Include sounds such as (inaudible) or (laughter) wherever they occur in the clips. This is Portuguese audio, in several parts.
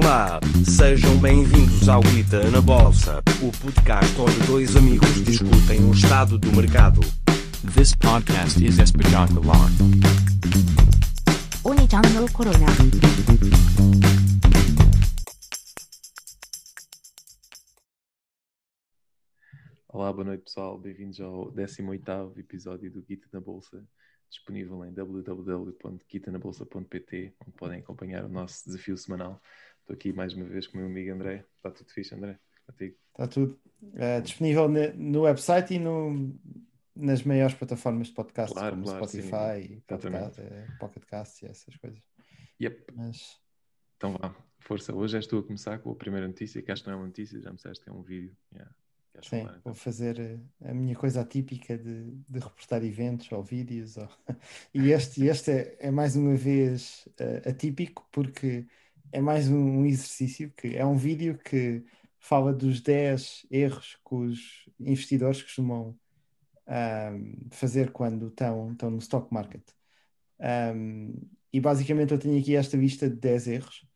Olá, sejam bem-vindos ao Guita na Bolsa, o podcast onde dois amigos discutem o estado do mercado. This podcast is espetacular. Oni-chan Corona. Olá, boa noite pessoal, bem-vindos ao 18 episódio do Guita na Bolsa, disponível em www.guitanabolsa.pt. onde podem acompanhar o nosso desafio semanal Estou aqui mais uma vez com o meu amigo André. Está tudo fixe, André? Contigo? Está tudo eh, disponível no website e no, nas maiores plataformas de podcast, Claro, como claro, Spotify, sim, e podcast, eh, Pocket Cast e essas coisas. Yep, Mas então vá, força. Hoje és tu a começar com a primeira notícia, que acho que não é uma notícia, já me disseste que é um vídeo. Yeah. Sim, falar, então? vou fazer eh, a minha coisa atípica de, de reportar eventos ou vídeos. ou- (laughs) e este, este é, é mais uma vez atípico porque é mais um, um exercício que é um vídeo que fala dos 10 erros que os investidores costumam ahm, fazer quando estão, estão no stock market. Ahm, e basicamente eu tenho aqui esta lista de 10 erros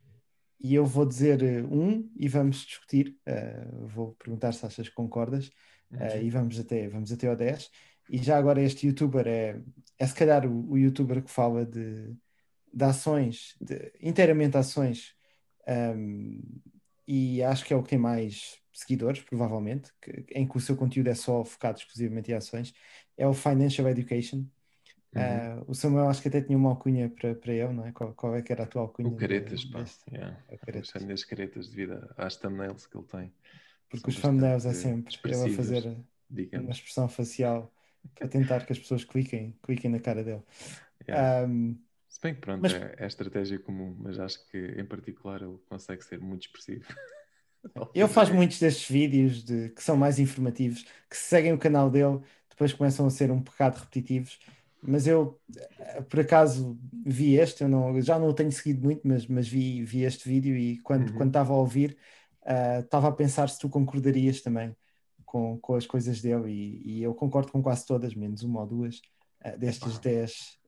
e eu vou dizer eh, um e vamos discutir. eh, vou perguntar se achas que concordas Uhum. e vamos até, vamos até ao 10. E já agora este youtuber é, é se calhar o, o youtuber que fala de, de ações, de, inteiramente ações, ahm, e acho que é o que tem mais seguidores, provavelmente, que- em que o seu conteúdo é só focado exclusivamente em ações, é o Financial Education. Uhum. Ah, o Samuel acho que até tinha uma alcunha para, para ele, não é? Qual, qual é que era a tua alcunha? O caretas, pá. Yeah. É o caretas. Das caretas devido às thumbnails que ele tem. Porque São os thumbnails é sempre ele a fazer uma Digamos. expressão facial para tentar que as pessoas cliquem, cliquem na cara dele. (laughs) Yeah. Ahm, Se bem que pronto, mas- é, é estratégia comum, mas acho que em particular ele consegue ser muito expressivo. (laughs) Ele faz muitos destes vídeos de, que são mais informativos, que se seguem o canal dele, depois começam a ser um bocado repetitivos. Mas eu, eh, por acaso, vi este, eu não, já não o tenho seguido muito, mas, mas vi, vi este vídeo e quando Uhum. quando estava a ouvir, ah, estava a pensar se tu concordarias também com, com as coisas dele e, e eu concordo com quase todas, menos uma ou duas, ah, destas Epá, 10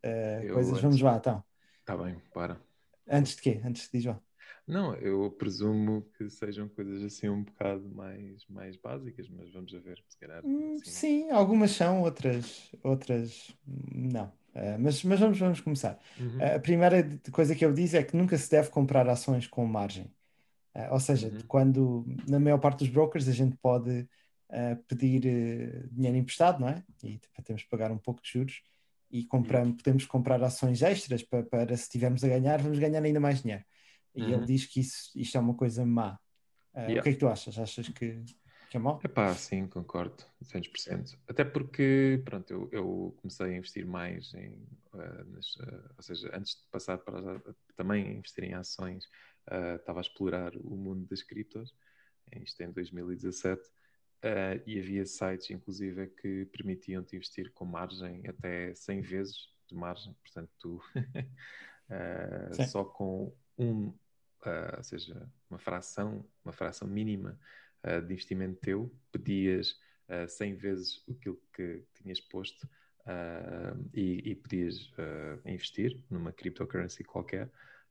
eu coisas. antes- Vamos lá, então. Está bem, para. Antes de quê? Antes de lá. Não, eu presumo que sejam coisas assim um bocado mais, mais básicas, mas vamos a ver, se calhar. Hum, assim. Sim, algumas são, outras, outras não. Ah, mas, mas vamos, vamos começar. Uhum. A primeira coisa que eu disse é que nunca se deve comprar ações com margem. Ah, ou seja, Uhum. quando na maior parte dos brokers a gente pode pedir dinheiro emprestado, não é? E temos que pagar um pouco de juros e compramos, podemos comprar ações extras para, para se estivermos a ganhar, vamos ganhar ainda mais dinheiro. E Uhum. ele diz que isso, isto é uma coisa má. Ah, Yeah. O que é que tu achas? Achas que, que é mau? Epá, sim, concordo, 200%. Até porque, pronto, eu, eu comecei a investir mais em, eh, nas, eh, ou seja, antes de passar para também investir em ações, estava a explorar o mundo das criptos, isto em 2017, eh, e havia sites, inclusive, que permitiam-te investir com margem até 100 vezes de margem, portanto, tu, (laughs) Sim. só com um, eh, ou seja, uma fração, uma fração mínima uh, de investimento teu, pedias uh, 100 vezes aquilo que tinhas posto uh, e, e podias uh, investir numa cryptocurrency qualquer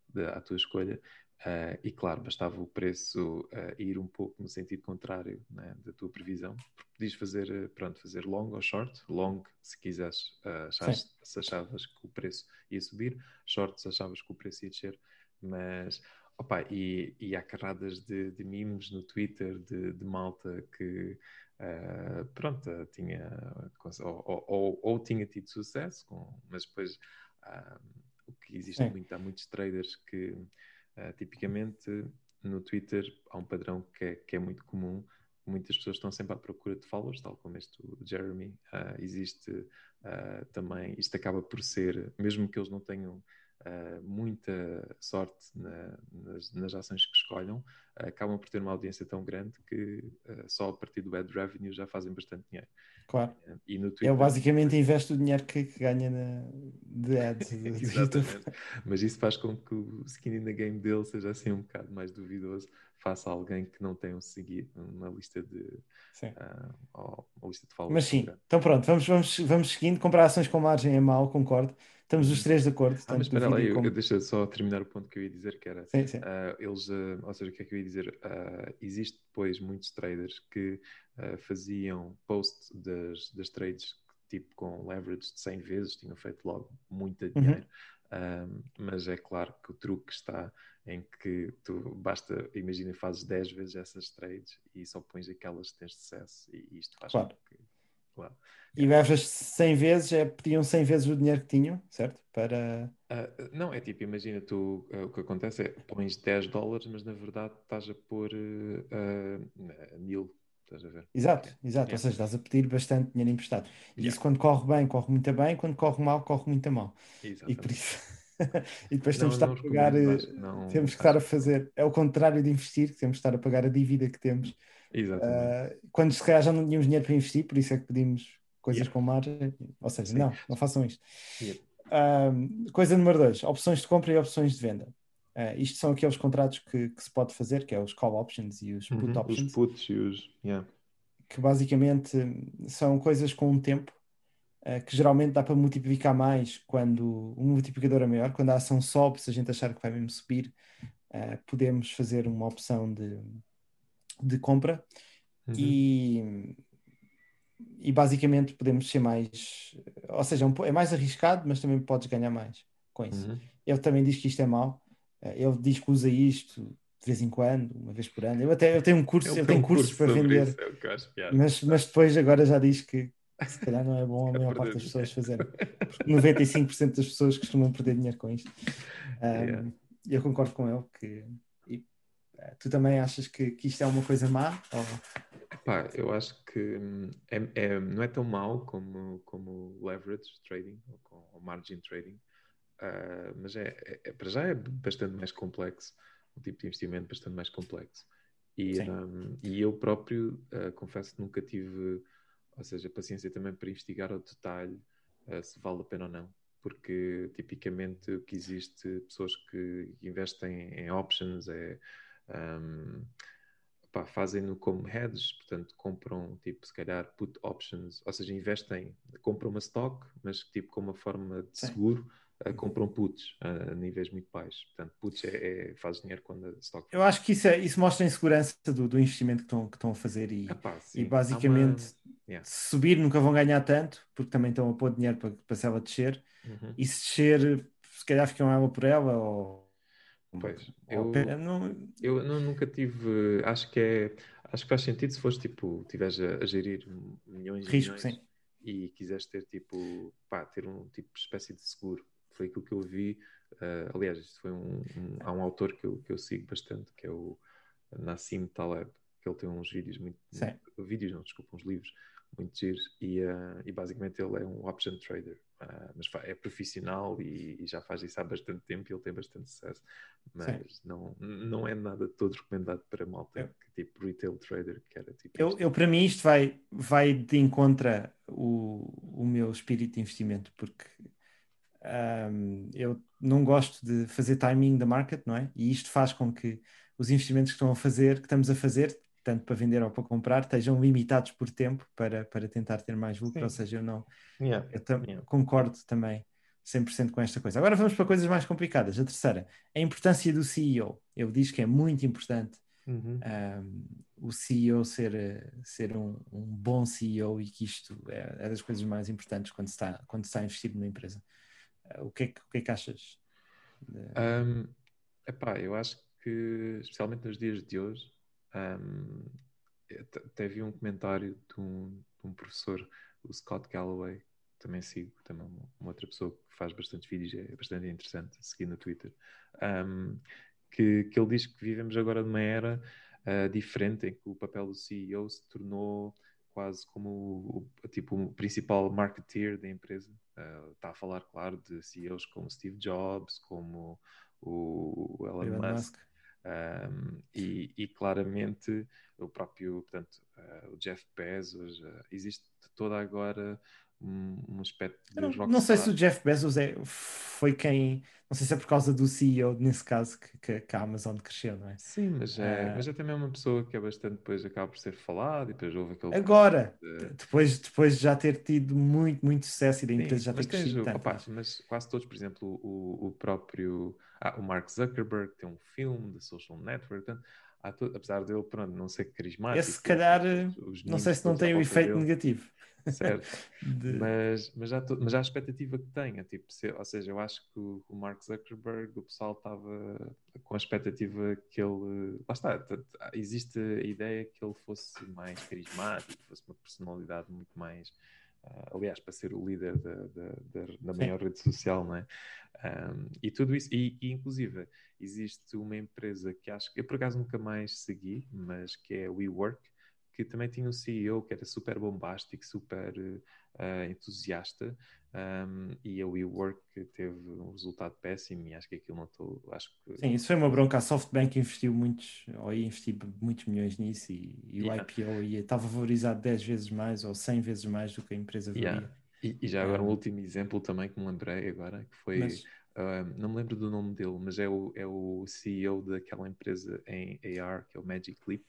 de- à tua escolha. Uh, e claro, bastava o preço uh, ir um pouco no sentido contrário né, da tua previsão, porque podias fazer, uh, pronto, fazer long ou short. Long, se quiseres, uh, achas- se achavas que o preço ia subir, short, se achavas que o preço ia descer, mas Opa, e, e há carradas de, de memes no Twitter de, de malta que ah, pronto, tinha ou, ou- ou- ou tinha tido sucesso, com, mas depois ah, o que existe Sim. muito, há muitos traders que ah, tipicamente no Twitter há um padrão que é, que é muito comum. Muitas pessoas estão sempre à procura de followers, tal como este Jeremy. Ah, existe ah, também, isto acaba por ser, mesmo que eles não tenham uh, muita sorte na- nas, nas ações que escolham, uh, acabam por ter uma audiência tão grande que uh, só a partir do ad revenue já fazem bastante dinheiro. Claro. E no Twitter, Ele basicamente investe o dinheiro que, que ganha na, de ads. (laughs) Exatamente. (laughs) Mas isso faz com que o skin in the game dele seja assim um bocado mais duvidoso, face a alguém que não tem um seguir uma lista de Sim. uh, uma lista de followers Mas sim, então pronto, vamos, vamos, vamos seguindo. Comprar ações com margem é mau, concordo. Estamos os três de acordo. Ah, mas espera lá, eu, como- eu deixa só terminar o ponto que eu ia dizer, que era Sim, sim. ah, eles, ah, ou seja, o que é que eu ia dizer? Ah, existe depois muitos traders que ah, faziam post das, das trades tipo com leverage de 100 vezes, tinham feito logo muito Uhum. dinheiro. Ah, mas é claro que o truque está em que tu basta, imagina, fazes 10 vezes essas trades e só pões aquelas que tens sucesso e isto faz Claro. com que. Claro. E levas 100 vezes, é, pediam 100 vezes o dinheiro que tinham, certo? Para. Ah, não, é tipo, imagina, tu, ah, o que acontece é pões 10 dólares, mas na verdade estás a pôr ah, mil, estás a ver? Exato, exato. Yeah. Ou seja, estás a pedir bastante dinheiro emprestado. E Yeah. isso quando corre bem, corre muito bem, quando corre mal, corre muito mal. E Exatamente. por isso. (laughs) e depois Não, temos não a pagar. que não- temos que estar a fazer. É o contrário de investir, temos de estar a pagar a dívida que temos. Exatamente. Ah, quando se calhar já não tínhamos dinheiro para investir, por isso é que pedimos coisas Yeah. com margem. Ou seja, Sim. não, não façam isto. Yeah. Ahm, coisa número dois, opções de compra e opções de venda. Ah, isto são aqueles contratos que, que se pode fazer, que é os call options e os put Uhum, options, Os puts e os. Yeah. que basicamente são coisas com um tempo ah, que geralmente dá para multiplicar mais quando o multiplicador é maior, quando a ação sobe, se a gente achar que vai mesmo subir, ah, podemos fazer uma opção de, de compra Uhum. e, e basicamente podemos ser mais, ou seja, po- é mais arriscado, mas também podes ganhar mais com isso. Uhum. Ele também diz que isto é mau, Eh, ele diz que usa isto de vez em quando, uma vez por ano. Eu até eu tenho um curso, eu tem tenho um cursos curso para vender, isso, é eu mas, mas depois agora já diz que se calhar não é bom a É maior parte das pessoas fazerem, porque 95% das pessoas costumam perder dinheiro com isto. Um, (laughs) Yeah. E eu concordo com ele que tu também achas que, que isto é uma coisa má? Ou... Pá, eu acho que hum, é, é- não é tão mau como, como leverage trading ou, com- ou margin trading, ah, mas é, é- é- para já é bastante mais complexo, um tipo de investimento bastante mais complexo. E, hum, e eu próprio ah, confesso que nunca tive, ou seja, paciência também para investigar ao detalhe ah, se vale a pena ou não. Porque tipicamente o que existe pessoas que investem em options é pá, fazem-no como hedges, portanto compram tipo se calhar put options, ou seja, investem, compram uma stock, mas tipo como uma forma de seguro, uh, compram puts uh, a níveis muito baixos. Portanto, puts é, é faz dinheiro quando a stock. Eu acho que isso, é, isso mostra a insegurança do, do investimento que estão, a fazer e, e basicamente uma- Yeah. se subir nunca vão ganhar tanto, porque também estão a pôr dinheiro para, para se ela descer, Uhum. e se descer, se calhar ficam ela por ela, ou, Pois, eu- não, Eu não- nunca tive, acho que é, acho que faz sentido se fores tipo, tiveres a, a gerir milhões risco, milhões sim. e quiseres ter tipo, pá, ter um tipo de espécie de seguro. Foi aquilo que eu vi. eh, aliás, isto foi um, um- há um autor que eu, que eu sigo bastante, que é o Nassim Taleb, que ele tem uns vídeos muito, Sim. vídeos não, desculpa, uns livros muito giros e, eh, e basicamente ele é um option trader, ah, mas é profissional e, e já faz isso há bastante tempo e ele tem bastante sucesso, mas não, não é nada todo recomendado para malta Eu- que tipo retail trader, que era tipo Eu, eu, para mim, isto vai, vai de encontro o, o meu espírito de investimento, porque ahm, eu não gosto de fazer timing da market, não é? E isto faz com que os investimentos que estão a fazer, que estamos a fazer, tanto para vender ou para comprar, estejam limitados por tempo para, para tentar ter mais lucro. Sim. Ou seja, eu não Yeah. eu tam- Yeah. concordo também 100% com esta coisa. Agora vamos para coisas mais complicadas. A terceira, a importância do CEO. Eu diz que é muito importante Uhum. um, o CEO ser, ser um, um bom CEO e que isto é, é das coisas mais importantes quando se está, quando se está a investir numa empresa. Uh, o, que é que, o que é que achas? Um, epá, eu acho que, especialmente nos dias de hoje, um, até vi um comentário de um, de um professor, o Scott Galloway, também sigo, também uma, outra pessoa que faz bastantes vídeos, é bastante interessante seguir no Twitter, um, que, que ele diz que vivemos agora numa era uh, diferente em que o papel do CEO se tornou quase como o, o- tipo, o principal marketeer da empresa. Uh, está a falar, claro, de CEOs como Steve Jobs, como o Elon, Elon Musk, Musk? Um, e, e claramente o próprio, portanto, uh, o Jeff Bezos, uh, existe toda agora um, um aspecto não, não sei se o Jeff Bezos é, foi quem, não sei se é por causa do CEO, nesse caso, que, que- que a Amazon cresceu, não é? Sim, mas é, Ah. mas é também uma pessoa que é bastante, depois acaba por ser falado e depois houve aquele... Agora, de- depois, depois de já ter tido muito, muito sucesso e da Sim, empresa já ter tens crescido o- tanto. opa, mas quase todos, por exemplo, o, o próprio ah, o Mark Zuckerberg tem um filme de social network, portanto, apesar dele pronto, não ser carismático, Esse, se calhar, não sei se não tem o efeito dele, negativo. Certo? (laughs) de- Mas, mas, já to- mas já a expectativa que tenha, tipo, se- ou seja, eu acho que o, o Mark Zuckerberg, o pessoal estava com a expectativa que ele. Lá está, existe a ideia que ele fosse mais carismático, fosse uma personalidade muito mais. ah, aliás, para ser o líder da, da, da- da Sim. maior rede social, não é? Um, e tudo isso, e, e inclusive existe uma empresa que acho que eu por acaso nunca mais segui, mas que é a WeWork, que também tinha um CEO que era super bombástico, super eh, entusiasta, um, e a WeWork teve um resultado péssimo e acho que aquilo não estou, acho que Sim, isso foi uma bronca. A SoftBank investiu muitos, ou ia investir muitos milhões nisso e, e o Yeah. IPO ia, estava valorizado 10 vezes mais ou 100 vezes mais do que a empresa valia. Yeah. E, e já agora um Um, último exemplo também que me lembrei agora, que foi, Mas, ah, não me lembro do nome dele, mas é o, é o CEO daquela empresa em AR, que é o Magic Leap,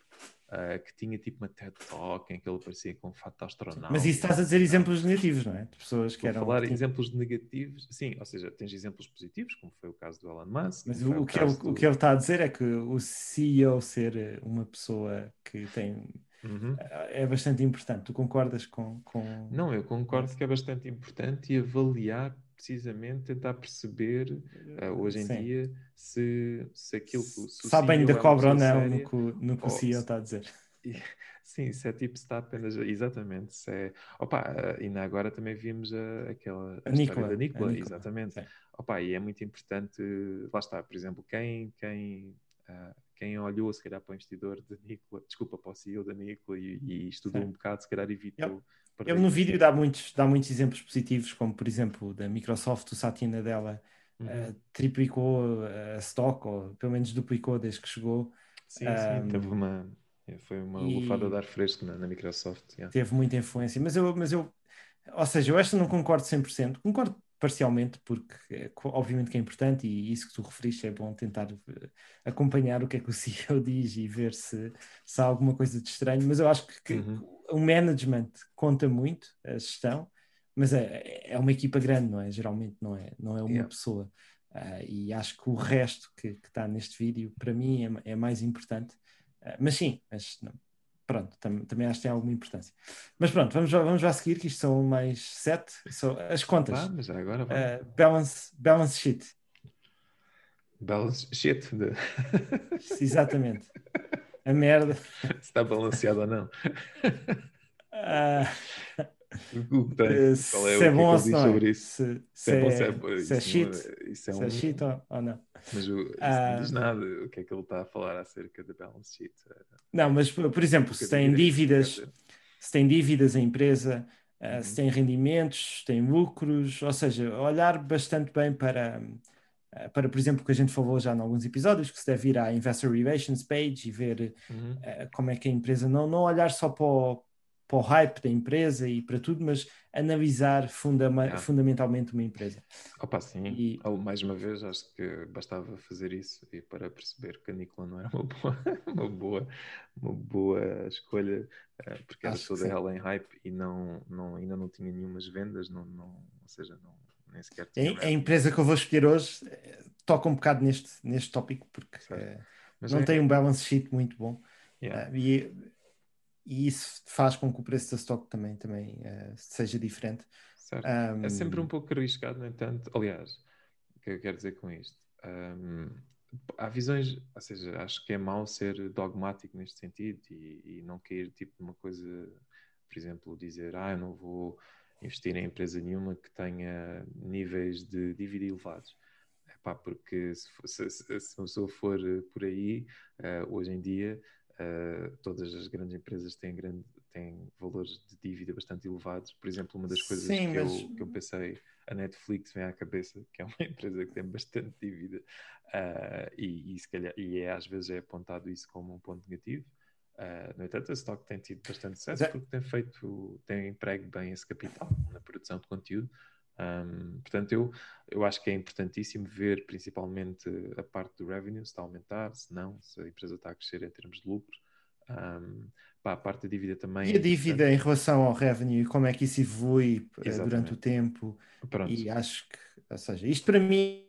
ah, que tinha tipo uma TED Talk em que ele aparecia com um fato astronauta. mas isso estás a dizer exemplos negativos, não é? De pessoas que a eram. falar tinham- exemplos negativos, sim, ou seja, tens exemplos positivos, como foi o caso do Elon Musk. Mas o, o que ele, caso o do- que ele está a dizer é que o CEO ser eh, uma pessoa que tem Uhum. é bastante importante. Tu concordas com, com... Não, eu concordo que é bastante importante e avaliar precisamente, tentar perceber ah, hoje em Sim. dia se, se aquilo que o- se Sabem da é cobra ou não séria, no que, o- no que o CEO está a dizer. (laughs) Sim, se é tipo, se está apenas. Exatamente. Se é... Opa, ainda agora também vimos a, aquela a A Nicola, da Nicola, Nicola, exatamente. sim. Opa, e é muito importante, lá está, por exemplo, quem, quem, ah, quem olhou se calhar para o investidor da Nicola, desculpa, para o CEO da Nicola e, e estudou Sim. um bocado, se calhar evitou. perder Ele no vídeo dá muitos, dá muitos exemplos positivos, como por exemplo da Microsoft, o Satya Nadella Uhum. eh, triplicou a stock, ou pelo menos duplicou desde que chegou. Sim, sim, Ahm, teve uma. Foi uma e- lufada de ar fresco na, na Microsoft. yeah. teve muita influência, mas eu, mas eu, ou seja, eu esta não concordo 100%, concordo parcialmente, porque obviamente que é importante e isso que tu referiste é bom tentar eh, acompanhar o que é que o (laughs) CEO diz e ver se, se há alguma coisa de estranho, mas eu acho que, que Uhum. O management conta muito, a gestão, mas é, é uma equipa grande, não é? Geralmente não é, não é uma Yeah. pessoa. Ah, e acho que o resto que está neste vídeo, para mim, é, é mais importante. Ah, mas sim, mas não. pronto, tam- também acho que tem alguma importância. Mas pronto, vamos, vamos já seguir, que isto são mais sete. São as contas. Vá, mas agora. Ah, balance, balance sheet. Balance shit, de... Exatamente. (laughs) A merda. (laughs) se está balanceado ou não. Ah, (laughs) tem? eh, é, se é bom é ou que se não sobre é. isso? Se, Se se é bom, é, se é, pô, se é isso shit, é- isso é se um- é shit ou, ou não. Mas o, isso Ah. não diz nada. O que é que ele está a falar acerca da balance sheet? Não, mas por exemplo, se tem dívidas, se tem dívidas a empresa, eh, se Uhum. tem rendimentos, se tem lucros, ou seja, olhar bastante bem para, para, por exemplo, o que a gente falou já em alguns episódios, que se deve ir à Investor Relations page e ver Uhum. eh, como é que a empresa, não, não olhar só para o, para o hype da empresa e para tudo, mas analisar Yeah. fundamentalmente uma empresa. Opa, sim. E- Ao- Mais uma vez, acho que bastava fazer isso e para perceber que a Nicola não era uma (laughs) boa, uma boa, uma boa escolha, eh, porque era Acho toda ela em hype e não, não, ainda não tinha nenhumas vendas, não, não, ou seja, não, nem sequer tinha A, a empresa que eu vou escolher hoje eh, toca um bocado neste, neste tópico, porque eh, não é- tem um balance sheet muito bom. yeah. Ah, e, e isso faz com que o preço da stock também, também ah, seja diferente. Ahm, É sempre um pouco arriscado, no entanto. Aliás, o que eu quero dizer com isto? Ahm, há visões, ou seja, acho que é mau ser dogmático neste sentido e, e não cair tipo numa coisa, por exemplo, dizer, ah, eu não vou investir em empresa nenhuma que tenha níveis de dívida elevados. Epá, porque se, se, se, uma pessoa for eh, por aí, eh, hoje em dia, eh, todas as grandes empresas têm, grande, têm valores de dívida bastante elevados. Por exemplo, uma das coisas Sim, que, mas- eu, que eu pensei, a Netflix vem à cabeça, que é uma (laughs) empresa que tem bastante dívida, ah, e, e, calhar, e é, às vezes é apontado isso como um ponto negativo. Uh, no entanto, a Stock tem tido bastante sucesso porque tem feito, tem emprego bem esse capital na produção de conteúdo. Um, portanto, eu, eu acho que é importantíssimo ver principalmente a parte do revenue, se está a aumentar, se não, se a empresa está a crescer em termos de lucros. Um, pá, a parte da dívida também. E a é dívida em relação ao revenue como é que isso evolui eh, Exatamente. durante o tempo? Pronto. E acho que, ou seja, isto para mim,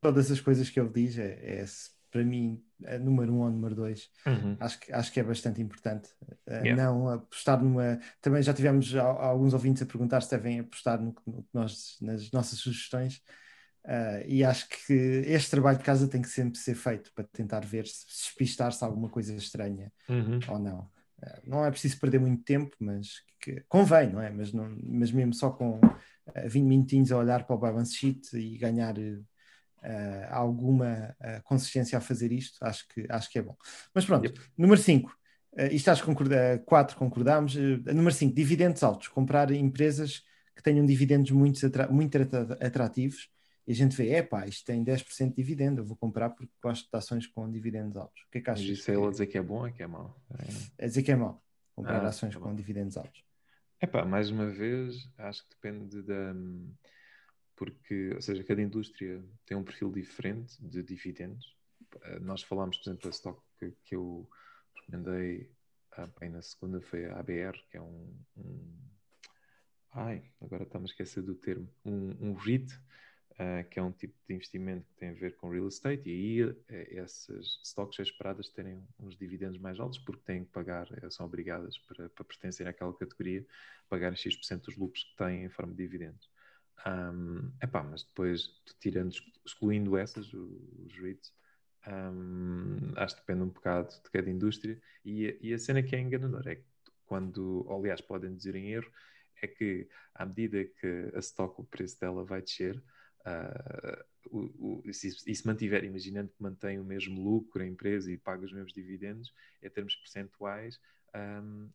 todas as coisas que ele diz, é, é para mim, é número um ou número dois. Uhum. Acho que, acho que é bastante importante. Uh, Yeah. Não apostar numa. Também já tivemos a- alguns ouvintes a perguntar se devem apostar no, no nós, nas nossas sugestões. Uh, e acho que este trabalho de casa tem que sempre ser feito para tentar ver se se despistar-se alguma coisa estranha Uhum. ou não. Uh, não é preciso perder muito tempo, mas que convém, não é? Mas, não, mas mesmo só com uh, 20 minutinhos a olhar para o balance sheet e ganhar uh, alguma uh, consistência a fazer isto, acho que, acho que é bom. Mas pronto, Yep. número 5. isto acho que concorda, 4 concordámos. Uh, número 5, dividendos altos. Comprar empresas que tenham dividendos muito, atra- muito atra- atrativos. E a gente vê, epá, isto tem 10% de dividendo, eu vou comprar porque gosto de ações com dividendos altos. O que é que Mas achas? isso é ele a dizer que é bom ou que é mau? É. É dizer que é mau comprar Ah, ações tá com dividendos altos. Epá, mais uma vez, acho que depende da. Porque, ou seja, cada indústria tem um perfil diferente de dividendos. Eh, Nós falámos, por exemplo, da stock que, que eu recomendei ah, bem na segunda foi a ABR, que é um. um- ai, agora está-me a esquecer do termo. Um, um REIT, ah, que é um tipo de investimento que tem a ver com real estate, e aí eh, essas stocks são esperadas terem uns dividendos mais altos, porque têm que pagar, eh, são obrigadas para, para pertencer àquela categoria, pagarem X% dos lucros que têm em forma de dividendos. Um, epá, mas depois, tirando, excluindo essas, os REITs, um, acho que depende um bocado de cada indústria. E, e a cena que é enganadora é que quando, aliás, podem dizer em erro, é que à medida que a stock, o preço dela vai descer, ah, o, o, se, e se mantiver, imaginando que mantém o mesmo lucro a empresa e paga os mesmos dividendos, em termos percentuais, um,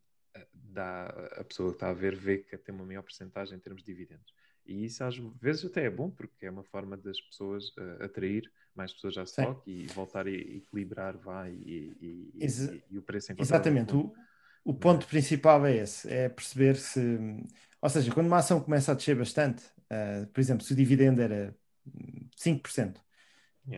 dá, a pessoa que está a ver vê que tem uma maior percentagem em termos de dividendos. E isso às vezes até é bom, porque é uma forma das pessoas uh, atrair mais pessoas à stock e voltar a equilibrar vá, e, e, e, e, e o preço encontrar Exatamente. O, o ponto principal é esse, é perceber se, ou seja, quando uma ação começa a descer bastante, ah, por exemplo, se o dividendo era hum, 5%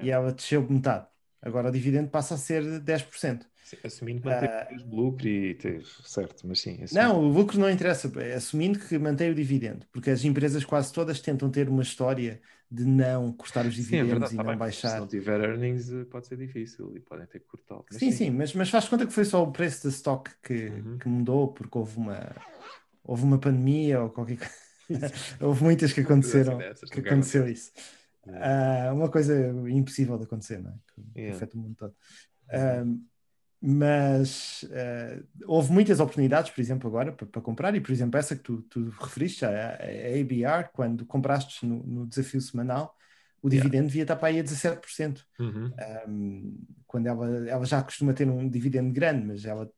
e Yeah. ela desceu metade, agora o dividendo passa a ser 10%. Sim, Assumindo que mantém Ah, o lucro e teve, certo, mas sim. assumindo- Não, o lucro não interessa, é assumindo que mantém o dividendo, porque as empresas quase todas tentam ter uma história de não cortar os Sim, é dividendos verdade, e tá não bem, porque Se baixar. não tiver earnings, eh, pode ser difícil e podem ter que cortá-lo. Mas Sim, sim, mas, mas faz conta que foi só o preço da stock que, Uhum. que mudou porque houve uma, houve uma pandemia ou qualquer coisa. (laughs) houve muitas que aconteceram, assim dessas, que aconteceu acontece. isso. Ah, uma coisa impossível de acontecer, não é? Que, que Yeah. afeta o mundo todo. Ah, mas ah, houve muitas oportunidades, por exemplo, agora para, para comprar, e por exemplo, essa que tu, tu referiste, a, a ABR, quando compraste no, no desafio semanal, o Yeah. dividendo devia estar para aí a 17%. Uhum. Um, quando ela, ela já costuma ter um dividendo grande, mas ela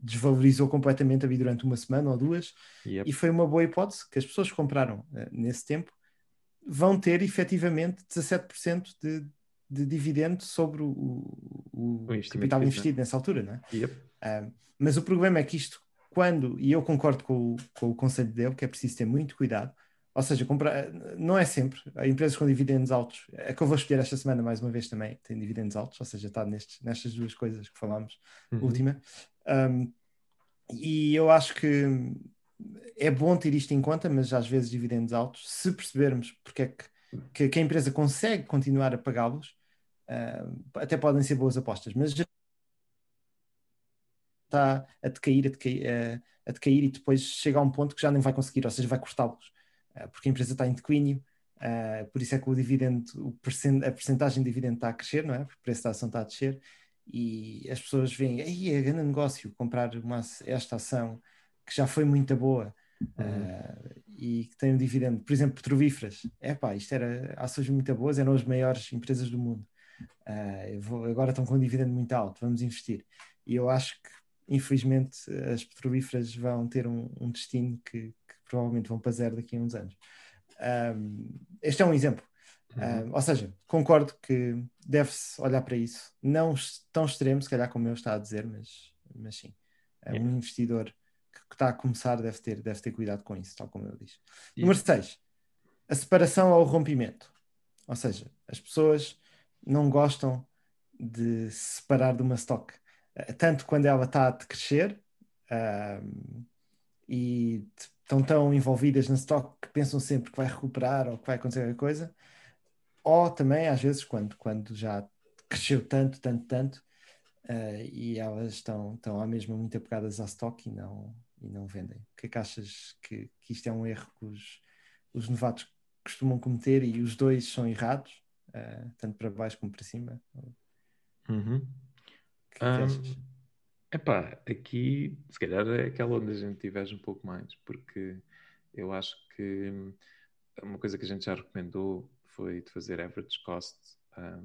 desvalorizou completamente ali durante uma semana ou duas, Yep. e foi uma boa hipótese que as pessoas compraram eh, nesse tempo vão ter efetivamente 17% de, de dividendo sobre o, o- o capital investido nessa altura, não é? Yep. Um, mas o problema é que isto, quando, e eu concordo com o, com o conselho dele, que é preciso ter muito cuidado, ou seja, comprar, não é sempre, há empresas com dividendos altos, a que eu vou escolher esta semana mais uma vez também tem dividendos altos, ou seja, está nestes, nestas duas coisas que falámos, Uhum. última, Um, e eu acho que é bom ter isto em conta, mas às vezes dividendos altos, se percebermos porque é que, que, que a empresa consegue continuar a pagá-los, um, até podem ser boas apostas, mas já está a decair, a decair, a, a decair e depois chega a um ponto que já não vai conseguir, ou seja, vai cortá-los, uh, porque a empresa está em declínio, uh, por isso é que o dividendo, o percent, a percentagem de dividendo está a crescer, não é? Porque o preço da ação está a descer e as pessoas veem, aí é grande negócio comprar uma, esta ação que já foi muito boa uh, e que tem um dividendo, por exemplo, petrolíferas, é pá, isto era ações muito boas, eram as maiores empresas do mundo. Uh, vou, agora estão com um dividendo muito alto, vamos investir. E eu acho que, infelizmente, as petrolíferas vão ter um, um destino que, que, provavelmente vão para zero daqui a uns anos. Um, este é um exemplo. Uhum. Uh, ou seja, concordo que deve-se olhar para isso. Não tão extremo, se calhar, como eu está a dizer, mas, mas sim. Uh, Yeah. Um investidor que, está a começar deve ter, deve ter cuidado com isso, tal como eu disse. E- Número 6. A separação ao rompimento. Ou seja, as pessoas não gostam de se separar de uma stock. Eh, Tanto quando ela está a crescer ahm, e estão tão envolvidas na stock que pensam sempre que vai recuperar ou que vai acontecer qualquer coisa, ou também às vezes quando, quando já cresceu tanto, tanto, tanto, eh, e elas estão, estão à mesma muito apegadas à stock e não, e não vendem. O que é que achas que, que isto é um erro que os, os novatos costumam cometer e os dois são errados, eh, tanto para baixo como para cima? O Uhum. que é que Ahm, achas? epá, aqui se calhar é aquela onde a gente diverge um pouco mais, porque eu acho que uma coisa que a gente já recomendou foi de fazer average cost ahm,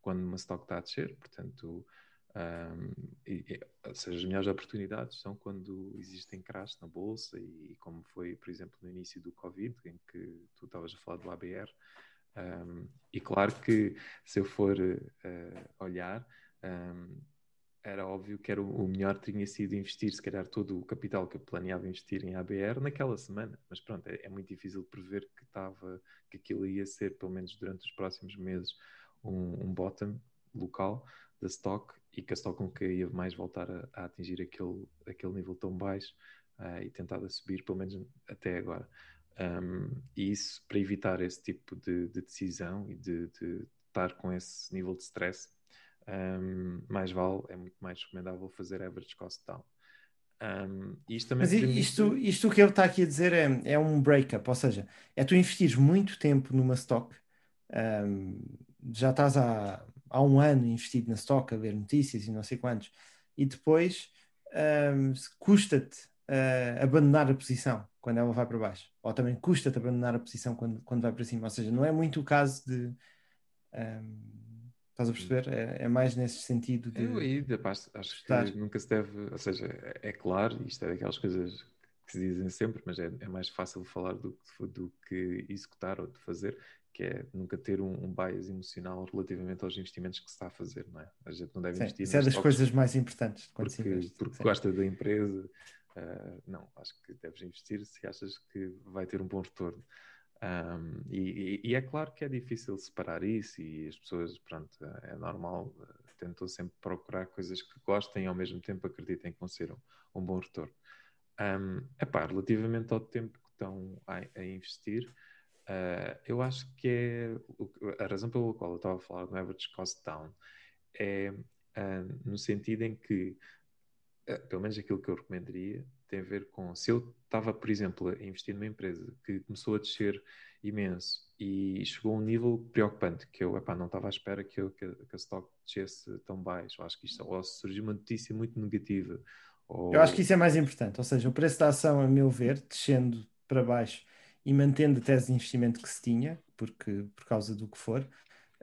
quando uma stock está a descer, portanto, ahm, e- e- ou seja, as melhores oportunidades são quando existem crash na bolsa e, como foi, por exemplo, no início do Covid, em que tu estavas a falar do ABR. ahm, e claro que se eu for eh, olhar, ahm, era óbvio que era o, o melhor tinha sido investir, se calhar, todo o capital que eu planeava investir em ABR naquela semana. Mas pronto, é, é muito difícil prever que, estava, que aquilo ia ser, pelo menos durante os próximos meses, um, um bottom local da stock e que a stock nunca ia mais voltar a, a atingir aquele, aquele nível tão baixo ah, e tentado a subir, pelo menos até agora. Um, e isso, para evitar esse tipo de, de decisão e de, de estar com esse nível de stress, um, mais vale, é muito mais recomendável fazer average cost down. Um, isto também Mas permite- isto, isto que ele está aqui a dizer é, é um breakup, ou seja, é tu investires muito tempo numa stock, já estás há, há um ano investido na stock, a ver notícias e não sei quantos, e depois se custa-te ah, abandonar a posição quando ela vai para baixo, ou também custa-te abandonar a posição quando, quando vai para cima, ou seja, não é muito o caso de. ahm, estás a perceber? É, é mais nesse sentido de. Eu aí, acho estar. que nunca se deve, ou seja, é, é claro, isto é daquelas coisas que se dizem sempre, mas é, é mais fácil falar do, do que executar ou de fazer, que é nunca ter um, um bias emocional relativamente aos investimentos que se está a fazer, não é? A gente não deve Sim, investir isso é das coisas mais importantes quando se porque, investe. porque Sim. gosta da empresa. ah, não, acho que deves investir se achas que vai ter um bom retorno. Um, e, e- e é claro que é difícil separar isso e as pessoas, pronto, é normal, eh, tentam sempre procurar coisas que gostem e ao mesmo tempo acreditem que vão ser um, um bom retorno. Um, epá, relativamente ao tempo que estão a, a investir, eh, eu acho que é a razão pela qual eu estava a falar do average cost down é ah, no sentido em que eh, pelo menos aquilo que eu recomendaria, tem a ver com se eu estava, por exemplo, a investir numa empresa que começou a descer imenso e chegou a um nível preocupante que eu epá, não estava à espera que, eu, que, a- que a stock descesse tão baixo. Acho que isto ou surgiu uma notícia muito negativa. Ou... Eu acho que isso é mais importante, ou seja, o preço da ação, a meu ver, descendo para baixo e mantendo a tese de investimento que se tinha, porque, por causa do que for,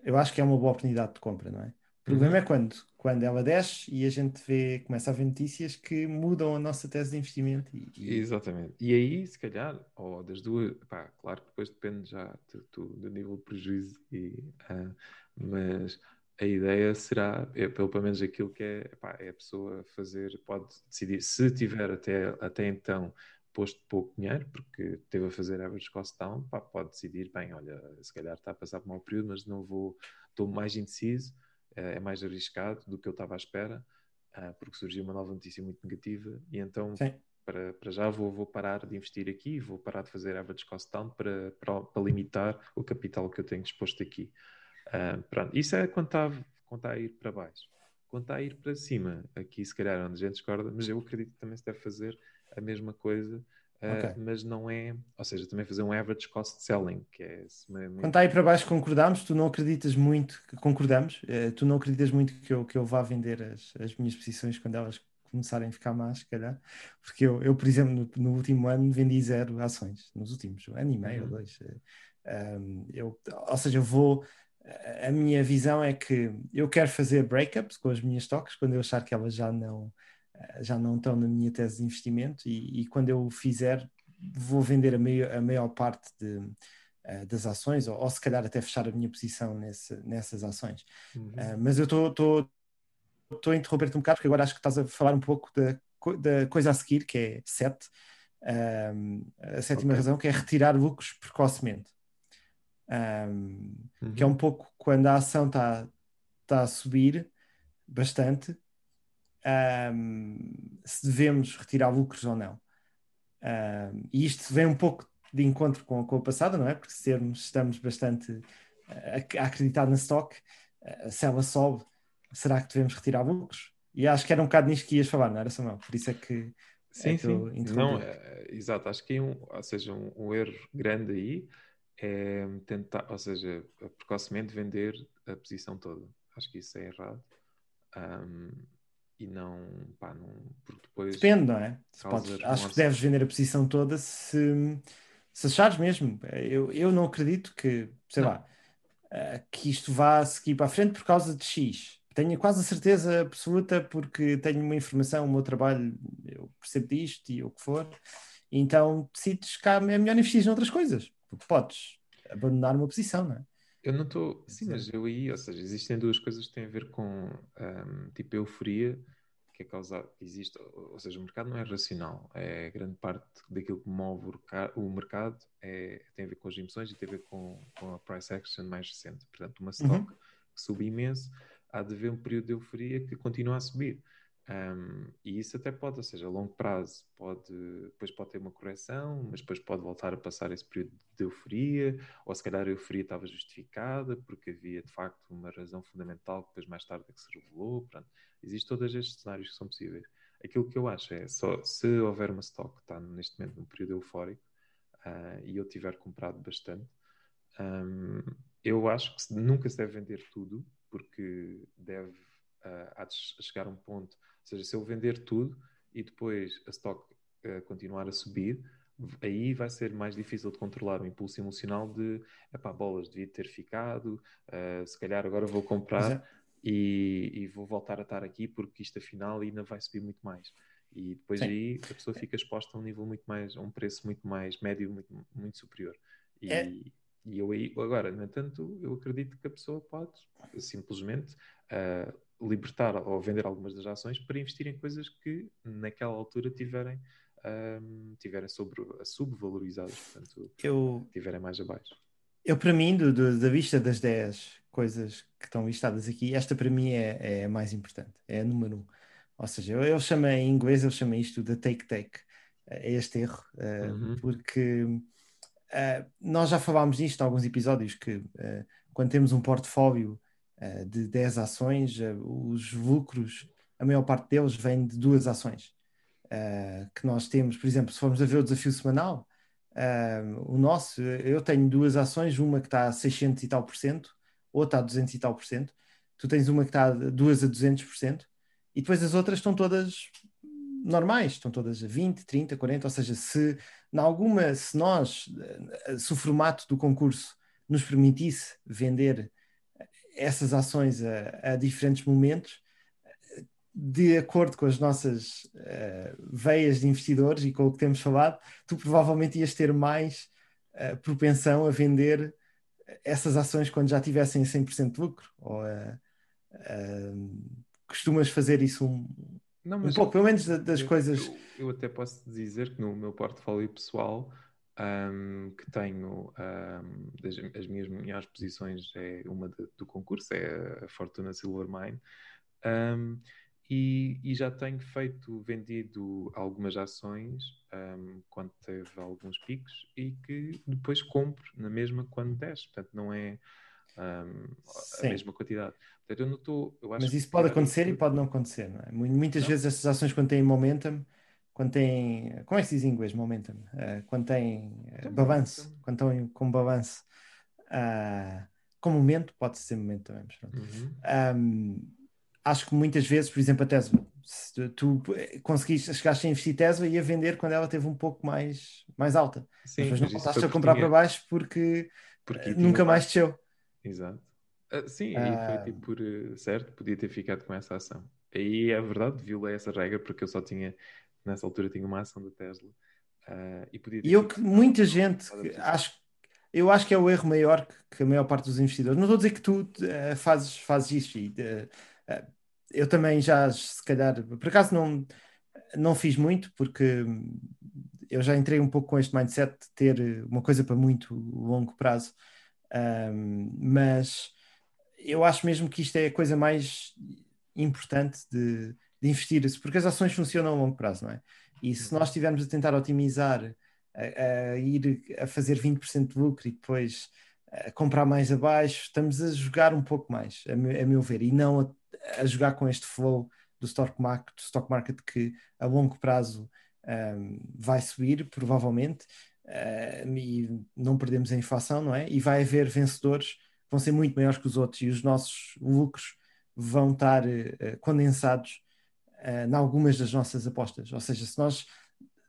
eu acho que é uma boa oportunidade de compra, não é? O problema é quando, quando ela desce e a gente vê, começa a ver notícias que mudam a nossa tese de investimento e, e- Exatamente. E aí, se calhar, ou das duas, pá, claro que depois depende já do, do- do nível de prejuízo, e, ah, mas a ideia será, é, pelo pelo menos aquilo que é, pá, é a pessoa fazer, pode decidir, se tiver até, até então posto pouco dinheiro, porque teve a fazer average cost down, pá, pode decidir, bem, olha, se calhar está a passar por um mau período, mas não vou, estou mais indeciso, eh, é mais arriscado do que eu estava à espera, ah, porque surgiu uma nova notícia muito negativa, e então Sim. para, para já vou, vou parar de investir aqui, vou parar de fazer average cost down para, para, para limitar o capital que eu tenho disposto aqui. Ah, pronto, isso é quando está, quando está a ir para baixo. Quando está a ir para cima, aqui se calhar é onde a gente discorda, mas eu acredito que também se deve fazer a mesma coisa, ah, Ok. mas não é, ou seja, também fazer um average cost selling, que é me- Quando está aí para baixo concordamos, tu não acreditas muito, que concordamos, eh, tu não acreditas muito que eu, que eu vá vender as, as minhas posições quando elas começarem a ficar más, se calhar, porque eu, eu por exemplo, no, no último ano vendi zero ações, nos últimos um ano e meio ou Uhum. dois. eh, um, eu, ou seja, eu vou, a minha visão é que eu quero fazer breakups com as minhas stocks quando eu achar que elas já não, eh, já não estão na minha tese de investimento e, e quando eu fizer vou vender a maior, a maior parte de, eh, das ações ou, ou se calhar até fechar a minha posição nesse, nessas ações. Uhum. Eh, mas eu estou a interromper-te um bocado porque agora acho que estás a falar um pouco da da coisa a seguir, que é 7. Um, a sétima Ok. razão, que é retirar lucros precocemente. Um, Uhum. que é um pouco quando a ação está tá a subir bastante, um, se devemos retirar lucros ou não. Um, e isto vem um pouco de encontro com, com a passada, não é? Porque se termos, estamos bastante a, a acreditar na stock, eh, se ela sobe, será que devemos retirar lucros? E acho que era um bocado nisto que ias falar, não era, Samuel? Por isso é que. Sim, que sim. interrompi. Não, é, exato. Acho que, um, ou seja, um, um erro grande aí é tentar, ou seja, precocemente vender a posição toda. Acho que isso é errado. Um, e não, pá, não, porque depois Depende, não é? Podes- de acho que deves vender a posição toda se, se achares mesmo. Eu, eu não acredito que, sei Não. lá, eh, que isto vá seguir para a frente por causa de X. Tenho quase a certeza absoluta porque tenho uma informação, o meu trabalho, eu percebo disto e o que for. Então decides que é melhor investir noutras coisas. Porque podes abandonar uma posição, não é? Eu não estou. Sim, mas eu aí, ou seja, existem duas coisas que têm a ver com ahm, tipo euforia, que é causada. Existe, ou seja, o mercado não é racional. É grande parte daquilo que move o, mercado é, tem a ver com as emoções e tem a ver com, com a price action mais recente. Portanto, uma stock que sube imenso, há de haver um período de euforia que continua a subir. Um, e isso até pode, ou seja, a longo prazo pode, depois pode ter uma correção, mas depois pode voltar a passar esse período de euforia, ou se calhar a euforia estava justificada porque havia de facto uma razão fundamental que depois mais tarde é que se revelou. Pronto. Existem todos estes cenários que são possíveis. Aquilo que eu acho é só se houver uma stock que está neste momento num período eufórico ah, e eu tiver comprado bastante, um, eu acho que nunca se deve vender tudo porque deve ah, há de chegar um ponto, seja, se eu vender tudo e depois a stock ah, continuar a subir, aí vai ser mais difícil de controlar o impulso emocional de epá, bolas, devia ter ficado, ah, se calhar agora vou comprar e, e vou voltar a estar aqui porque isto afinal ainda vai subir muito mais. E depois Sim. aí a pessoa fica exposta a um nível muito mais, a um preço muito mais médio, muito, muito superior. E, É. e eu aí, agora, no entanto, eu acredito que a pessoa pode simplesmente ah, libertar ou vender algumas das ações para investir em coisas que naquela altura tiverem, ahm, tiverem sobre, subvalorizadas, portanto, eu, tiverem mais abaixo. Eu, para mim, do, do- da vista das 10 coisas que estão listadas aqui, esta para mim é, é a mais importante, é a número um. Ou seja, eu, eu chamo em inglês, eu chamo isto de take-take, é este erro, eh, Uhum. porque eh, nós já falámos nisto em alguns episódios, que eh, quando temos um portfólio eh, de 10 ações, eh, os lucros, a maior parte deles vem de duas ações. eh, que nós temos, por exemplo, se formos a ver o desafio semanal, o nosso, eu tenho duas ações, uma que está a 600 e tal por cento, outra a 200 e tal por cento. Tu tens uma que está duas a 200 por cento, e depois as outras estão todas normais, estão todas a 20, 30, 40. Ou seja, se em alguma, se nós, eh, se o formato do concurso nos permitisse vender essas ações a, a diferentes momentos, de acordo com as nossas eh, veias de investidores e com o que temos falado, tu provavelmente ias ter mais eh, propensão a vender essas ações quando já tivessem 100% de lucro. Ou eh, costumas fazer isso um, Não, um pouco, pelo menos da- das eu, coisas. Eu, eu até posso dizer que no meu portfólio pessoal, ahm, que tenho ahm, das, as minhas melhores posições, é uma de- do concurso, é a Fortuna Silver Mine, ahm, e, e já tenho feito, vendido algumas ações ahm, quando teve alguns picos e que depois compro na mesma quando desce, portanto não é ahm, a mesma quantidade. Portanto, eu não estou. eu acho Mas isso pode acontecer e pode não acontecer, não é? Mu- Muitas Não. vezes essas ações, quando têm momentum, quando têm. Como é que se diz em inglês? Momentum? Eh, quando têm eh, Então, balanço, quando estão com balanço. ah, com momento, pode ser momento também, mas pronto. Uhum. Um, acho que muitas vezes, por exemplo, a Tesla, se tu conseguiste, chegaste a investir Tesla e a vender quando ela teve um pouco mais, mais alta. Sim, mas não voltaste a comprar porque para tinha- baixo porque porque eh, tinha nunca mais desceu. Exato. Ah, sim, Ah. aí foi tipo por eh, certo, podia ter ficado com essa ação. Aí é verdade, violei essa regra porque eu só tinha, nessa altura, tinha uma ação da Tesla ah, e podia E eu que muita gente, que acho, eu acho que é o erro maior que, que a maior parte dos investidores. Não estou a dizer que tu eh, fazes, fazes isso. E, eh, eu também já, se calhar, por acaso não. não fiz muito porque eu já entrei um pouco com este mindset de ter uma coisa para muito longo prazo, um, mas eu acho mesmo que isto é a coisa mais importante de, de investir, porque as ações funcionam a longo prazo, não é? E se nós estivermos a tentar otimizar, a, a ir a fazer 20% de lucro e depois comprar mais abaixo, estamos a jogar um pouco mais, a, meu, a meu ver, e não a, a, jogar com este flow do stock market, do stock market que a longo prazo um, vai subir, provavelmente, uh, e não perdemos a inflação, não é? E vai haver vencedores que vão ser muito maiores que os outros, e os nossos lucros vão estar uh, condensados em algumas das nossas apostas. Ou seja, se nós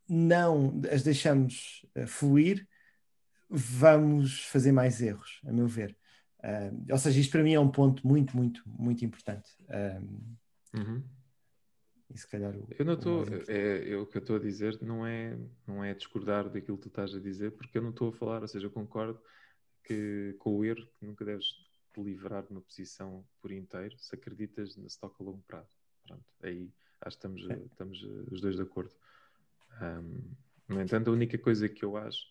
não as deixamos uh, fluir, vamos fazer mais erros, a meu ver. Uh, ou seja, isto para mim é um ponto muito, muito, muito importante. Um, Uhum. e se calhar o, Eu não estou, é, é, o que eu estou a dizer não é, não é discordar daquilo que tu estás a dizer, porque eu não estou a falar, ou seja, eu concordo que com o erro que nunca deves te livrar de uma posição por inteiro se acreditas na stock a longo prazo. Pronto, aí acho que estamos, Sim. estamos eh, os dois de acordo. Ahm, no entanto, a única coisa que eu acho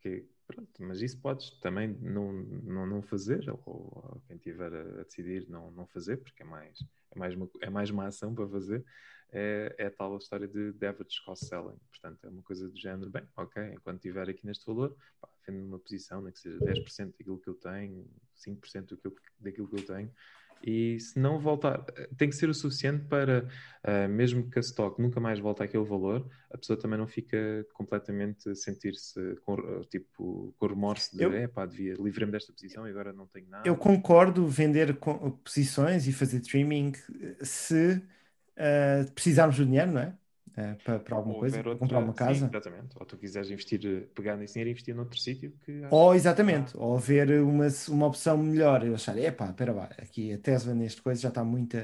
que pronto, mas isso podes também não, não, não fazer, ou, ou quem tiver a, a decidir não, não fazer, porque é mais, é, mais uma, é mais uma ação para fazer, é, é a tal história de, de average cost selling. Portanto, é uma coisa do género, bem, ok, enquanto estiver aqui neste valor, pá, vendo uma posição, nem que seja 10% daquilo que eu tenho, 5% do que eu- daquilo que eu tenho, e se não voltar, tem que ser o suficiente para, ah, mesmo que a stock nunca mais volte àquele valor, a pessoa também não fica completamente a sentir-se com, ah, tipo, com remorso de, Eu- é pá, devia, livrei-me desta posição e agora não tenho nada. Eu concordo vender posições e fazer trimming se uh, precisarmos do dinheiro, não é? Uh, para, para alguma Ou coisa, outra- comprar uma sim, casa. exatamente. Ou tu quiseres investir, eh, pegar nesse dinheiro e investir noutro sítio que Ou exatamente, ou haver uma, uma opção melhor. Eu achar, epá, espera lá, aqui a Tesla neste coisa já está muito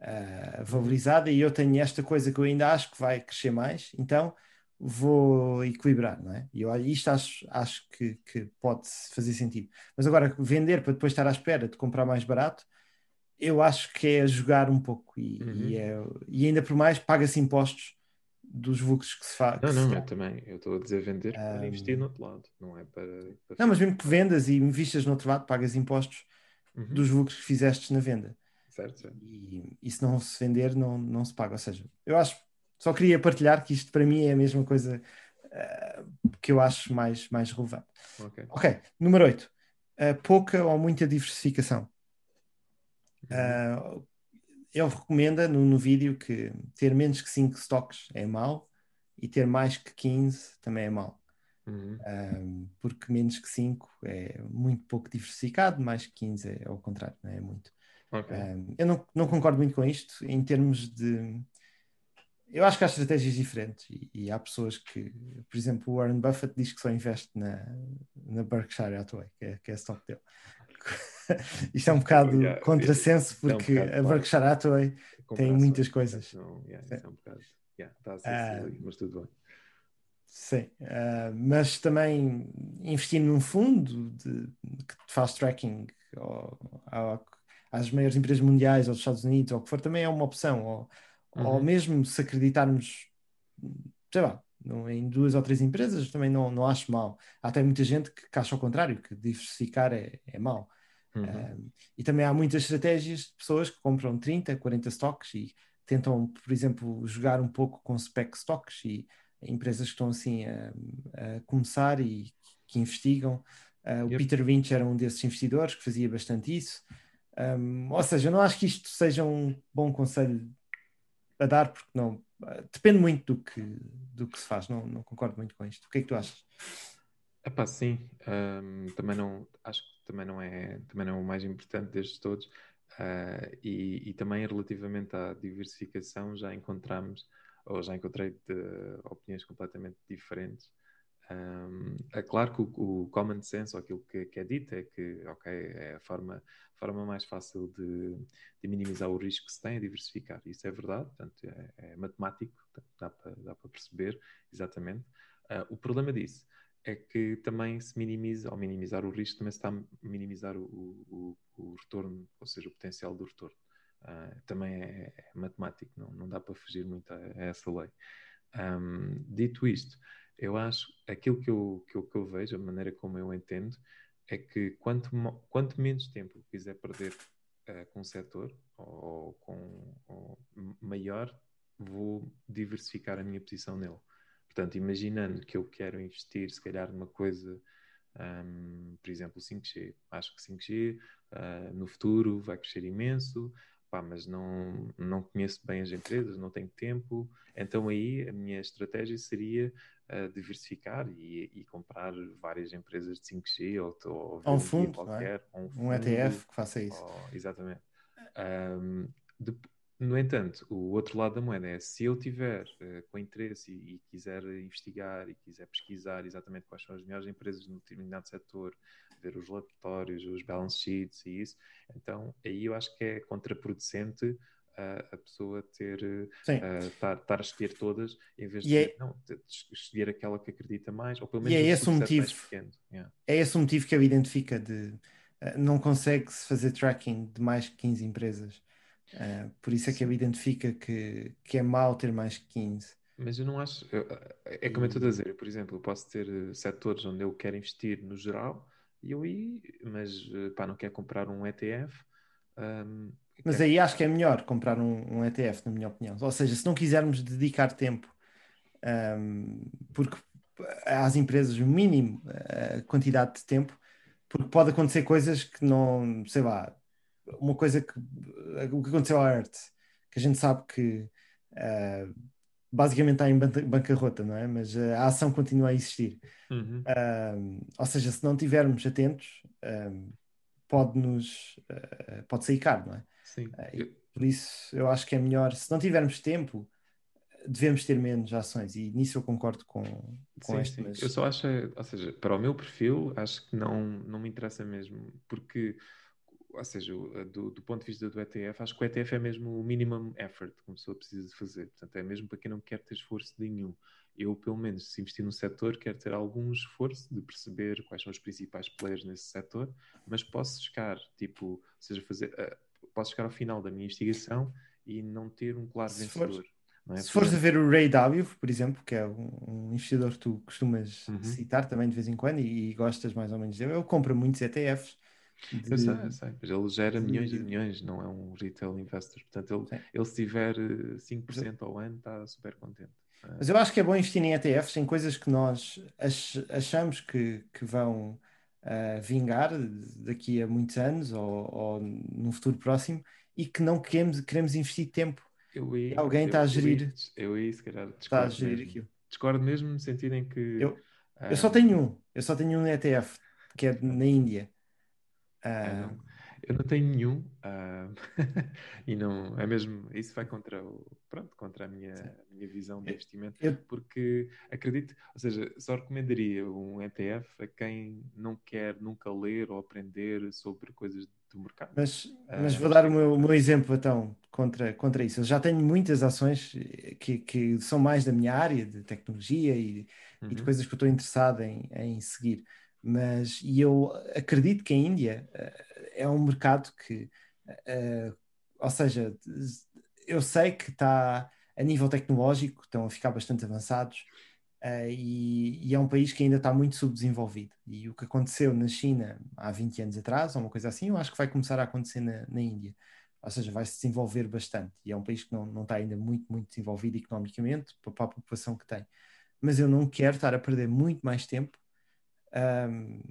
ah, valorizada e eu tenho esta coisa que eu ainda acho que vai crescer mais, então vou equilibrar, não é? E eu, isto acho, acho que, que pode fazer sentido. Mas agora, vender para depois estar à espera de comprar mais barato, eu acho que é jogar um pouco e, Uhum. e, é- e ainda por mais paga-se impostos dos lucros que se faz. Não, não, eu também. Eu estou a dizer vender para Ah, investir no outro lado, não é para. para Não, mas mesmo que vendas e investas no outro lado, pagas impostos Uhum. dos lucros que fizestes na venda. Certo, certo. E, e se não se vender, não, não se paga. Ou seja, eu acho, só queria partilhar que isto para mim é a mesma coisa ah, que eu acho mais, mais relevante. Ok. Número 8. pouca ou muita diversificação. Uhum. Ah, ele recomenda no, no vídeo que ter menos que 5 stocks é mau e ter mais que 15 também é mau. Uhum. Um, porque menos que 5 é muito pouco diversificado, mais que 15 é ao contrário, não é muito. Ok. Um, eu não, não concordo muito com isto em termos de. Eu acho que há estratégias diferentes e, e há pessoas que, por exemplo, o Warren Buffett diz que só investe na, na Berkshire Hathaway, que é, que é a stock dele. (laughs) Isto é um bocado Yeah, contrassenso é um porque bocado a claro. Berkshire Hathaway tem muitas coisas. Não, yeah, isso é um bocado. Yeah, está a ser Ah. silly, mas tudo bem. Sim, ah, mas também investir num fundo de, que faz tracking ao- ao- às maiores empresas mundiais ou dos Estados Unidos ou o que for, também é uma opção. Ou, ou Uhum. mesmo se acreditarmos, sei lá, em duas ou três empresas, também não, não acho mal. Há até muita gente que, que acha ao contrário, que diversificar é, é mau. Uhum. E também há muitas estratégias de pessoas que compram 30, 40 stocks e tentam, por exemplo, jogar um pouco com spec stocks e empresas que estão assim a, a começar e que investigam. Ah, o Yep. Peter Lynch era um desses investidores que fazia bastante isso. Um, ou seja, não acho que isto seja um bom conselho a dar, porque não ah, depende muito do que, do que se faz. Não, não concordo muito com isto. O que é que tu achas? Epá, sim, hum, também não, acho que também não é, também não é o mais importante destes todos. Ah, e, e também relativamente à diversificação já encontramos, ou já encontrei de- opiniões completamente diferentes. Hum, é claro que o, o common sense, ou aquilo que, que é dito, é que ok, é a forma, a forma mais fácil de, de minimizar o risco que se tem é diversificar. Isso é verdade, portanto, é, é matemático, dá para perceber exatamente. Ah, o problema disso é que também se minimiza, ao minimizar o risco, também se está a minimizar o, o, o retorno, ou seja, o potencial do retorno. Uh, também é, é, matemático, não, não dá para fugir muito a, a essa lei. Um, dito isto, eu acho aquilo que eu, que, eu, que eu vejo, a maneira como eu entendo, é que quanto, quanto menos tempo quiser perder uh, com o setor, ou com ou maior, vou diversificar a minha posição nele. Portanto, imaginando que eu quero investir, se calhar, numa coisa, um, por exemplo, 5G. Acho que 5G uh, ah, no futuro vai crescer imenso, pá, mas não, não conheço bem as empresas, não tenho tempo. Então, aí a minha estratégia seria uh, diversificar e, e, comprar várias empresas de 5G ou, ou, ou um fundo, qualquer, é? um, fundo, um ETF que faça isso. Ou, exatamente. Um, de, no entanto, o outro lado da moeda é se eu tiver uh, com interesse e, e, quiser investigar e quiser pesquisar exatamente quais são as melhores empresas no determinado setor, ver os relatórios, os balance sheets e isso, então aí eu acho que é contraproducente uh, a pessoa ter estar uh, a escolher todas em vez de, é... não, de escolher aquela que acredita mais, ou pelo menos e é esse o motivo, yeah. É esse o motivo que a identifica de não consegue-se fazer tracking de mais que 15 empresas. Uh, por isso é que ele identifica que, que é mau ter mais que 15. Mas eu não acho. É como eu estou a dizer, por exemplo, eu posso ter eh, setores onde eu quero investir no geral e eu aí, mas eh, pá, não quero comprar um ETF. Um, mas aí acho que é melhor comprar um, um, ETF, na minha opinião. Ou seja, se não quisermos dedicar tempo, um, porque às empresas o mínimo a quantidade de tempo, porque pode acontecer coisas que não, sei lá, uma coisa que o que aconteceu à arte, que a gente sabe que uh, basicamente está em bancarrota, não é? Mas uh, a ação continua a existir. Uhum. Uh, ou seja, se não estivermos atentos, pode-nos pode sair caro, não é? Sim. por isso eu acho que é melhor, se não tivermos tempo, devemos ter menos ações e nisso eu concordo com, com sim, este. Mas... Eu só acho, ou seja, para o meu perfil, acho que não, não me interessa mesmo, porque ou seja, do, do, ponto de vista do ETF, acho que o ETF é mesmo o minimum effort que uma pessoa precisa fazer. Portanto, é mesmo para quem não quer ter esforço nenhum. Eu, pelo menos, se investir no setor, quero ter algum esforço de perceber quais são os principais players nesse setor, mas posso chegar, tipo, ou seja, fazer, uh, posso chegar ao final da minha investigação e não ter um claro se vencedor. é? Se fores a ver o Ray W, por exemplo, que é um, um investidor que tu costumas uhum. citar também de vez em quando e, e, gostas mais ou menos dele, ele compra muitos ETFs de... Eu sei, eu sei, mas ele gera milhões e milhões, não é um retail investor. Portanto, ele, ele se tiver 5% eh, ao ano, está super contente. É. Mas eu acho que é bom investir em ETFs, em coisas que nós ach achamos que, que vão uh, vingar daqui a muitos anos ou, ou num futuro próximo e que não queremos, queremos investir tempo. Eu ia, alguém está a gerir. Eu ia, se calhar, está a gerir mesmo. aquilo. Discordo mesmo no sentido em que. Eu, uh... eu só tenho um, eu só tenho um ETF, que é na Índia. Uh, eu não tenho nenhum uh, (laughs) e não é mesmo isso vai contra o pronto contra a minha, minha visão de investimento eu, porque acredito ou seja só recomendaria um ETF a quem não quer nunca ler ou aprender sobre coisas do mercado. Mas, mas uh, vou dar o meu, o meu, exemplo então contra contra isso. Eu já tenho muitas ações que, que são mais da minha área de tecnologia e, e de uhum. coisas que eu estou interessado em, em seguir mas e eu acredito que a Índia uh, é um mercado que, uh, ou seja, eu sei que está a nível tecnológico, estão a ficar bastante avançados uh, e, e, é um país que ainda está muito subdesenvolvido. E o que aconteceu na China há 20 anos atrás, ou uma coisa assim, eu acho que vai começar a acontecer na, na Índia. Ou seja, vai se desenvolver bastante. E é um país que não, não está ainda muito, muito desenvolvido economicamente para a população que tem. Mas eu não quero estar a perder muito mais tempo um,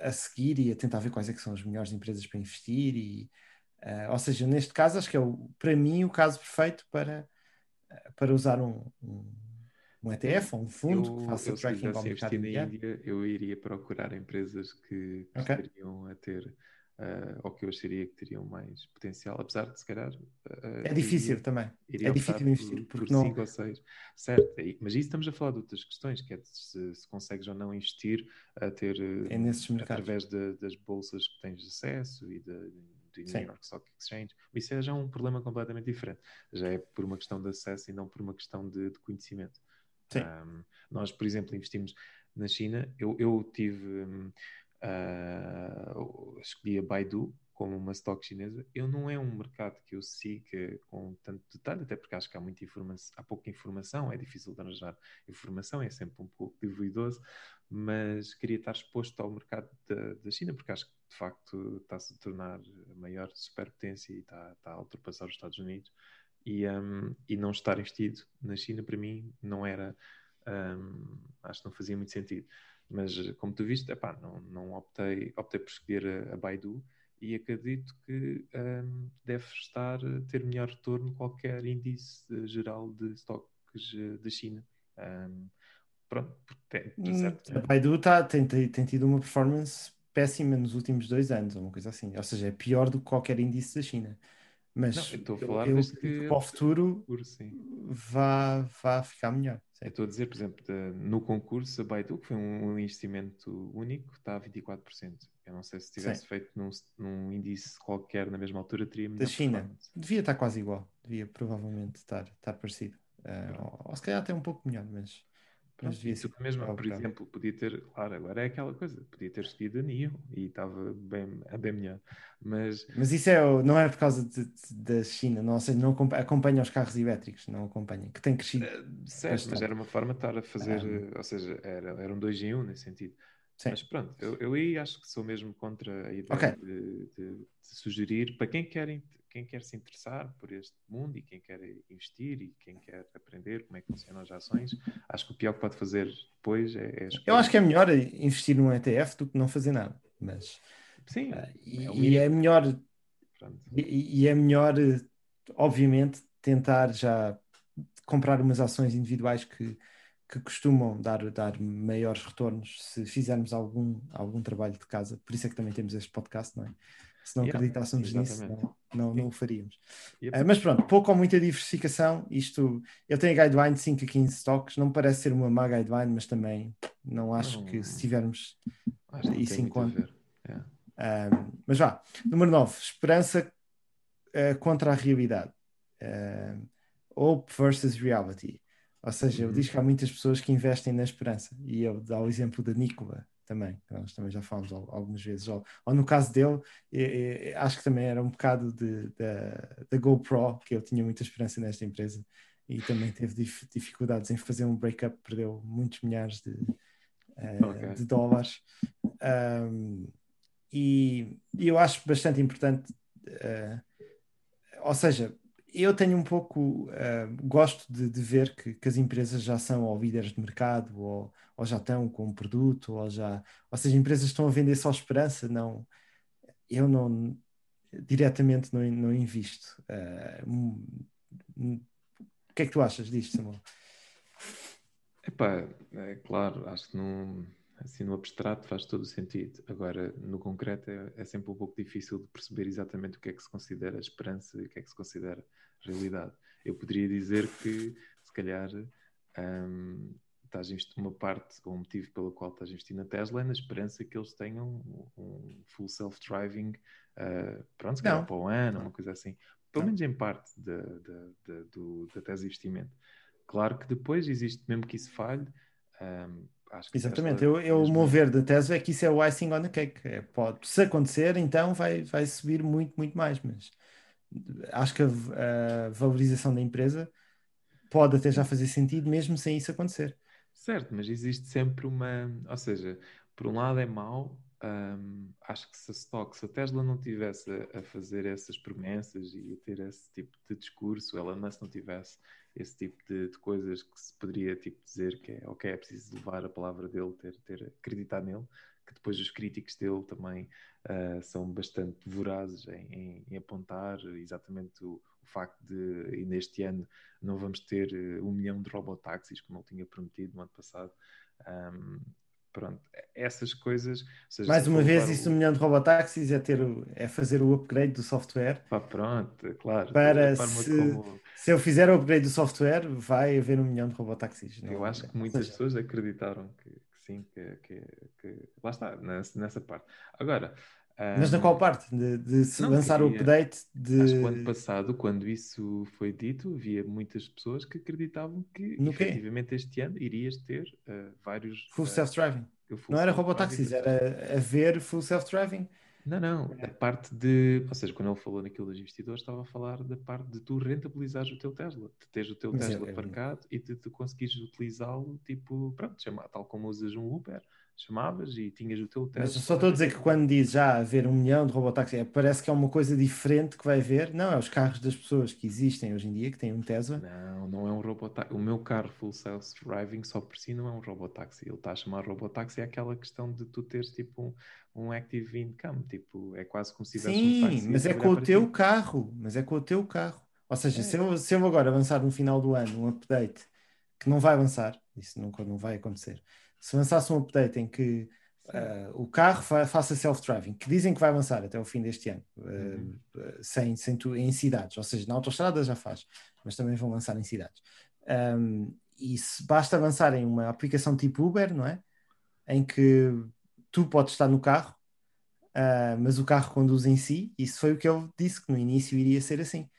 a seguir e a tentar ver quais é que são as melhores empresas para investir e uh, ou seja, neste caso acho que é o, para mim o caso perfeito para, para usar um, um, um ETF ou um fundo eu, que faça eu, tracking ao mercado na Índia, eu iria procurar empresas que, que okay. estariam a ter uh, ou que eu acharia que teriam mais potencial, apesar de se calhar. Uh, é difícil iria, também. Iria é difícil investir. Por, por não... cinco ou seis. Certo, mas isso estamos a falar de outras questões, que é se, se consegues ou não investir a ter é nesses através de, das bolsas que tens acesso e de, do New York Stock Exchange. Isso é já um problema completamente diferente. Já é por uma questão de acesso e não por uma questão de, de conhecimento. Um, nós, por exemplo, investimos na China. Eu, eu tive. Um, Uh, escolhi a Baidu como uma stock chinesa, eu não é um mercado que eu siga com tanto detalhe, até porque acho que há muita há pouca informação, é difícil de arranjar informação, é sempre um pouco duvidoso, mas queria estar exposto ao mercado da, da China, porque acho que de facto está-se a tornar a maior superpotência e está, está a ultrapassar os Estados Unidos. E, um, e não estar investido na China, para mim, não era. Um, acho que não fazia muito sentido. Mas, como tu viste, epá, não, não optei, optei por escolher a, a Baidu e acredito que um, deve estar a ter melhor retorno qualquer índice geral de estoques da China. Um, pronto, tem, certo, A Baidu tá, tem, tem, tem tido uma performance péssima nos últimos dois anos, ou uma coisa assim. Ou seja, é pior do que qualquer índice da China. Mas Não, eu estou a falar eu, eu que- para o futuro vá, vá ficar melhor. Eu estou a dizer, por exemplo, de- no concurso, a Baidu, que foi um investimento único, está a 24%. Eu não sei se tivesse Sim. feito num, num índice qualquer na mesma altura, teria Da China. Devia estar quase igual. Devia provavelmente estar, estar parecido. Eh, ou, ou se calhar até um pouco melhor, mas, mas Pronto, devia ser. tu mesmo, um por exemplo, podia ter, claro, agora é aquela coisa, podia ter escolhido a NIO e estava bem, bem melhor. Mas Mas isso é, não é por causa da China, não, ou seja, não acompa- acompanha os carros elétricos, não acompanha, que tem crescido. Certo, mas era uma forma de estar a fazer, Ah. eh, ou seja, era, era um 2 em 1 nesse sentido. Sim. Mas pronto, eu, eu aí acho que sou mesmo contra a ideia Ok. de, de- de sugerir para quem quer, in- quem quer se interessar por este mundo e quem quer investir e quem quer aprender como é que funcionam as ações, acho que o pior que pode fazer depois é, é Eu acho que é melhor investir num ETF do que não fazer nada, mas Sim, eh, e, é e é melhor. E, e é melhor, eh, obviamente, tentar já comprar umas ações individuais que, que costumam dar, dar maiores retornos se fizermos algum, algum trabalho de casa. Por isso é que também temos este podcast, não é? Se não Yeah, acreditássemos nisso, não, não, não o faríamos. E Eh, mas pronto, pouco ou muita diversificação. Isto, eu tenho a guideline de 5 a 15 stocks, não me parece ser uma má guideline, mas também não acho Não. que se tivermos isso tem muito a enquanto- ver. Yeah. um, mas vá, número 9, esperança uh, contra a realidade. Hope versus reality. Ou seja, eu Uhum. digo que há muitas pessoas que investem na esperança. E eu dá o exemplo da Nicola também, nós também já falamos al- algumas vezes. Ou, ou no caso dele, eh, eh, acho que também era um bocado de, da, GoPro, que eu tinha muita esperança nesta empresa. E também teve dif- dificuldades em fazer um breakup, perdeu muitos milhares de, eh, Ok. de dólares. Um, e, e eu acho bastante importante, eh, ou seja, eu tenho um pouco, eh, gosto de, de ver que, que as empresas já são ou líderes de mercado, ou, ou já estão com um produto, ou já, ou seja, empresas estão a vender só esperança, não, eu não, diretamente não, não invisto. Eh, hum, hum, o que é que tu achas disto, Samuel? Epá, é claro, acho que não, assim no abstrato faz todo o sentido. Agora, no concreto, é, é sempre um pouco difícil de perceber exatamente o que é que se considera esperança e o que é que se considera realidade. Eu poderia dizer que, se calhar, hum, estás a investir uma parte, ou um motivo pelo qual estás a investir na Tesla é na esperança que eles tenham um, um full self-driving, uh, pronto, se calhar para o ano, uma coisa assim. Pelo Não. menos em parte da, da, da, do, da tese de investimento. Claro que depois existe, mesmo que isso falhe, que Exatamente, eu, eu, o meu ver da Tesla é que isso é o icing on the cake. É, pode, se acontecer, então vai, vai subir muito, muito mais, mas acho que a, a valorização da empresa pode até já fazer sentido mesmo sem isso acontecer. Certo, mas existe sempre uma. Ou seja, por um lado é mau. hum, acho que se a stock, se a Tesla não tivesse a, a fazer essas promessas e a ter esse tipo de discurso, ela não, se não tivesse esse tipo de, de coisas que se poderia tipo, dizer que é ok, é preciso levar a palavra dele, ter, ter acreditar nele, que depois os críticos dele também ah, são bastante vorazes em, em- em apontar exatamente o, o facto de, e neste ano, não vamos ter eh, um milhão de robotáxis, como ele tinha prometido no ano passado. Ahm, pronto, essas coisas. seja, Mais uma vez, isso o- do milhão de robotáxis é, ter é fazer o upgrade do software. Pá, pronto, é claro. Para se- como- Se eu fizer o upgrade do software, vai haver um milhão de robotáxis. não- eu acho que muitas seja, pessoas acreditaram que, que sim, que, que, que- lá está, nessa, nessa parte. Agora. Mas na qual parte? De, de se não, lançar o update de. Acho que o ano passado, quando isso foi dito, havia muitas pessoas que acreditavam que No quê? efetivamente este ano irias ter ah, vários. Full ah, self-driving. Não era robotáxis, era haver full self-driving. Não, não, a parte de, ou seja, quando ele falou naquilo dos investidores, estava a falar da parte de tu rentabilizares o teu Tesla, de teres o teu Mas é- Tesla é- parcado e de tu conseguires utilizá-lo, tipo, pronto, chama, tal como usas um Uber, chamavas e tinhas o teu Mas Tesla. eu só estou a dizer que quando diz já haver um milhão de robotáxis, é, parece que é uma coisa diferente que vai haver. Não, é os carros das pessoas que existem hoje em dia, que têm um Tesla. Não, não é um robotáxi. O meu carro full self-driving só por si não é um robotáxi. Ele está a chamar robotáxi é aquela questão de tu teres tipo um, um active income, tipo, é quase como se tivesse um Sim, táxi a mas é com o teu ti. carro. Mas é com o teu carro. Ou seja, É. se eu, se eu agora avançar no final do ano um update que não vai avançar, isso nunca não vai acontecer. Se avançasse um update em que ah, o carro fa- faça self-driving, que dizem que vai avançar até o fim deste ano, ah, Uhum. sem, sem tu, em cidades, ou seja, na autoestrada já faz, mas também vão lançar em cidades. Ahm, e se basta avançar em uma aplicação tipo Uber, não é? Em que tu podes estar no carro, ah, mas o carro conduz em si, isso foi o que ele disse, que no início iria ser assim.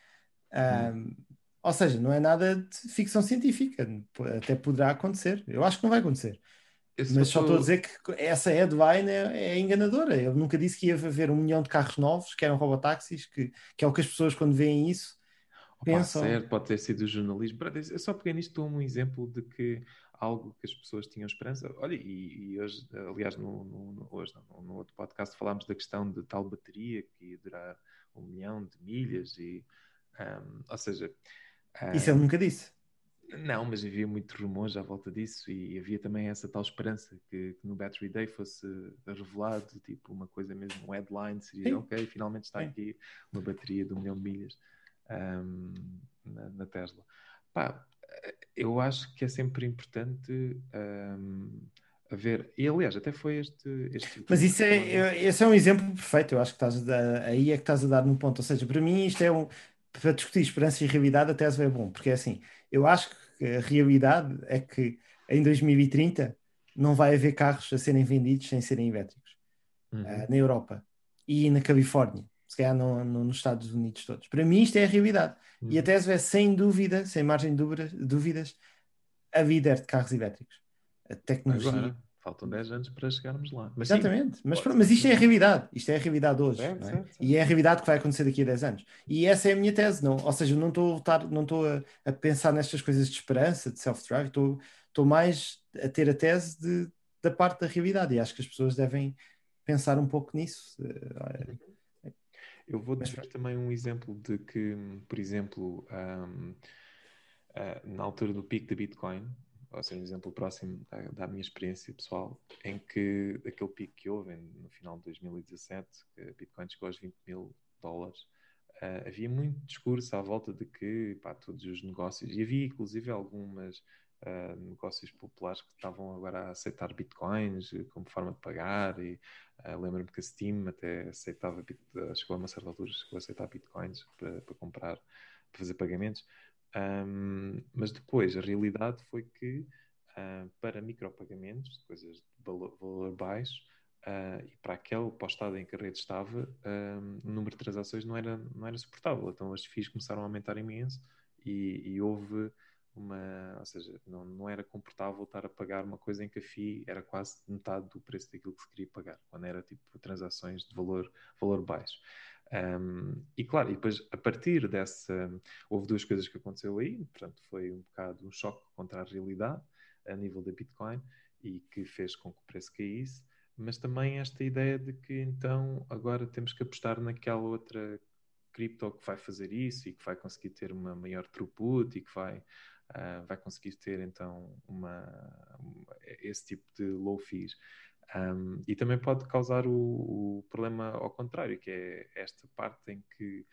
Ahm, Ou seja, não é nada de ficção científica, até poderá acontecer. Eu acho que não vai acontecer. Eu Mas só estou a dizer que essa headline é, é enganadora. Ele nunca disse que ia haver um milhão de carros novos, que eram robotáxis, que, que é o que as pessoas, quando veem isso, Opa, pensam. certo, pode ter sido o jornalismo. Eu só peguei nisto como um exemplo de que algo que as pessoas tinham esperança. Olha, e, e hoje, aliás, no, no- no- hoje não, no outro podcast falámos da questão de tal bateria que ia durar um milhão de milhas e ahm, ou seja, Isso ahm, ele nunca disse. Não, mas havia muito rumores à volta disso e havia também essa tal esperança que, que no Battery Day fosse revelado, tipo uma coisa mesmo, um headline, seria Sim. ok, finalmente está Sim. aqui uma bateria de um milhão de milhas ahm, na, na Tesla. Pá, eu acho que é sempre importante ahm, haver, e aliás, até foi este. este (laughs) Mas isso é, esse é um exemplo perfeito. Eu acho que estás a dar- aí é que estás a dar no ponto. Ou seja, para mim isto é um para discutir esperança e realidade até é bom, porque é assim, eu acho que a realidade é que em 2030 não vai haver carros a serem vendidos sem serem elétricos. Uhum. ah, na Europa e na Califórnia, se calhar no- no- nos Estados Unidos todos. Para mim, isto é a realidade. E Uhum. a Tesla é, sem dúvida, sem margem de dúvida- dúvidas, a líder de carros elétricos. A tecnologia. Agora, faltam 10 anos para chegarmos lá. Mas sim, Exatamente. Mas, pode pronto, mas isto é a sim. realidade. Isto é a realidade hoje. É? certo. E é a realidade que vai acontecer daqui a 10 anos. E essa é a minha tese. Não, ou seja, não estou a, lutar- não estou a, pensar nestas coisas de esperança, de self-drive. Estou, mais a ter a tese de- da parte da realidade. E acho que as pessoas devem pensar um pouco nisso. Eu vou Mas dizer também um exemplo de que, por exemplo, ahm, ah, na altura do pico da Bitcoin, ou seja, um exemplo próximo da, da minha experiência pessoal, em que aquele pico que houve no final de 2017, que a Bitcoin chegou aos 20 mil dólares, ah, havia muito discurso à volta de que pá, todos os negócios, e havia inclusive algumas ah, negócios populares que estavam agora a aceitar bitcoins como forma de pagar e ah, lembro-me que a Steam até aceitava, chegou a uma certa altura, chegou a aceitar bitcoins para, para comprar, para fazer pagamentos. Ahm, mas depois a realidade foi que ah, para micropagamentos, coisas de valor, valor baixo, ah, e para aquele para o estado em que a rede estava, ahm, o número de transações não era, não era suportável. Então as FIIs começaram a aumentar imenso e, e houve uma, ou seja, não, não era comportável estar a pagar uma coisa em que a FII era quase metade do preço daquilo que se queria pagar, quando era tipo transações de valor, valor baixo. Um, e claro, e depois a partir dessa, houve duas coisas que aconteceu aí, portanto foi um bocado um choque contra a realidade a nível da Bitcoin e que fez com que o preço caísse, mas também esta ideia de que então agora temos que apostar naquela outra cripto que vai fazer isso e que vai conseguir ter uma maior throughput e que vai Uh, vai conseguir ter então uma, uma, esse tipo de low fees. Um, e também pode causar o, o, problema ao contrário, que é esta parte em que,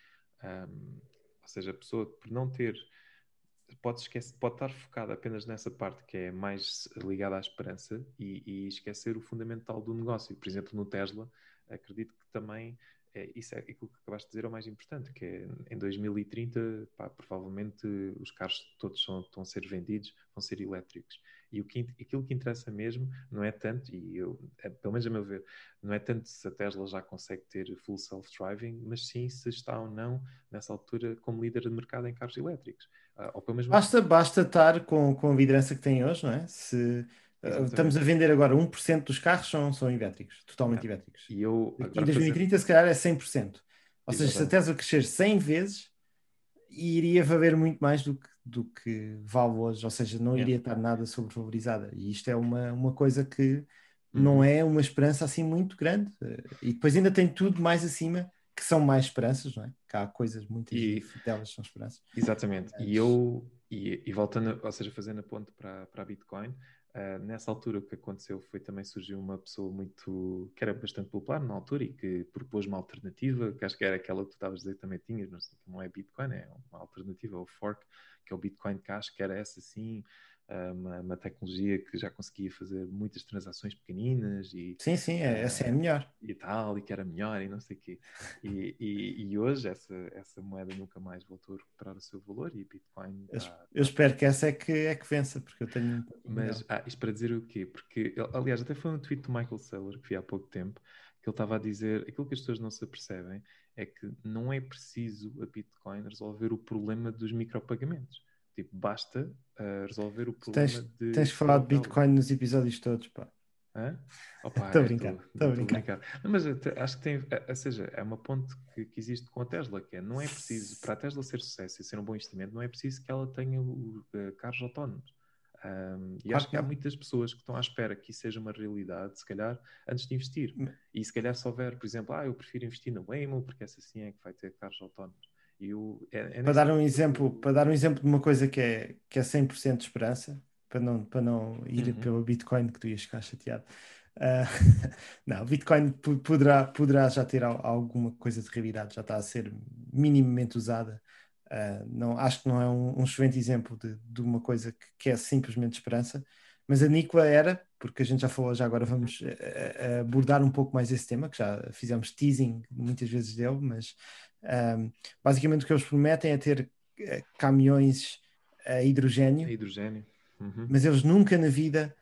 um, ou seja, a pessoa por não ter, pode, esquecer, pode estar focada apenas nessa parte que é mais ligada à esperança e, e esquecer o fundamental do negócio. Por exemplo, no Tesla, acredito que também é, isso é aquilo que acabaste de dizer é o mais importante, que é em 2030, pá, provavelmente os carros todos são, estão a ser vendidos, vão ser elétricos. E o que, aquilo que interessa mesmo não é tanto, e eu, é, pelo menos a meu ver, não é tanto se a Tesla já consegue ter full self-driving, mas sim se está ou não, nessa altura, como líder de mercado em carros elétricos. Uh, ou pelo menos basta, basta estar com, com a liderança que tem hoje, não é? Se Exatamente. Estamos a vender agora 1% dos carros são, são elétricos, totalmente Yeah. elétricos. E eu Em agora 2030, se calhar, é 100%. Ou seja, se a Exatamente. Tesla crescer 100 vezes, iria valer muito mais do que, do que vale hoje. Ou seja, não iria estar nada sobrevalorizada. E isto é uma, uma coisa que não Uhum. é uma esperança assim muito grande. E depois ainda tem tudo mais acima, que são mais esperanças, não é? Que há coisas, muitas E- delas são esperanças. Exatamente. Mas- E eu, e, e voltando, ou seja, fazendo a ponte para, para a Bitcoin, ah, nessa altura o que aconteceu foi também surgiu uma pessoa muito, que era bastante popular na altura e que propôs uma alternativa, que acho que era aquela que tu estavas a dizer que também tinhas, não, sei, não é Bitcoin, é uma alternativa, o fork, que é o Bitcoin Cash, que era essa sim, uma, uma tecnologia que já conseguia fazer muitas transações pequeninas e, Sim, sim, é, essa é a melhor. e tal, e que era melhor e não sei quê. E, e, e hoje essa, essa moeda nunca mais voltou a recuperar o seu valor e Bitcoin Eu, está- eu espero que essa é que, é que vença, porque eu tenho Mas, ah, isto para dizer o quê? Porque, aliás, até foi um tweet do Michael Saylor que vi há pouco tempo, que ele estava a dizer, aquilo que as pessoas não se apercebem é que não é preciso a Bitcoin resolver o problema dos micropagamentos. Tipo, basta ah, resolver o problema tens, de... tens falar de Bitcoin. Nos episódios todos, pá. (laughs) Tô a brincar, tô a brincar. Não, mas acho que tem, a- ou seja, é uma ponte que, que existe com a Tesla, que é, não é preciso, para a Tesla ser sucesso e ser um bom investimento, não é preciso que ela tenha o- eh, carros autónomos. Ahm, e Claro acho que que há muitas pessoas que estão à espera que isso seja uma realidade, se calhar, antes de investir. Hum. E se calhar se houver, por exemplo, ah, eu prefiro investir na Waymo, porque essa sim é que vai ter carros autónomos. Eu, é, é Para dar um exemplo, para dar um exemplo de uma coisa que é, que é 100% de esperança, para não, para não ir Uhum. pelo Bitcoin que tu ias ficar chateado. Ah, (laughs) não, o Bitcoin po- poderá, poderá já ter al- alguma coisa de realidade, já está a ser minimamente usada. Ah, não, acho que não é um, um excelente exemplo de, de uma coisa que, que é simplesmente esperança, mas a Nikola era, porque a gente já falou, já agora vamos eh, eh, abordar um pouco mais esse tema, que já fizemos teasing muitas vezes dele, mas ah, basicamente o que eles prometem é ter eh, caminhões a hidrogênio, É hidrogênio. Uhum, mas eles nunca na vida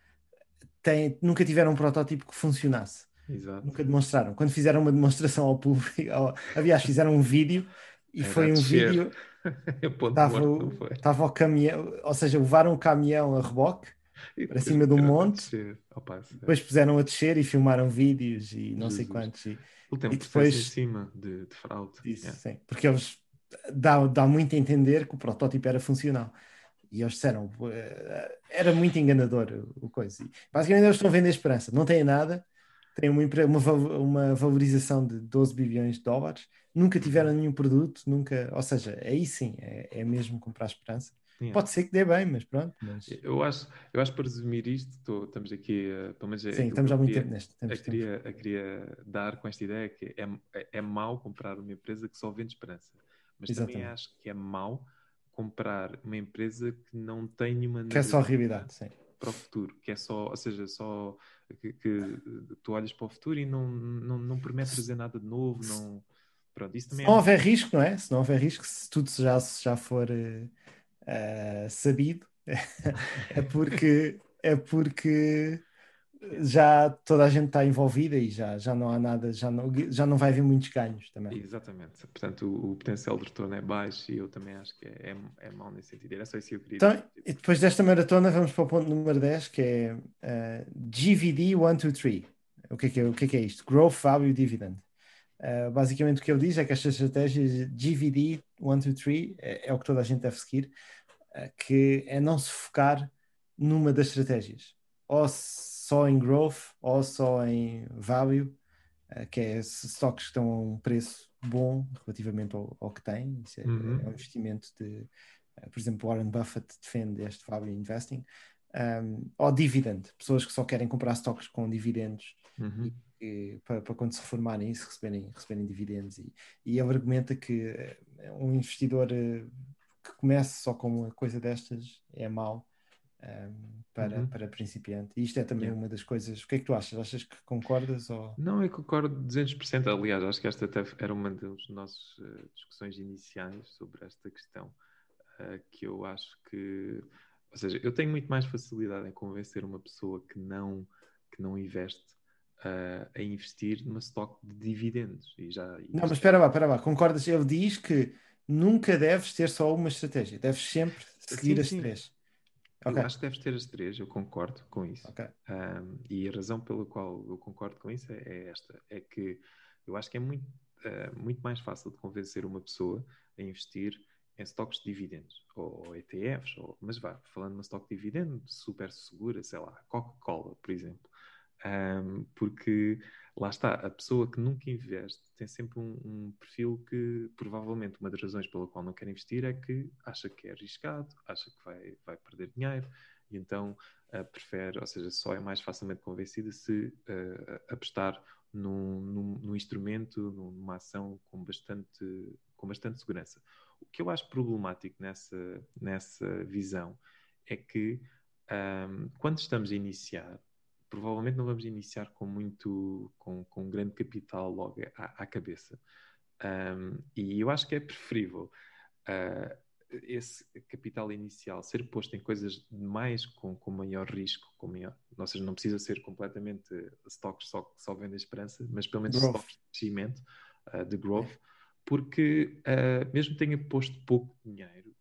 têm, nunca tiveram um protótipo que funcionasse. Exato. Nunca demonstraram. Quando fizeram uma demonstração ao público, ao- aliás, fizeram um vídeo e foi (laughs) a um vídeo, estava o, o caminhão, ou seja, levaram o caminhão a reboque, E para cima de um a monte. Opa, sério. depois puseram a descer e filmaram vídeos e não sei Jesus. quantos. E, Ele tem um e depois- em cima de, de fraude. Isso, Yeah. sim. Porque eles dá, dá muito a entender que o protótipo era funcional. E eles disseram, eh, era muito enganador o, o coisa. E, basicamente eles estão a vender esperança, não têm nada, têm uma, uma, uma valorização de 12 bilhões de dólares, nunca tiveram nenhum produto, nunca, ou seja, aí sim, é, é mesmo comprar esperança. Yeah. Pode ser que dê bem, mas pronto. Mas, Eu acho, eu acho para resumir isto, tô- estamos aqui, eh, pelo menos é sim, estamos há muito queria- tempo neste. Eu tempo. queria, eu queria dar com esta ideia que é, é, é mau comprar uma empresa que só vende esperança. Mas também Exatamente. acho que é mau comprar uma empresa que não tem nenhuma Que é só realidade, sim. para o futuro, que é só, ou seja, só que, que tu olhas para o futuro e não, não, não promete trazer nada de novo, não. Pronto, isso Se também não é. houver risco, não é? Se não houver risco, se tudo já, se já for eh, eh, sabido, (laughs) é (laughs) porque é porque já toda a gente está envolvida e já, já não há nada, já não, já não vai haver muitos ganhos também. Exatamente. Portanto, o, o potencial de retorno é baixo e eu também acho que é, é, é mau nesse sentido. Era só isso que eu queria Então, dizer. e depois desta maratona, vamos para o ponto número 10, que é eh, GVD 123. O que é que é, o que é, que é isto? Growth Value Dividend. Eh, basicamente, o que ele diz é que esta estratégia GVD 123 é, é o que toda a gente deve seguir, eh, que é não se focar numa das estratégias, ou só em growth, ou só em value, eh, que é stocks que estão a um preço bom relativamente ao, ao que têm. Isso é, Uhum. é um investimento de, por exemplo, Warren Buffett defende este value investing. Um, ou dividend, pessoas que só querem comprar stocks com dividendos Uhum. e, para, para quando se reformarem isso receberem, receberem dividendos e, e ele argumenta que eh, um investidor eh, que comece só com uma coisa destas é mau ehm, para, Uhum. para principiante e isto é também Yeah. uma das coisas o que é que tu achas? Achas que concordas ou... Não, eu concordo 200%. Aliás, acho que esta até era uma das nossas eh, discussões iniciais sobre esta questão, que eu acho que, ou seja, eu tenho muito mais facilidade em convencer uma pessoa que não, que não investe eh, a investir numa stock de dividendos. E já, e não, mas espera lá, espera lá, concordas? Ele diz que nunca deves ter só uma estratégia deves sempre seguir Sim, as sim. três. Eu acho que deves ter as três, eu concordo com isso. Ok. Um, e a razão pela qual eu concordo com isso é, é esta: é que eu acho que é muito, uh, muito mais fácil de convencer uma pessoa a investir em stocks de dividendos ou, ou ETFs, ou, mas vá, falando numa stock de dividendo super segura, sei lá, Coca-Cola, por exemplo. Um, porque lá está, a pessoa que nunca investe tem sempre um, um, perfil que provavelmente uma das razões pela qual não quer investir é que acha que é arriscado, acha que vai, vai perder dinheiro e então uh, prefere, ou seja, só é mais facilmente convencida se uh, apostar num, num, num, instrumento, numa ação com bastante, com bastante segurança. O que eu acho problemático nessa, nessa visão é que um, quando estamos a iniciar provavelmente não vamos iniciar com muito, com, com um grande capital logo à, à cabeça. Um, e eu acho que é preferível uh, esse capital inicial ser posto em coisas mais com, com maior risco, com maior, ou seja, não precisa ser completamente stocks só só vendem esperança, mas pelo menos growth. stocks de crescimento, uh, de growth, porque uh, mesmo tenha posto pouco dinheiro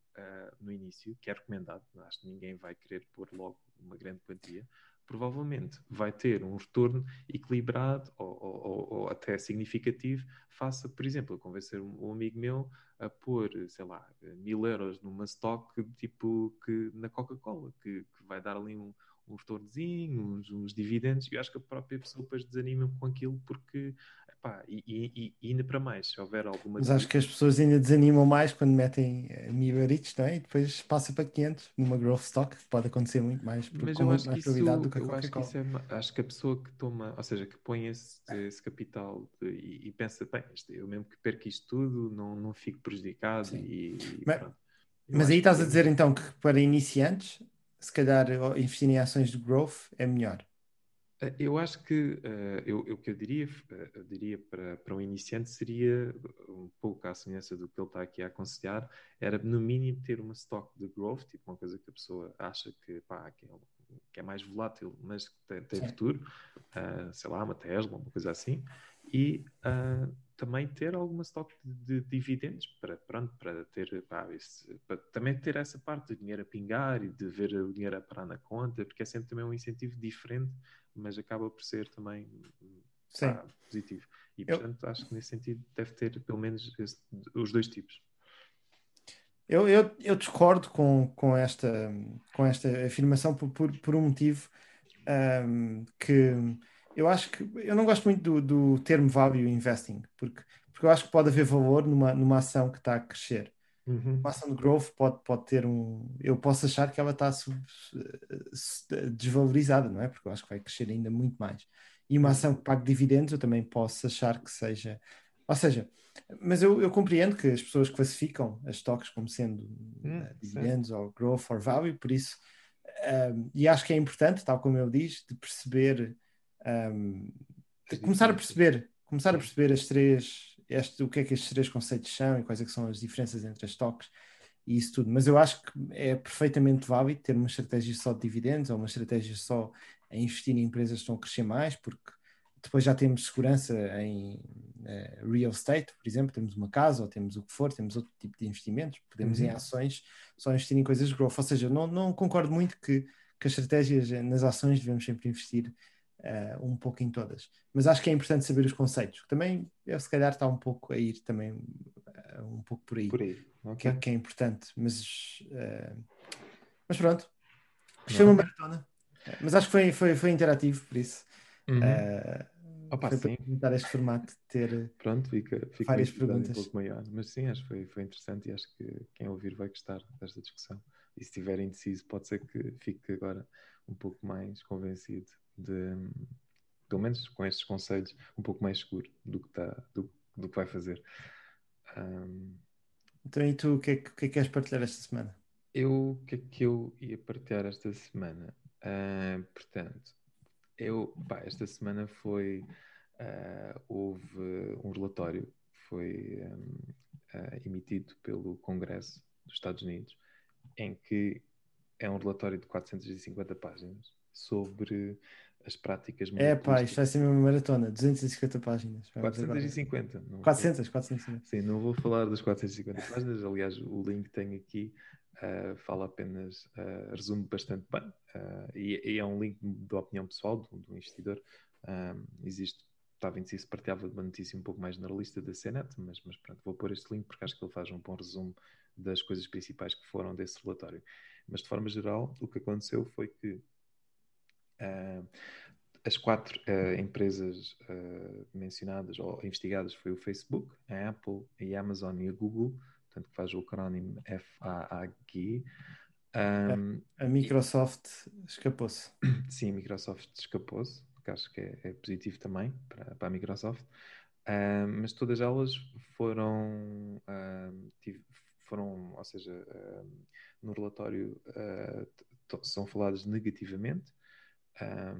no início, que é recomendado, acho que ninguém vai querer pôr logo uma grande quantia, provavelmente vai ter um retorno equilibrado ou, ou, ou até significativo face, por exemplo, convencer um amigo meu a pôr, sei lá, mil euros numa stock tipo que na Coca-Cola, que, que, vai dar ali um, um retornozinho, uns, uns, dividendos, e eu acho que a própria pessoa depois desanima com aquilo porque Pá, e, e, e, ainda para mais, se houver alguma. Mas acho que as pessoas ainda desanimam mais quando metem uh, mil euritos, não é? E depois passa para 500 numa growth stock, que pode acontecer muito mais, Mas eu acho mais que isso, probabilidade do que a eu acho que, isso é, acho que a pessoa que toma, ou seja, que põe esse, esse capital de- e, e pensa, bem, eu mesmo que perca isto tudo, não, não fico prejudicado Sim. e, Mas- Mas aí que estás a é- dizer então que para iniciantes, se calhar investir em ações de growth é melhor. Eh, Eu acho que eh, eu, o que eu diria, eh, eu diria para, para um iniciante seria um pouco à semelhança do que ele está aqui a aconselhar, era no mínimo ter uma stock de growth, tipo uma coisa que a pessoa acha que, pá, que, é, que é mais volátil, mas que tem, tem futuro, ah, sei lá, uma Tesla, uma coisa assim, e ah, também ter alguma stock de, de dividendos para, pronto, para ter, pá, esse- para também ter essa parte de dinheiro a pingar e de ver o dinheiro a parar na conta, porque é sempre também um incentivo diferente mas acaba por ser também pá, positivo. E Eu- portanto acho que nesse sentido deve ter pelo menos esse- os dois tipos. Eu, eu, eu discordo com, com, esta, com esta afirmação por, por, por um motivo ahm, que eu acho que eu não gosto muito do, do termo value investing, porque, porque eu acho que pode haver valor numa, numa ação que está a crescer. Uma ação de growth pode, pode ter um. Eu posso achar que ela está sub- se- desvalorizada, não é? Porque eu acho que vai crescer ainda muito mais. E uma ação que pague dividendos, eu também posso achar que seja. Ou seja, mas eu, eu compreendo que as pessoas classificam as stocks como sendo Hum, eh, dividendos ou growth or value, por isso. e acho que é importante, tal como eu disse, de perceber. De começar a perceber, começar a perceber as três, este, o que é que estes três conceitos são e quais é que são as diferenças entre as stocks e isso tudo. Mas eu acho que é perfeitamente válido ter uma estratégia só de dividendos ou uma estratégia só a investir em empresas que estão a crescer mais, porque depois já temos segurança em eh, real estate, por exemplo, temos uma casa ou temos o que for, temos outro tipo de investimentos, podemos em Uhum. ações só investir em coisas de growth. Ou seja, não, não concordo muito que, que as estratégias nas ações devemos sempre investir eh, um pouco em todas. Mas acho que é importante saber os conceitos, que também eu se calhar está um pouco a ir também eh, um pouco por aí, Por aí. que, ok? é- que é importante. Mas, eh, mas pronto, foi uma maratona. Mas acho que foi, foi, foi interativo, por isso. Uhum. Opa, foi sim. este formato de ter. Pronto, fica, fica Várias perguntas. um pouco maior. Mas sim, acho que foi, foi interessante e acho que quem ouvir vai gostar desta discussão. E se estiver indeciso, pode ser que fique agora um pouco mais convencido de, pelo menos com estes conselhos, um pouco mais seguro do que, tá, do, do que vai fazer. Ahm, Então, e tu, o que é que, é que queres partilhar esta semana? Eu, o que é que eu ia partilhar esta semana? Ah, portanto, eu, pá, esta semana foi, ah, houve um relatório que foi hum, ah, emitido pelo Congresso dos Estados Unidos, em que é um relatório de 450 páginas sobre as práticas É pá, isto vai ser uma maratona, 250 páginas. Vamos agora. 450. não vou- 400, 450. Sim, não vou falar das 450 páginas, aliás, o link tenho aqui ah, fala apenas, ah, resume bastante bem, ah, e, e é um link da opinião pessoal do, do investidor. Ah, existe, estava em si se partilhava uma notícia um pouco mais generalista da CNET, mas, mas pronto, vou pôr este link porque acho que ele faz um bom resumo das coisas principais que foram desse relatório. Mas de forma geral, o que aconteceu foi que ah, as quatro ah, empresas ah, mencionadas ou investigadas foi o Facebook, a Apple, a Amazon e a Google, portanto que faz o acrónimo FAAG. Um, A Microsoft escapou-se. (coughs) Sim, a Microsoft escapou-se, que acho que é, é positivo também para, para a Microsoft. Mas todas elas foram, tive- foram ou seja, ah, no relatório t- são faladas negativamente. Ah,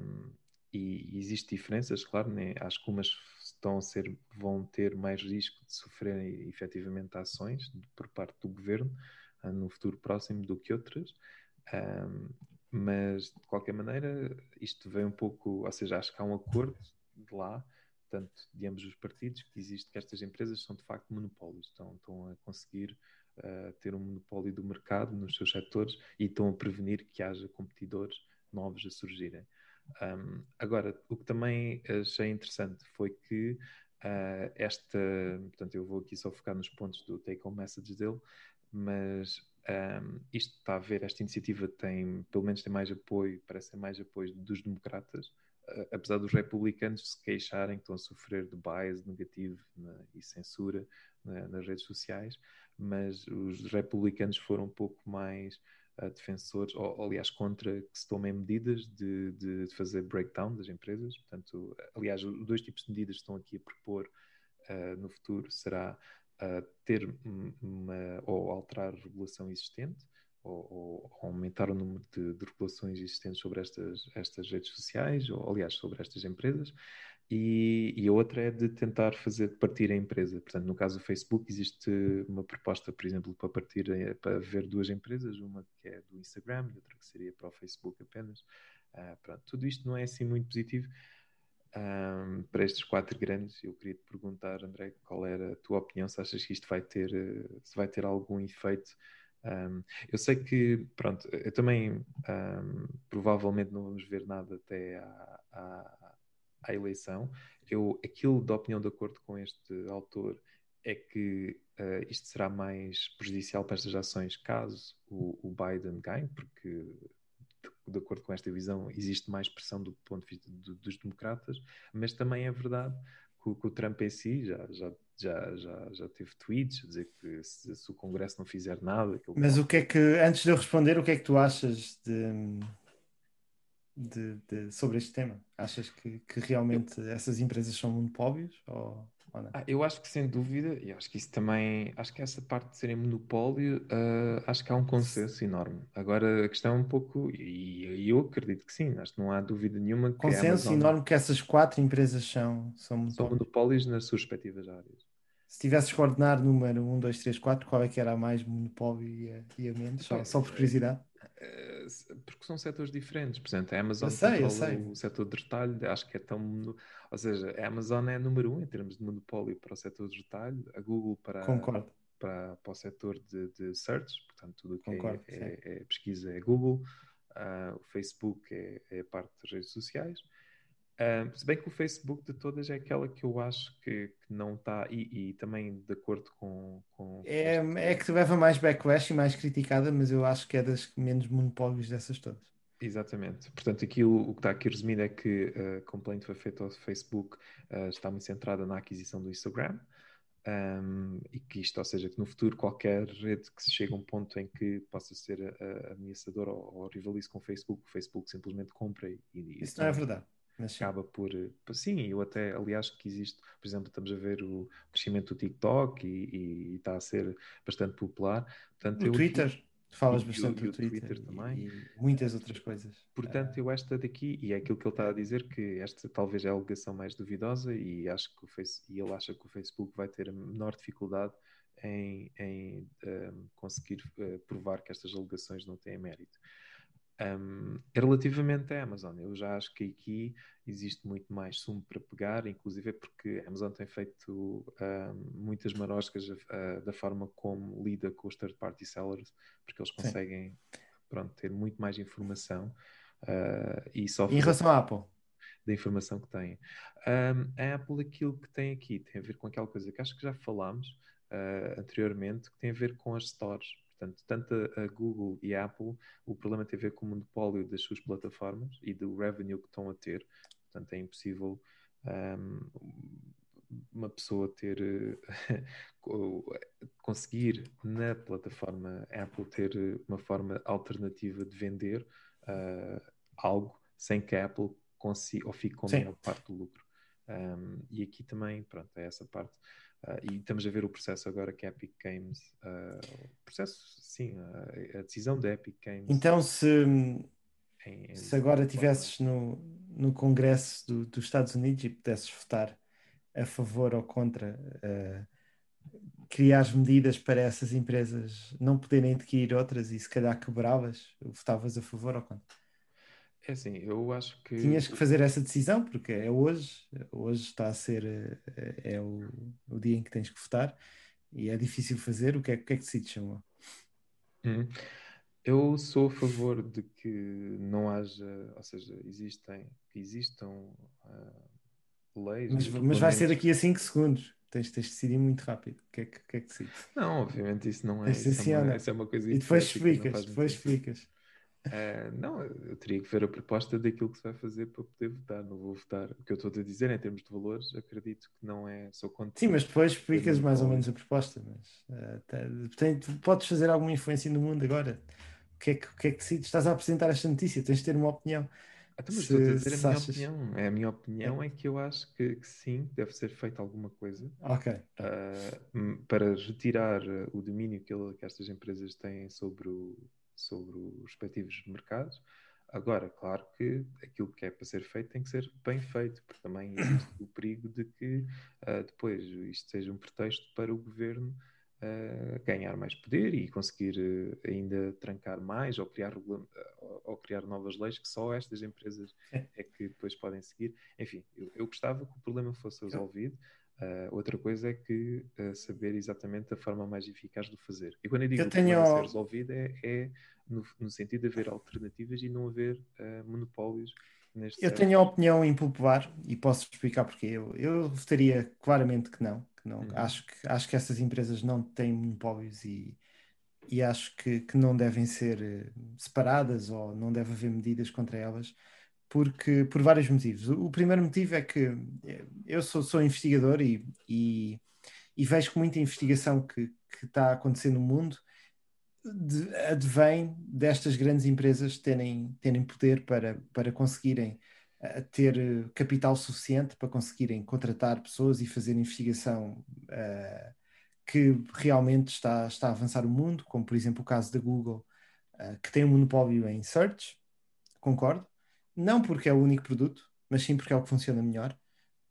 e existe diferenças, claro, né? acho que umas estão a ser, vão ter mais risco de sofrerem efetivamente ações por parte do governo ah, no futuro próximo do que outras. Ah, mas de qualquer maneira, isto vem um pouco, ou seja, acho que há um acordo de lá, tanto de ambos os partidos, que existe que estas empresas são de facto monopólios, estão, estão a conseguir ah, ter um monopólio do mercado nos seus setores e estão a prevenir que haja competidores novos a surgirem. Um, agora, o que também achei interessante foi que ah, esta, portanto, eu vou aqui só focar nos pontos do take-home message dele, mas um, isto está a ver, esta iniciativa tem, pelo menos tem mais apoio, parece ter mais apoio dos democratas, ah, apesar dos republicanos se queixarem que estão a sofrer de bias negativo e censura na- nas redes sociais, mas os republicanos foram um pouco mais ah, defensores, ou aliás, contra que se tomem medidas de, de fazer breakdown das empresas. Portanto, aliás, os dois tipos de medidas que estão aqui a propor ah, no futuro será ah, ter um- uma ou alterar a regulação existente ou, ou aumentar o número de, de regulações existentes sobre estas, estas redes sociais, ou aliás, sobre estas empresas, e, e a outra é de tentar fazer partir a empresa. Portanto, no caso do Facebook, existe uma proposta, por exemplo, para partir, eh, para ver duas empresas, uma que é do Instagram e outra que seria para o Facebook apenas. Ah, pronto, tudo isto não é assim muito positivo ahm, para estes quatro grandes. Eu queria te perguntar, André, qual era a tua opinião? Se achas que isto vai ter, eh, se vai ter algum efeito? Ahm, eu sei que, pronto, eu também ahm, provavelmente não vamos ver nada até à, à eleição. Eu, aquilo da opinião de acordo com este autor é que eh, isto será mais prejudicial para estas ações caso o, o Biden ganhe, porque de, de acordo com esta visão existe mais pressão do ponto de vista do- dos democratas, mas também é verdade que, o- que o Trump em si já, já, já, já, já teve tweets a dizer que se, se o Congresso não fizer nada, Mas pode- o que é que, antes de eu responder, o que é que tu achas de, de- de- sobre este tema? Achas que, que realmente essas empresas são monopólios ou, ou? Ah, eu acho que sem dúvida, e acho que isso também, acho que essa parte de serem monopólio, ah, acho que há um consenso enorme. Agora a questão é um pouco, e, e eu acredito que sim, acho que não há dúvida nenhuma Consenso Amazon enorme que essas quatro empresas são, são são monopólios. monopólios nas suas respectivas áreas. Se tivesses que ordenar número 1, 2, 3, 4, qual é que era a mais monopólio e a, e a menos? Só, só por curiosidade. Eh, porque são setores diferentes. Por exemplo, a Amazon Eu sei, eu sei. o setor de retalho, acho que é tão. Ou seja, a Amazon é número um em termos de monopólio para o setor de retalho, a Google para, Concordo. para, para o setor de, de search, portanto, tudo o que é, Concordo, é- é pesquisa é Google, ah, o Facebook é, é a parte das redes sociais. Ah, se bem que o Facebook de todas é aquela que eu acho que, que não está, e, e também de acordo com. com É, este- é que leva mais backlash e mais criticada, mas eu acho que é das menos monopólios dessas todas. Exatamente. Portanto, aquilo, o que está aqui resumido é que a complaint foi feita ao Facebook, ah, está muito centrada na aquisição do Instagram, ahm, e que isto, ou seja, que no futuro qualquer rede que se chegue a um ponto em que possa ser ah, ameaçadora ou, ou rivalize com o Facebook, o Facebook simplesmente compra e, e Isso não é então verdade. Mas acaba por, eh, por- sim, eu até, aliás, que existe, por exemplo, estamos a ver o crescimento do TikTok e, está a ser bastante popular. Portanto, O eu Twitter, falas bastante do Twitter, Twitter também. e muitas outras coisas. Portanto, eu esta daqui, e é aquilo que ele está a dizer, que esta talvez é a alegação mais duvidosa, e acho que o Face, e ele acha que o Facebook vai ter a menor dificuldade em, em, ehm, conseguir eh, provar que estas alegações não têm mérito. Um, relativamente à Amazon, eu já acho que aqui existe muito mais sumo para pegar, inclusive é porque a Amazon tem feito muitas maroscas uh, da forma como lida com os third-party sellers, porque eles conseguem pronto, ter muito mais informação uh, e só Em relação à Apple? Da informação que tem. Um, a Apple, aquilo que tem aqui, tem a ver com aquela coisa que acho que já falámos uh, anteriormente, que tem a ver com as stores Portanto, tanto a, Google e a Apple, o problema tem a ver com o monopólio das suas plataformas e do revenue que estão a ter. Portanto, é impossível um, uma pessoa ter (laughs) conseguir na plataforma Apple ter uma forma alternativa de vender uh, algo sem que a Apple consiga ou fique com a maior parte do lucro. Um, e aqui também, pronto, é essa parte. Uh, e estamos a ver o processo agora que a Epic Games, uh, o processo, sim, uh, a decisão da Epic Games. Então, se, em, em se agora estivesses no, no Congresso do, dos Estados Unidos e pudesses votar a favor ou contra criar medidas para essas empresas não poderem adquirir outras e se calhar quebravas, votavas a favor ou contra? É assim, eu acho que. Tinhas que fazer essa decisão, porque é hoje, hoje está a ser é, é o, o dia em que tens que votar e é difícil fazer. O que é, o que, é que decides, chamou? Hum. Eu sou a favor de que não haja, ou seja, existem, existam uh, leis. Mas, mas vai ser daqui a 5 segundos. Tens, tens de decidir muito rápido. O que é que, que, é que decides? Não, obviamente isso não é. Isso, é uma, isso é uma coisa E depois explicas, depois explicas. Uh, não, eu teria que ver a proposta daquilo que se vai fazer para poder votar. Não vou votar. O que eu estou a dizer em termos de valores, acredito que não é. Sou contra. Sim, mas depois explicas mais ou menos a proposta. Mas uh, tem, podes fazer alguma influência no mundo agora. O que é que, o que, é que decides? Estás a apresentar esta notícia, tens de ter uma opinião. Ah, então, mas se, estou a dizer a minha achas... opinião. É, a minha opinião é. é que eu acho que, que, sim, deve ser feita alguma coisa uh, para retirar o domínio que, ele, que estas empresas têm sobre o sobre os respectivos mercados. Agora, claro que aquilo que é para ser feito tem que ser bem feito, porque também existe o perigo de que uh, depois isto seja um pretexto para o governo uh, ganhar mais poder e conseguir uh, ainda trancar mais ou criar, ou criar novas leis que só estas empresas é. que depois podem seguir. Enfim, eu, eu gostava que o problema fosse resolvido. Uh, outra coisa é que uh, saber exatamente a forma mais eficaz de fazer. E quando eu digo eu que tenho... ser resolvido é, é no, no, sentido de haver alternativas e não haver uh, monopólios. Neste eu certo. tenho a opinião impopular e posso explicar porque eu, eu votaria claramente que não. Que não. Uhum. Acho, que, acho que essas empresas não têm monopólios e, e acho que, que não devem ser separadas ou não deve haver medidas contra elas porque por vários motivos. O, primeiro motivo é que eu sou, sou investigador e, e, e, vejo que muita investigação que, que está a acontecer no mundo de, advém destas grandes empresas terem, terem poder para, para conseguirem uh, ter capital suficiente para conseguirem contratar pessoas e fazer investigação uh, que realmente está, está a avançar o mundo, como por exemplo o caso da Google, que tem um monopólio em search, concordo, não porque é o único produto, mas sim porque é o que funciona melhor.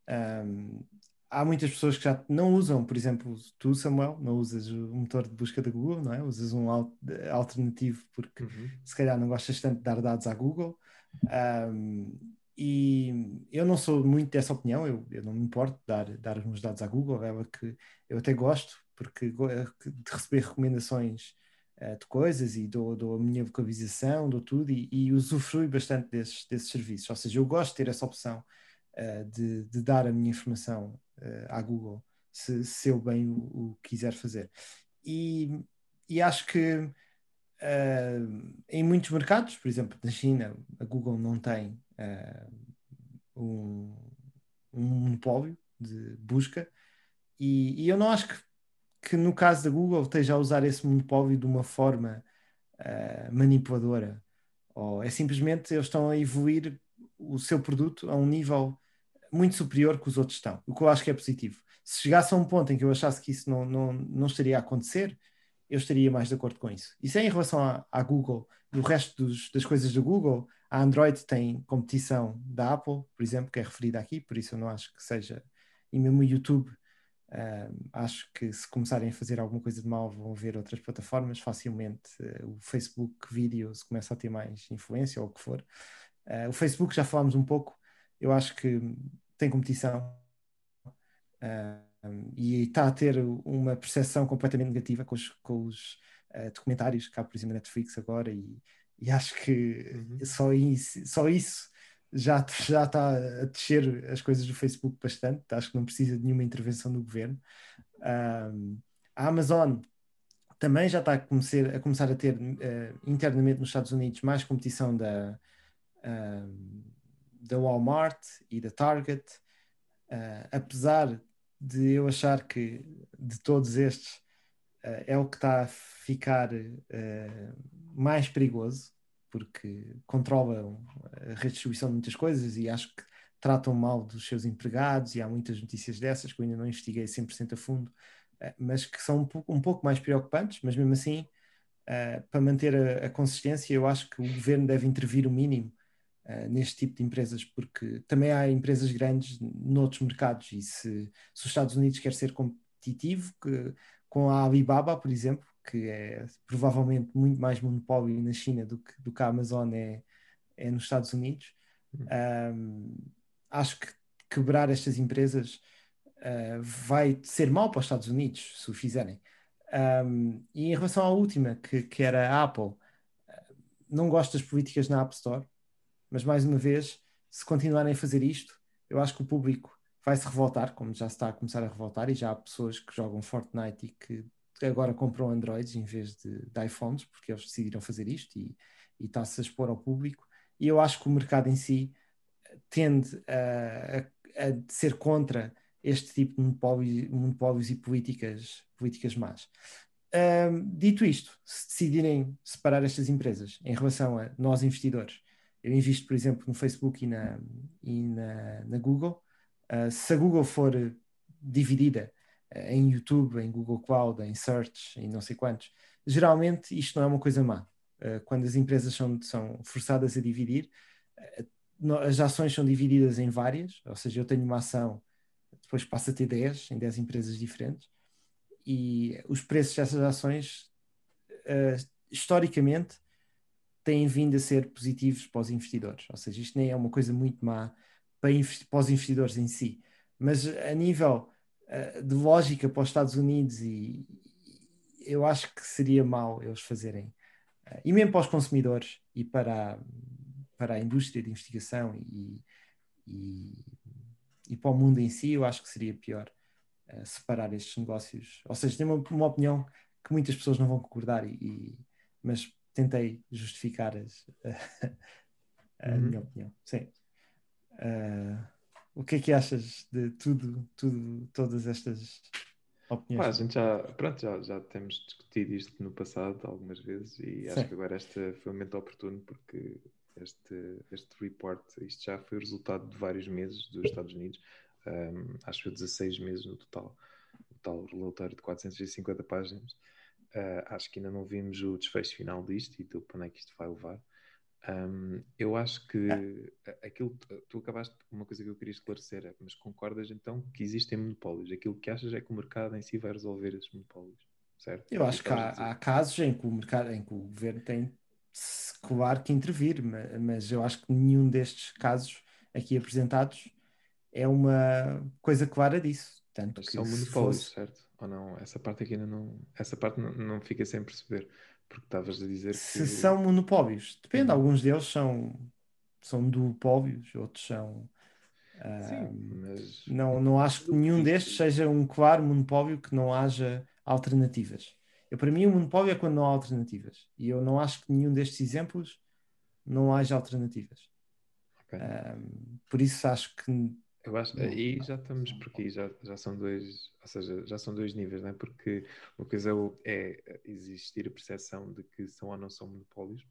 Um, há muitas pessoas que já não usam, por exemplo, tu, Samuel, não usas o motor de busca da Google, não é? Usas um alternativo porque uhum. se calhar não gostas tanto de dar dados à Google. Um, e eu não sou muito dessa opinião, eu, eu não me importo de dar, dar os meus dados à Google, é que eu até gosto, porque de receber recomendações uh, de coisas e dou, dou, a minha vocalização, dou tudo e, e usufrui bastante desses, desses serviços. Ou seja, eu gosto de ter essa opção uh, de, de, dar a minha informação uh, à Google, se, se eu bem o, o quiser fazer. E, e acho que em muitos mercados, por exemplo, na China, a Google não tem um, um monopólio de busca. E, e, eu não acho que que no caso da Google esteja a usar esse monopólio de uma forma uh, manipuladora. Ou é simplesmente eles estão a evoluir o seu produto a um nível muito superior que os outros estão, o que eu acho que é positivo. Se chegasse a um ponto em que eu achasse que isso não, não, não estaria a acontecer, eu estaria mais de acordo com isso. Isso é em relação à, Google e o resto dos, das coisas da Google. A Android tem competição da Apple, por exemplo, que é referida aqui, por isso eu não acho que seja. E mesmo o YouTube Uh, acho que se começarem a fazer alguma coisa de mal, vão ver outras plataformas. Facilmente uh, o Facebook Videos começa a ter mais influência, ou o que for. Uh, o Facebook já falámos um pouco, eu acho que tem competição e está a ter uma percepção completamente negativa com os, com os documentários que há, por exemplo, Netflix agora. E, e acho que uhum. só, isso, só isso já, já está a descer as coisas do Facebook bastante, acho que não precisa de nenhuma intervenção do governo. Um, a Amazon também já está a começar a, começar a ter uh, internamente nos Estados Unidos mais competição da, uh, da Walmart e da Target, uh, apesar de eu achar que de todos estes é o que está a ficar mais perigoso porque controlam a redistribuição de muitas coisas e acho que tratam mal dos seus empregados e há muitas notícias dessas que eu ainda não investiguei 100% a fundo, eh, mas que são um pouco, um pouco mais preocupantes, mas mesmo assim, uh, para manter a, a, consistência, eu acho que o governo deve intervir o mínimo uh, neste tipo de empresas, porque também há empresas grandes noutros mercados e se, se os Estados Unidos quer ser competitivo, que, com a Alibaba, por exemplo, que é provavelmente muito mais monopólio na China do que, do que a Amazon é, é nos Estados Unidos. Um, acho que quebrar estas empresas uh, vai ser mal para os Estados Unidos se o fizerem. Um, e em relação à última, que, que era a Apple, não gosto das políticas na App Store, mas mais uma vez, se continuarem a fazer isto, eu acho que o público vai se revoltar, como já se está a começar a revoltar, e já há pessoas que jogam Fortnite e que agora compram Androids em vez de, de iPhones, porque eles decidiram fazer isto e, está-se a expor ao público. E eu acho que o mercado em si tende a, a, a ser contra este tipo de monopólios, e políticas, políticas más. Um, dito isto, se decidirem separar estas empresas em relação a nós investidores, eu invisto, por exemplo, no Facebook e na, e na, na Google. Uh, se a Google for dividida em YouTube, em Google Cloud, em Search, em não sei quantos. Geralmente isto não é uma coisa má. Eh, quando as empresas são, são forçadas a dividir, eh, as ações são divididas em várias, ou seja, eu tenho uma ação, depois passa a ter 10 em 10 empresas diferentes, e os preços dessas ações, historicamente, têm vindo a ser positivos para os investidores. Ou seja, isto nem é uma coisa muito má para, para os investidores em si, mas a nível eh, de lógica para os Estados Unidos e, eu acho que seria mal eles fazerem, uh, e mesmo para os consumidores e para a, para a indústria de investigação e, e, e para o mundo em si, eu acho que seria pior uh, separar estes negócios. Ou seja, tenho uma, uma, opinião que muitas pessoas não vão concordar, e, mas tentei justificar as, (laughs) a, uhum. minha opinião. Sim. Uh, o que é que achas de tudo, tudo todas estas opiniões? Pá, a gente já, pronto, já, já temos discutido isto no passado algumas vezes e Sim. acho que agora este foi um momento oportuno porque este, este report, isto já foi o resultado de vários meses dos Estados Unidos, um, acho que 16 meses no total, o tal relatório de 450 páginas. Uh, acho que ainda não vimos o desfecho final disto e do para onde é que isto vai levar. Um, eu acho que ah. aquilo tu acabaste uma coisa que eu queria esclarecer, é, mas concordas então que existem monopólios? Aquilo que achas é que o mercado em si vai resolver esses monopólios, certo? Eu acho que há, há, casos em que o mercado, em que o governo tem claro que intervir, mas, mas eu acho que nenhum destes casos aqui apresentados é uma coisa clara disso. Tanto que são monopólios, fosse... certo? Ou não? Essa parte aqui ainda não, essa parte não, não fica sem perceber. Porque estavas a dizer Se que... são monopólios, depende, uhum. alguns deles são, são duopólios, outros são. Sim, mas... não, não acho que nenhum destes seja um claro monopólio que não haja alternativas. Eu, para mim, o monopólio é quando não há alternativas. E eu não acho que nenhum destes exemplos não haja alternativas. Okay. Um, por isso acho que eu acho, aí já estamos por aqui, já, já são dois, ou seja, já são dois níveis, não é? Porque uma coisa é, é existir a percepção de que são ou não são monopólios,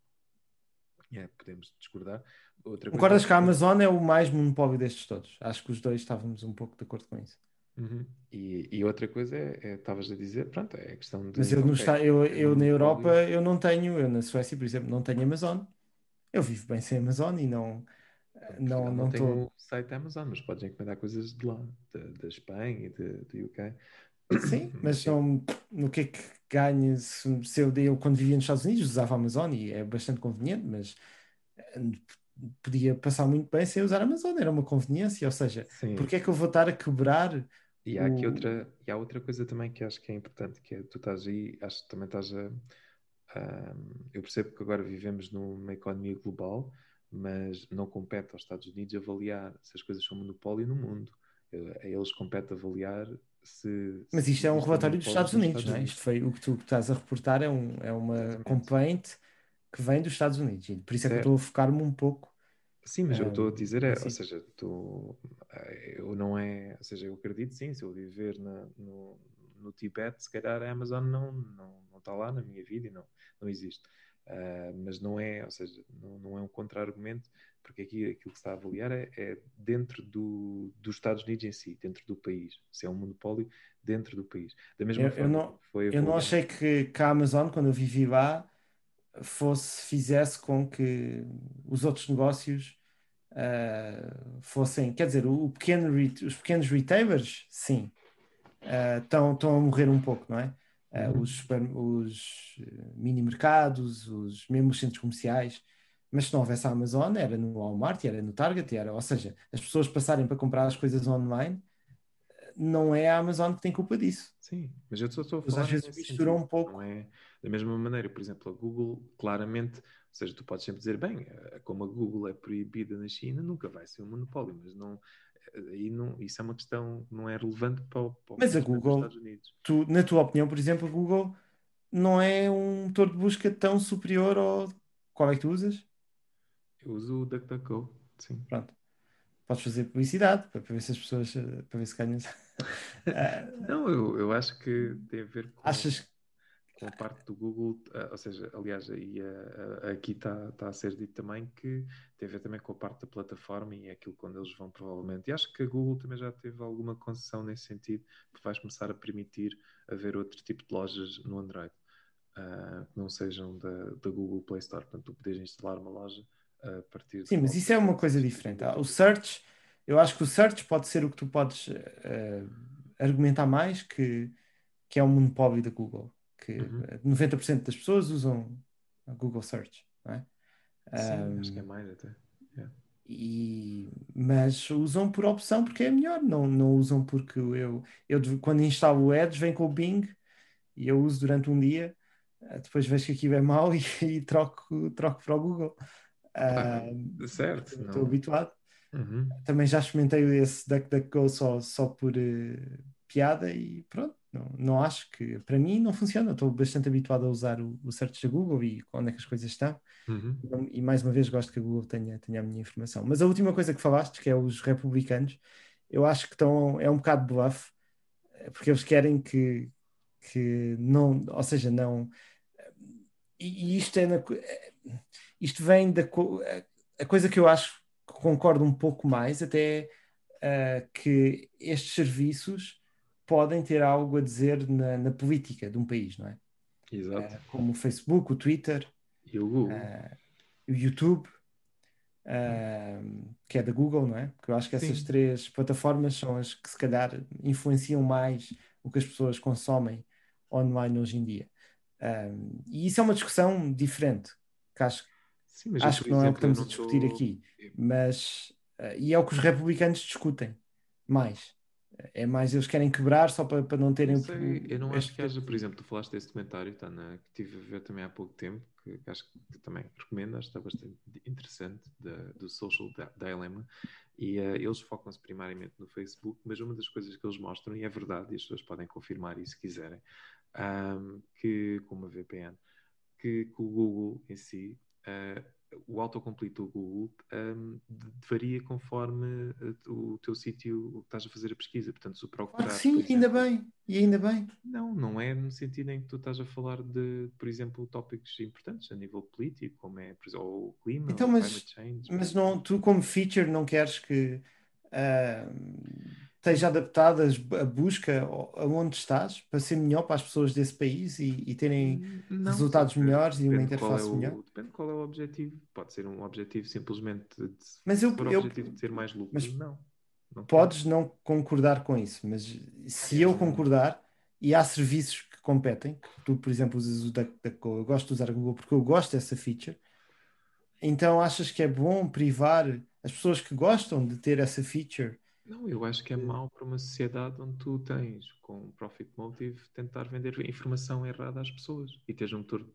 é, podemos discordar. Outra Concordas é... que a Amazon é o mais monopólio destes todos? Acho que os dois estávamos um pouco de acordo com isso. Uhum. E, e, outra coisa é, é estavas a dizer, pronto, é a questão de. Mas eu, está, eu, eu na Europa eu não tenho, eu na Suécia, por exemplo, não tenho Amazon. Eu vivo bem sem Amazon e não Não, Portugal não tem estou. o site da Amazon, mas podes encomendar coisas de lá, da Espanha e do UK. Sim, (clears throat) mas não, no que é que ganha se, se eu, eu quando vivia nos Estados Unidos usava a Amazon e é bastante conveniente, mas eh, podia passar muito bem sem usar a Amazon, era uma conveniência, ou seja, Sim. porque é que eu vou estar a quebrar E há aqui outra, e há outra coisa também que acho que é importante, que é tu estás aí, acho que também estás a. a- eu percebo que agora vivemos numa economia global, mas não compete aos Estados Unidos avaliar se as coisas são monopólio no mundo. Eh, A eles compete avaliar se. Mas se isto é um existem relatório dos Estados nos Unidos, não é? Isto foi o que tu estás a reportar, é, um, é uma Exatamente. complaint que vem dos Estados Unidos, por isso é que eu estou a focar-me um pouco. Sim, mas eu estou a dizer, é, ou seja, tu, eh, eu não é, ou seja, eu acredito sim, se eu viver na- no, no Tibete, se calhar a Amazon não, não, não está lá na minha vida e não, não existe. Ah, mas não é, ou seja, não, não é um contra-argumento, porque aqui aquilo que se está a avaliar é, é dentro do, dos Estados Unidos em si, dentro do país. Se é um monopólio dentro do país. Da mesma Eu- eu forma não- que foi Eu não achei que, que a Amazon, quando eu vivi lá, fosse, fizesse com que os outros negócios ah, fossem, quer dizer, o, o pequeno, os pequenos retailers, sim, estão estão a morrer um pouco, não é? Uhum. os, super- os eh, mini mercados, os mesmo os centros comerciais, mas se não houvesse a Amazon, era no Walmart, era no Target, era, ou seja, as pessoas passarem para comprar as coisas online, não é a Amazon que tem culpa disso. Sim, mas eu estou a falar às vezes misturam um pouco. Não é da mesma maneira, por exemplo, a Google, claramente, ou seja, tu podes sempre dizer, bem, eh, como a Google é proibida na China, nunca vai ser um monopólio, mas não, aí não, isso é uma questão que não é relevante para o, para Mas a Google- Estados Unidos. tu, na tua opinião, por exemplo, a Google não é um motor de busca tão superior ao. Qual é que tu usas? Eu uso o DuckDuckGo, sim. Pronto. Podes fazer publicidade para, para ver se as pessoas. eh, para ver se ganhas. Ah, (laughs) Não, eu, eu acho que tem a ver com, achas. Com a parte do Google, ah, ou seja, aliás, ah, ah, aqui está tá a ser dito também que tem a ver também com a parte da plataforma e é aquilo quando eles vão provavelmente. E acho que a Google também já teve alguma concessão nesse sentido, porque vais começar a permitir haver outro tipo de lojas no Android, ah, que não sejam da, da Google Play Store. Portanto, tu podes instalar uma loja a partir Sim, mas isso é uma coisa diferente. Ah, O search, eu acho que o search pode ser o que tu podes eh, argumentar mais que, que é um monopólio da Google. Que Uhum. eh, 90% das pessoas usam a Google Search, não é? Sim, acho que é mais até. E, mas usam por opção porque é melhor, não, não usam porque eu, eu quando instalo o Edge vem com o Bing e eu uso durante um dia, eh, depois vejo que aquilo é mau (laughs) e, e troco, troco para o Google. Ah, certo, Estou não. habituado. Uhum. Também já experimentei esse DuckDuckGo só, só por eh, piada e pronto, não, não acho que para mim não funciona. Estou bastante habituado a usar o, o search da Google e onde é que as coisas estão. Uhum. E mais uma vez gosto que a Google tenha, tenha a minha informação. Mas a última coisa que falaste, que é os republicanos, eu acho que estão, é um bocado bluff, eh, porque eles querem que, que não, ou seja, não. E, e isto é na eh, isto vem da a- coisa que eu acho que concordo um pouco mais, até é que estes serviços podem ter algo a dizer na, na política de um país, não é? Exato. Eh, como o Facebook, o Twitter, E o Google. eh, o YouTube, eh, que é da Google, não é? Porque eu acho que essas Sim. três plataformas são as que se calhar influenciam mais o que as pessoas consomem online hoje em dia. E isso é uma discussão diferente, que acho, Sim, acho que não é o que estamos a discutir tô- aqui, mas eh, e é o que os republicanos discutem mais. É mais eles querem quebrar só para, para não terem Não sei, eu não acho que haja, por exemplo, tu falaste desse documentário tá, que tive a ver também há pouco tempo, que, acho que também recomendo, acho que está bastante interessante, da, do Social Di- Dilemma, e eh, eles focam-se primariamente no Facebook, mas uma das coisas que eles mostram, e é verdade, e as pessoas podem confirmar isso se quiserem, ahm, que, com uma VPN, que, que o Google em si, ah, o autocomplete do Google de- varia conforme ah, o teu sítio, que estás a fazer a pesquisa. Portanto, se procurar, que sim, por ainda exemplo, bem, e ainda bem. não, não é no sentido em que tu estás a falar de, por exemplo, tópicos importantes a nível político, como é exemplo, ou o clima, Então, mas- climate change. Mas não, tu como feature não queres que ah, esteja adaptada a busca aonde estás para ser melhor para as pessoas desse país e, e terem Não, resultados depende- melhores e uma qual é interface o- melhor. Depende qual é o objetivo. Pode ser um objetivo simplesmente de, Mas eu- eu- objetivo de ter mais lucro. mas não. não Podes não concordar com isso, mas se eu concordar e há serviços que competem, que tu, por exemplo, usas o DuckDuckGo, eu gosto de usar o Google porque eu gosto dessa feature, então achas que é bom privar as pessoas que gostam de ter essa feature? Não, eu acho que é mau para uma sociedade onde tu tens, com profit motive, tentar vender informação errada às pessoas e tens um motor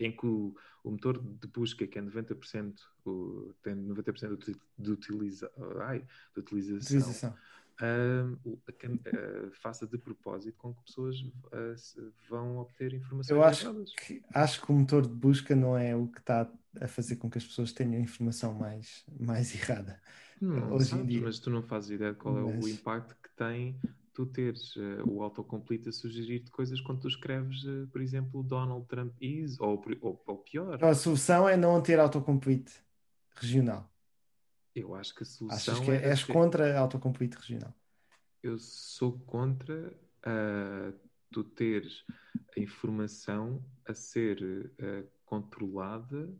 em que o, o motor de busca, que é 90%, o, tem 90% de, de, utiliza, ai, de utilização, Utilização. cam- ah, faça de propósito com que pessoas se- vão obter informações Eu acho erradas. que, acho que o motor de busca não é o que está a fazer com que as pessoas tenham informação mais, mais (laughs) errada. Não hoje em dia. mas tu não fazes ideia de qual é o Mas- impacto que tem tu teres eh, o autocomplete a sugerir-te coisas quando tu escreves, eh, por exemplo, Donald Trump is, ou, ou, ou pior. A solução é não ter autocomplete regional. Eu acho que a solução Achas que é és ter- contra autocomplete regional? Eu sou contra ah, tu teres a informação a ser ah, controlada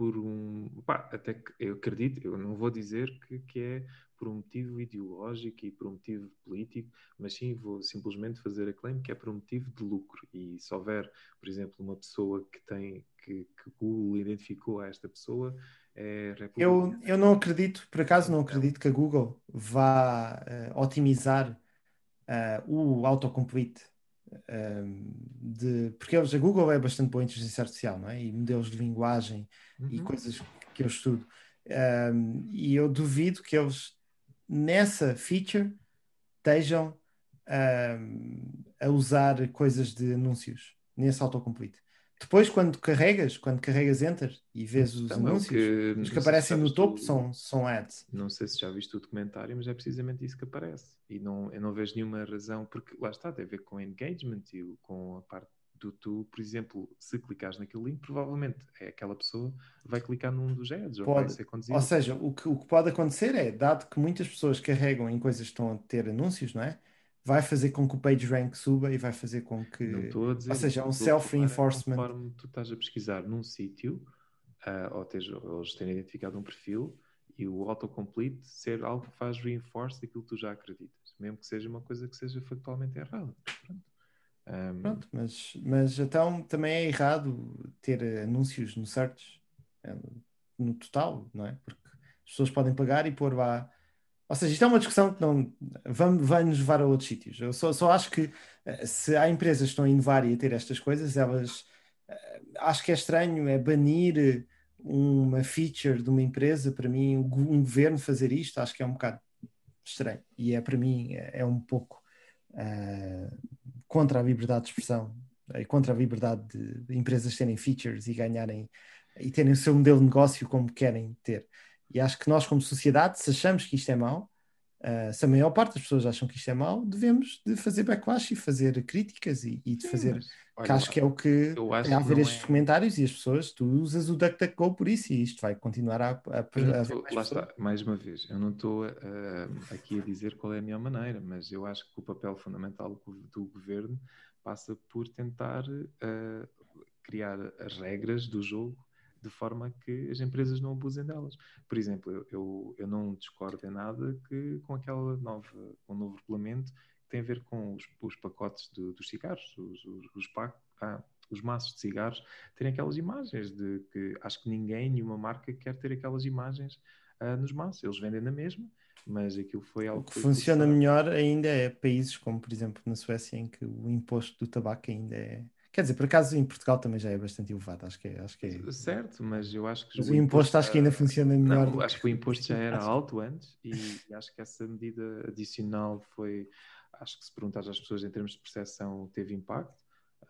por um. Pá, até que eu acredito, eu não vou dizer que, que é por um motivo ideológico e por um motivo político, mas sim vou simplesmente fazer a claim que é por um motivo de lucro. E se houver, por exemplo, uma pessoa que tem que, que Google identificou a esta pessoa, é Eu, eu não acredito, por acaso não acredito que a Google vá eh, otimizar eh, o autocomplete. Eh, de, porque eles, a Google é bastante boa em inteligência artificial, não é? E modelos de linguagem e Uhum. coisas que eu estudo. Um, e eu duvido que eles, nessa feature, estejam um, a usar coisas de anúncios nesse autocomplete. Depois, quando carregas, quando carregas Enter e vês os Então, é anúncios, que- os que aparecem no topo tu- são, são ads. Não sei se já viste o documentário, mas é precisamente isso que aparece. E não, eu não vejo nenhuma razão, porque lá está, tem a ver com engagement e com a parte do tu, por exemplo, se clicares naquele link, provavelmente é aquela pessoa vai clicar num dos ads ou vai Pode. ser conduzido. Ou seja, o que, o que pode acontecer é, dado que muitas pessoas carregam em coisas que estão a ter anúncios, não é? Vai fazer com que o page rank suba e vai fazer com que. Não estou a dizer ou seja, isso, um é self-reinforcement. Conforme tu estás a pesquisar num sítio, ah, ou teja, eles terem identificado um perfil, e o autocomplete ser algo que faz reinforce daquilo que tu já acreditas, mesmo que seja uma coisa que seja factualmente errada. Pronto. Ahm, Pronto, mas, mas então também é errado ter anúncios no search, eh, no total, não é? Porque as pessoas podem pagar e pôr lá. Ou seja, isto é uma discussão que não vai nos levar a outros sítios. Eu só, só acho que eh, se há empresas que estão a inovar e a ter estas coisas, elas eh, acho que é estranho, é banir uma feature de uma empresa, para mim, um um governo fazer isto, acho que é um bocado estranho. E é para mim, é, é um pouco ah, contra a liberdade de expressão e contra a liberdade de, empresas terem features e ganharem e terem o seu modelo de negócio como querem ter. E acho que nós, como sociedade, se achamos que isto é mau, ah, se a maior parte das pessoas acham que isto é mau, devemos de fazer backlash e fazer críticas e, e de sim, fazer mas, olha que acho que é o que tem a ver estes é- comentários e as pessoas, tu usas o DuckDuckGo por isso e isto vai continuar a, a, a tô- mais lá pessoas. está, mais uma vez, eu não estou ah, aqui a dizer qual é a melhor maneira, mas eu acho que o papel fundamental do, governo passa por tentar ah, criar as regras do jogo de forma que as empresas não abusem delas. Por exemplo, eu, eu, eu não discordo em nada que com aquela nova, com o novo regulamento tem a ver com os, os pacotes do- dos cigarros, os, os, os, ah, os maços de cigarros, terem aquelas imagens de que acho que ninguém, nenhuma marca quer ter aquelas imagens ah, nos maços. Eles vendem na mesma, mas aquilo foi O algo que foi funciona melhor ainda é países como, por exemplo, na Suécia, em que o imposto do tabaco ainda é. Quer dizer, por acaso em Portugal também já é bastante elevado, acho que é. Acho que é... Certo, mas eu acho que Mas o imposto acho que ainda funciona melhor. Não, (laughs) acho que o imposto já era alto antes e, e acho que essa medida adicional foi, acho que se perguntares às pessoas em termos de percepção teve impacto.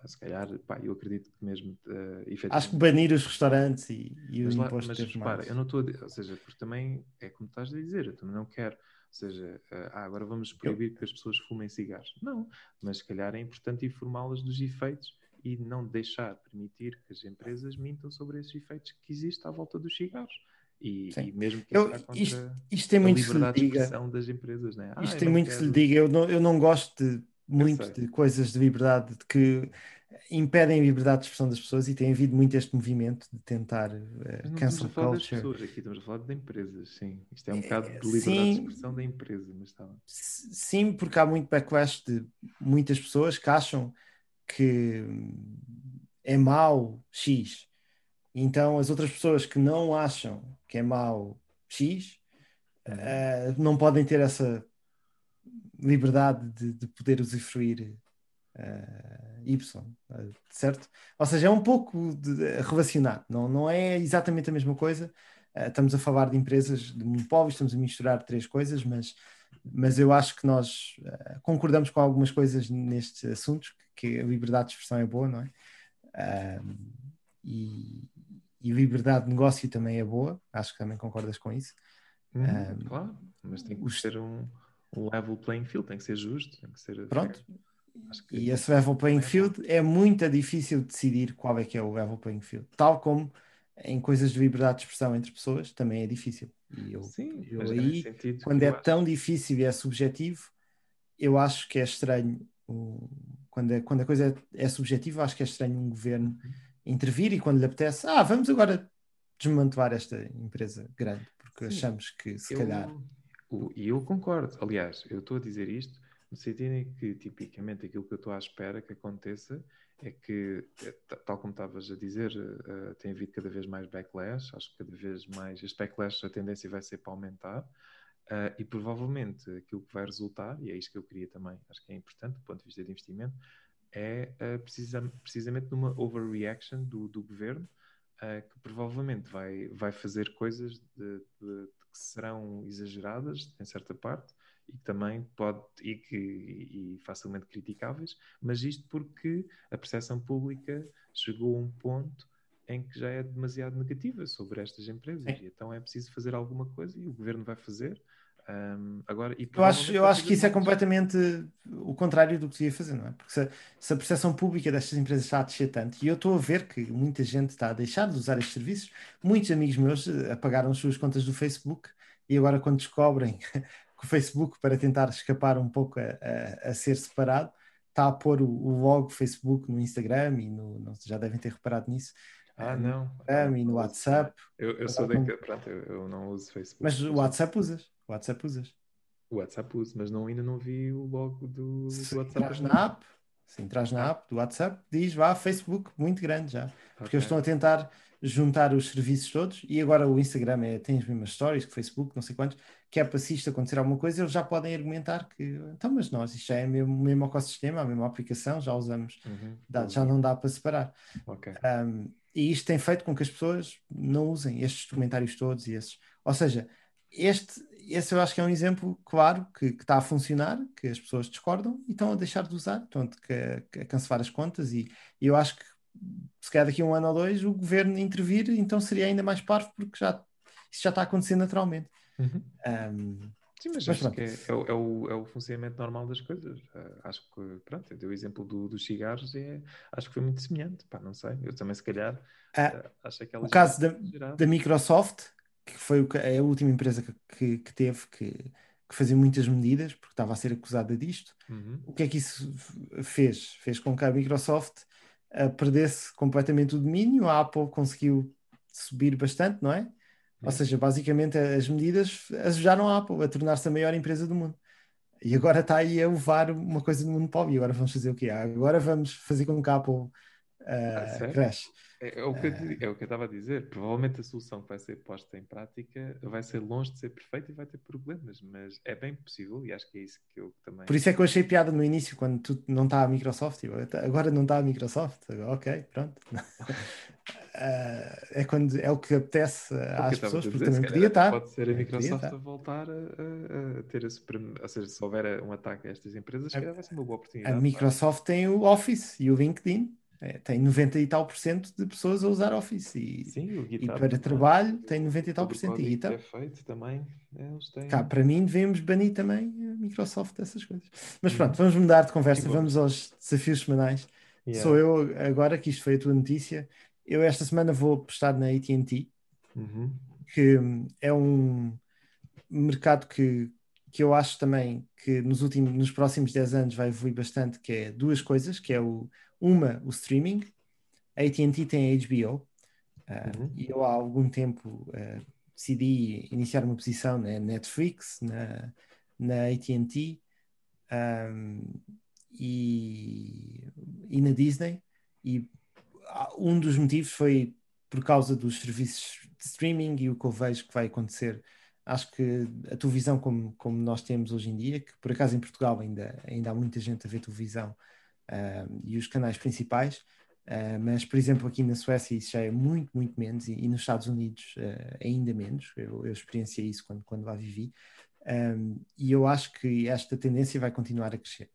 Ah, Se calhar, pá, eu acredito que mesmo uh, efetivamente. Acho que banir os restaurantes e, e o Mas, lá, imposto mas teve repara, mais. eu não estou a dizer, ou seja, porque também é como estás a dizer, eu também não quero, ou seja, ah, agora vamos proibir que as pessoas fumem cigarros. Não, mas se calhar é importante informá-las dos efeitos e não deixar permitir que as empresas mintam sobre esses efeitos que existem à volta dos cigarros. E, e mesmo que Eu- isto, isto tem a muito que se lhe diga. expressão das empresas, né? Ah, Isto tem muito que se lhe diga. Eu não, eu não gosto de, muito de coisas de liberdade de que impedem a liberdade de expressão das pessoas e tem havido muito este movimento de tentar eh, Mas não estamos cancel a falar das culture. pessoas aqui, estamos a falar de empresas, sim. Isto é um É, bocado de liberdade sim. de expressão da empresa, mas está Sim, porque há muito backlash de muitas pessoas que acham que hum, é mau X. Então as outras pessoas que não acham que é mau X eh, não podem ter essa liberdade de, de poder usufruir eh, Y, eh, certo? Ou seja, é um pouco de- de- relacionado, não, não é exatamente a mesma coisa. Eh, estamos a falar de empresas de monopólios, estamos a misturar três coisas, mas, mas eu acho que nós concordamos com algumas coisas nestes assuntos, que a liberdade de expressão é boa, não é? E, e liberdade de negócio também é boa, acho que também concordas com isso. Uhum, Ah, claro, mas tem que os- ser um, um level playing field, tem que ser justo, tem que ser Pronto. que E esse level playing é field é muito difícil decidir qual é que é o level playing field. Tal como em coisas de liberdade de expressão entre pessoas, também é difícil. E eu, Sim, eu é aí, quando é acho- tão difícil e é subjetivo, eu acho que é estranho. Quando, é, quando a coisa é, é subjetiva, acho que é estranho um governo intervir e quando lhe apetece, ah, vamos agora desmantelar esta empresa grande, porque Sim, achamos que se eu- calhar. E eu concordo. Aliás, eu estou a dizer isto no sentido em que, tipicamente, aquilo que eu estou à espera que aconteça é que, eh, ta- tal como estavas a dizer, eh, tem havido cada vez mais backlash. Acho que cada vez mais este backlash, a tendência vai ser para aumentar. eh, e provavelmente aquilo que vai resultar, e é isto que eu queria também, acho que é importante do ponto de vista de investimento, é eh, precisa- precisamente numa overreaction do, do governo eh, que provavelmente vai, vai fazer coisas de, de- que serão exageradas em certa parte e que também pode e, que, e, e facilmente criticáveis, mas isto porque a percepção pública chegou a um ponto em que já é demasiado negativa sobre estas empresas e então é preciso fazer alguma coisa e o governo vai fazer. Ahm, agora, Eu acho, eu acho que isso é completamente o contrário do que devia fazer, não é? Porque se, a- se a percepção pública destas empresas está a descer tanto, e eu estou a ver que muita gente está a deixar de usar estes serviços, muitos amigos meus eh, apagaram as suas contas do Facebook e agora, quando descobrem (laughs) que o Facebook, para tentar escapar um pouco a, a- a ser separado, está a pôr o, o logo Facebook no Instagram e no, não, já devem ter reparado nisso, Ah, eh, não. Instagram e no WhatsApp. Eu, eu sou daquele, pronto, eu, eu não uso Facebook. Mas o WhatsApp usas, WhatsApp usas. O WhatsApp uso, mas não, ainda não vi o logo do, do WhatsApp. entras na app, se entras na app do WhatsApp, diz vá Facebook, muito grande já. Porque eles estão a tentar juntar os serviços todos e agora o Instagram é, tem as mesmas stories que o Facebook, não sei quantos, que é para se isto acontecer alguma coisa, eles já podem argumentar que então, mas nós, isto já é o mesmo, mesmo ecossistema, a mesma aplicação, já usamos, Uhum, dá- já não dá para separar. Ok. Um, e isto tem feito com que as pessoas não usem estes comentários todos e esses. Ou seja, este, esse eu acho que é um exemplo claro que, que está a funcionar, que as pessoas discordam e estão a deixar de usar, estão a, a cancelar as contas. E, e eu acho que se calhar daqui a um ano ou dois o governo intervir, então seria ainda mais parvo, porque já, isso já está a acontecer naturalmente. Uhum. Um, Sim, mas, Mas acho que é, é o, é, o, é o funcionamento normal das coisas. Ah, acho que, pronto, eu dei o exemplo do, dos cigarros e acho que foi muito semelhante. Pá, não sei, eu também se calhar Ah, ah, acho aquela o caso da, da Microsoft, que foi é a última empresa que, que, teve que, que fazer muitas medidas, porque estava a ser acusada disto. Uhum. O que é que isso fez? Fez com que a Microsoft ah, perdesse completamente o domínio, a Apple conseguiu subir bastante, não é? Ou Yeah. seja, basicamente as medidas ajudaram a Apple a tornar-se a maior empresa do mundo. E agora está aí a levar uma coisa do monopólio. E agora vamos fazer o quê? Agora vamos fazer com que a Apple ah, Ah, cresce. É, é o que eu, di- é o que eu estava a dizer. Provavelmente a solução que vai ser posta em prática vai ser longe de ser perfeita e vai ter problemas, mas é bem possível e acho que é isso que eu também. Por isso é que eu achei piada no início, quando tu não está a Microsoft. "Tá, agora não está a Microsoft. Ok, pronto. (laughs) Ah, é, quando, é o que apetece É que às a pessoas, dizer, porque também podia estar. Pode ser a Microsoft a voltar a, a- a ter esse. prem- Ou seja, se houver um ataque a estas empresas, A- vai ser uma boa A oportunidade. para- Microsoft tem o Office e o LinkedIn. É, tem 90 e tal por cento de pessoas a usar Office. E, Sim, o e GitHub para também. trabalho tem 90 e tal por cento. E então, é feito também, eles têm. cá, para mim, devemos banir também a Microsoft dessas coisas. Mas Uhum. pronto, vamos mudar de conversa. E vamos. Vamos aos desafios semanais. Yeah. Sou eu agora, que isto foi a tua notícia. Eu esta semana vou postar na AT&T. Uhum. que hum, é um mercado que, que eu acho também que nos últimos, nos próximos 10 anos vai evoluir bastante, que é duas coisas, que é o, uma, o streaming, a AT&T tem a HBO, uh, Uhum. e eu há algum tempo uh, decidi iniciar uma posição na Netflix, na, na AT&T um, e, e na Disney, e ah, um dos motivos foi por causa dos serviços de streaming e o que eu vejo que vai acontecer. Acho que a televisão como, como nós temos hoje em dia, que por acaso em Portugal ainda, ainda há muita gente a ver televisão uh, e os canais principais, uh, mas por exemplo aqui na Suécia isso já é muito, muito menos e, e nos Estados Unidos uh, ainda menos. Eu, eu experienciei isso quando, quando lá vivi. Um, e eu acho que esta tendência vai continuar a crescer.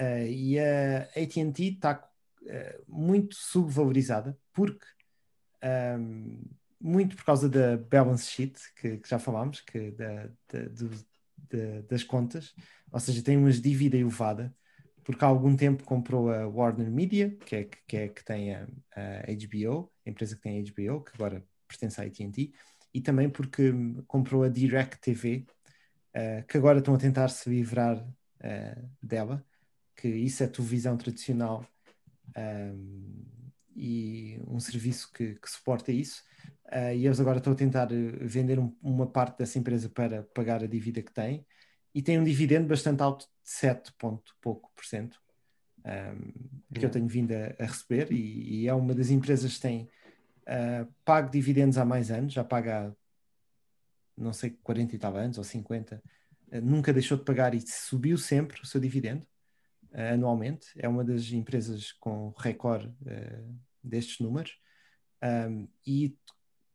Uh, e a AT&T está uh, muito subvalorizada porque um, muito por causa da balance sheet que, que já falámos que da, da, do, da, das contas, ou seja, tem uma dívida elevada porque há algum tempo comprou a Warner Media que é que, é, que tem a, a HBO, a empresa que tem a HBO que agora pertence à AT&T e também porque comprou a Direct TV uh, que agora estão a tentar se livrar uh, dela que isso é televisão tradicional um, e um serviço que, que suporta isso. Uh, e eles agora estão a tentar vender um, uma parte dessa empresa para pagar a dívida que tem e tem um dividendo bastante alto de 7 ponto pouco por cento um, que eu tenho vindo a, a receber e, e, é uma das empresas que tem uh, pago dividendos há mais anos, já paga há não sei 40 e tal anos ou 50, uh, nunca deixou de pagar e subiu sempre o seu dividendo uh, anualmente. É uma das empresas com recorde destes números. Um, e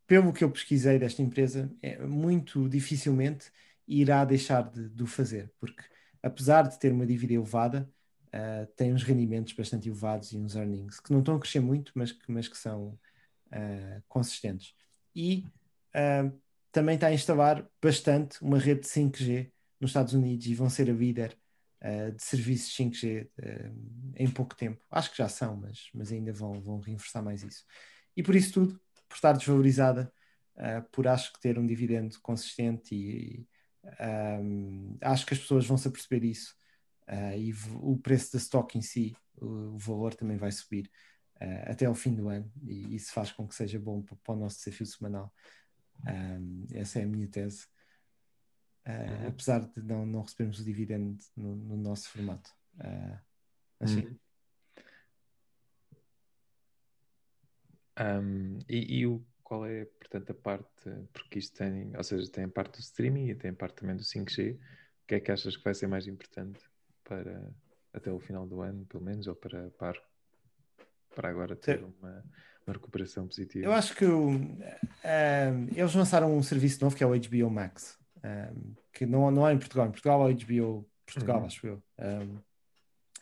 pelo que eu pesquisei desta empresa, é muito dificilmente irá deixar de, de o fazer, porque apesar de ter uma dívida elevada, uh, tem uns rendimentos bastante elevados e uns earnings que não estão a crescer muito, mas que, mas que são consistentes. E também está a instalar bastante uma rede de 5G nos Estados Unidos e vão ser a líder uh, de serviços 5G uh, em pouco tempo. Acho que já são, mas, mas ainda vão, vão reforçar mais isso. E por isso tudo, por estar desvalorizada, uh, por acho que ter um dividendo consistente e, um, acho que as pessoas vão se aperceber isso e o preço da stock em si, o, o valor também vai subir até ao fim do ano e isso faz com que seja bom para, para o nosso desafio semanal. Um, essa é a minha tese. Uh, apesar de não, não recebermos o dividendo no, no nosso formato. Uh, assim. Uhum. Um, e, e, o, qual é, portanto, a parte, porque isto tem, ou seja, tem a parte do streaming e tem a parte também do 5G, o que é que achas que vai ser mais importante para até o final do ano, pelo menos, ou para, para, para agora ter uma, uma recuperação positiva? Eu acho que um, eles lançaram um serviço novo que é o HBO Max. Um, que não, não há em Portugal. Em Portugal há o HBO Portugal, uhum. acho eu. Um,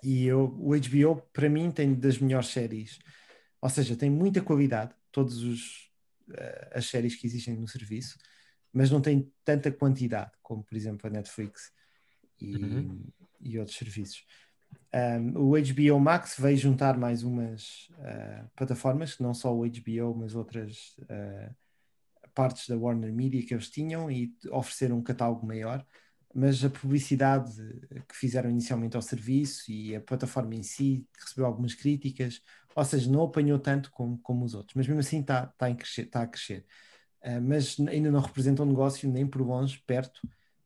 e eu, o HBO, para mim, tem das melhores séries. Ou seja, tem muita qualidade, todas os, as séries que existem no serviço, mas não tem tanta quantidade como, por exemplo, a Netflix e, uhum. e outros serviços. Um, o HBO Max veio juntar mais umas uh, plataformas, não só o HBO, mas outras uh, partes da Warner Media que eles tinham e ofereceram um catálogo maior, mas a publicidade que fizeram inicialmente ao serviço e a plataforma em si recebeu algumas críticas, ou seja, não apanhou tanto como, como os outros, mas mesmo assim está tá tá a crescer. Uh, mas ainda não representa um negócio nem por longe perto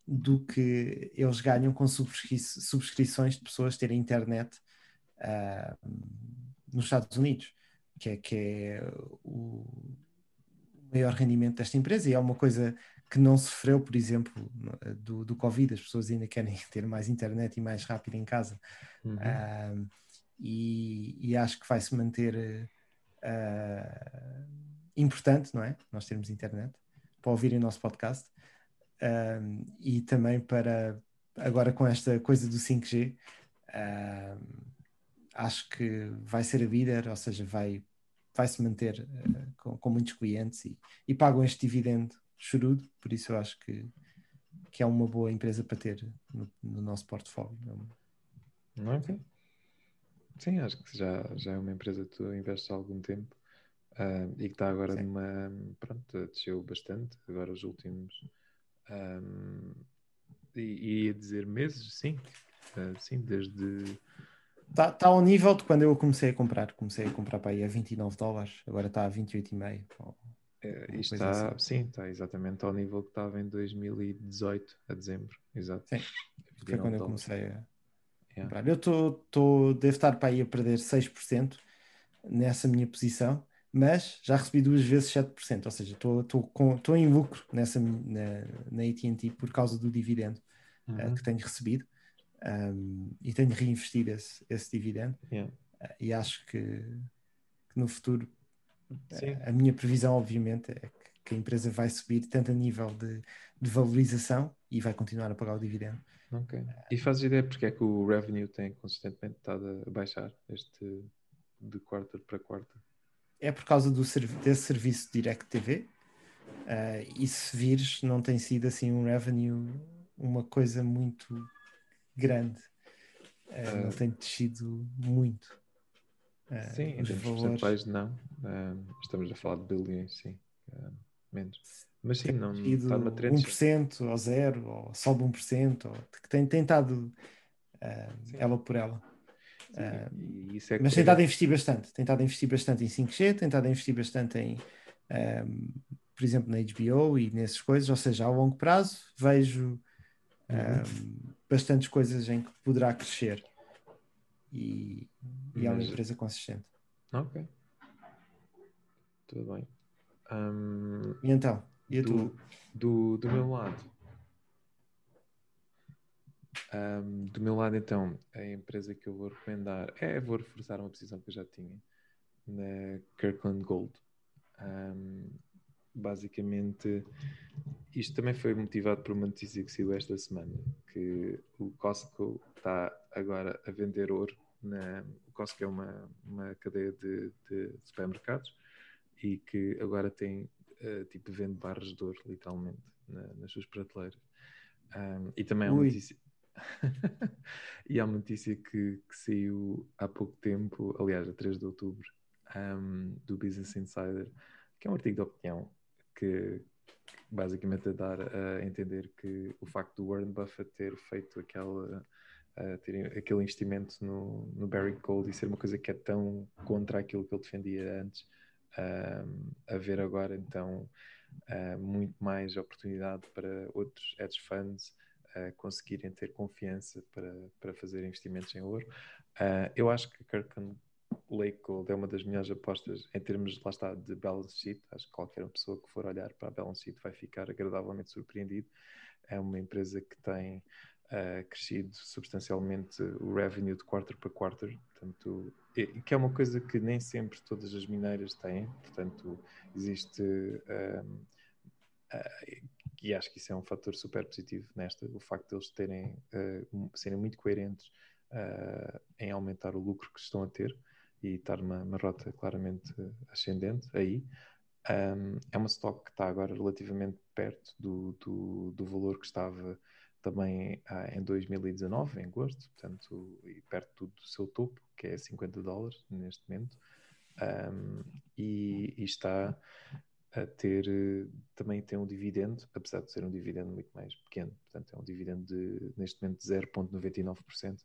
do que eles ganham com subscri subscrições de pessoas terem internet uh, nos Estados Unidos, que é, que é o, maior rendimento desta empresa e é uma coisa que não sofreu, por exemplo, do, do Covid. As pessoas ainda querem (laughs) ter mais internet e mais rápido em casa. Uhum. Uh, e, e, acho que vai se manter uh, importante, não é? Nós termos internet para ouvirem o nosso podcast uh, e também para agora com esta coisa do 5G. acho que vai ser a líder, ou seja, vai vai se manter uh, com, com, muitos clientes e, e, pagam este dividendo chorudo, por isso eu acho que, que é uma boa empresa para ter no, no nosso portfólio. Ok. Sim, acho que já, já é uma empresa que tu investes há algum tempo ah, e que está agora Sim. numa. Pronto, desceu bastante, agora os últimos. ahm, e e ia dizer meses, sim. Ah, sim, desde. Está tá ao nível de quando eu comecei a comprar. Comecei a comprar para aí a 29 dólares, agora está a 28,5. ou- eh, Uma isto coisa está, assim. sim, está exatamente ao nível que estava em 2018, a dezembro. Exato. Sim, Foi 29 quando eu comecei a Yeah. Eu tô, tô, devo estar para aí a perder 6% nessa minha posição, mas já recebi duas vezes 7%, ou seja, estou em lucro nessa, na, na AT&T por causa do dividendo eh, Uhum. que tenho recebido um, e tenho reinvestido esse, esse dividendo Yeah. eh, e acho que, que no futuro Sim. eh, a minha previsão obviamente é que, que a empresa vai subir tanto a nível de, de valorização e vai continuar a pagar o dividendo. Ok. E fazes ideia porque é que o revenue tem consistentemente estado a baixar este de quarter para quarter? é por causa do desse serviço Direct TV. eh, e se vires, não tem sido assim um revenue, uma coisa muito grande. Eh, não Ah. tem descido muito. Eh, Sim, em os termos valores percentuais não. Estamos a falar de bilhões, sim. Menos. Mas sim, não está numa trend. 1% ou 0, ou sobe 1%, ou, que tem, tem estado Sim. ela por ela. Ah, isso é Mas tem estado a investir bastante. Tem estado a investir bastante em 5G, tem estado a investir bastante em, ehm, por exemplo, na HBO e nessas coisas. Ou seja, a longo prazo vejo Uhum. ehm, bastantes coisas em que poderá crescer. E, e é uma empresa consistente. Ok. Tudo bem. Ahm, E então, e a do, do, do meu lado. Ahm, do meu lado, então, a empresa que eu vou recomendar é, vou reforçar uma posição que eu já tinha na Kirkland Gold. Ahm, basicamente, isto também foi motivado por uma notícia que saiu esta semana, que o Costco está agora a vender ouro. Na, o Costco é uma, uma cadeia de, de supermercados e que agora tem, tipo, vende barras de ouro, literalmente, na- nas suas prateleiras. Ahm, e também há uma Ui. notícia. (laughs) e há uma notícia que, que saiu há pouco tempo, aliás, a 3 de outubro, ahm, do Business Insider, que é um artigo de opinião que basicamente a dar a entender que o facto do Warren Buffett ter feito aquela a ter aquele investimento no, no Barrick Gold e ser uma coisa que é tão contra aquilo que ele defendia antes, a ver agora então ah, muito mais oportunidade para outros hedge funds ah, conseguirem ter confiança para, para fazer investimentos em ouro. Ah, eu acho que Kirkland Lake Gold é uma das melhores apostas em termos, lá está, de balance sheet. Acho que qualquer pessoa que for olhar para a balance sheet vai ficar agradavelmente surpreendido. É uma empresa que tem uh, crescido substancialmente o revenue de quarter para quarter, portanto, que é uma coisa que nem sempre todas as mineiras têm, portanto, existe. Um, uh, e acho que isso é um fator super positivo nesta, o facto de eles terem, uh, serem muito coerentes uh, em aumentar o lucro que estão a ter e estar numa, uma rota claramente ascendente aí. Um, é uma stock que está agora relativamente perto do, do, do valor que estava também ah, em 2019, em agosto, portanto, e perto do seu topo, que é 50 dólares neste momento, um, e, e, está a ter, também tem um dividendo, apesar de ser um dividendo muito mais pequeno, portanto é um dividendo de, neste momento, de 0,99%.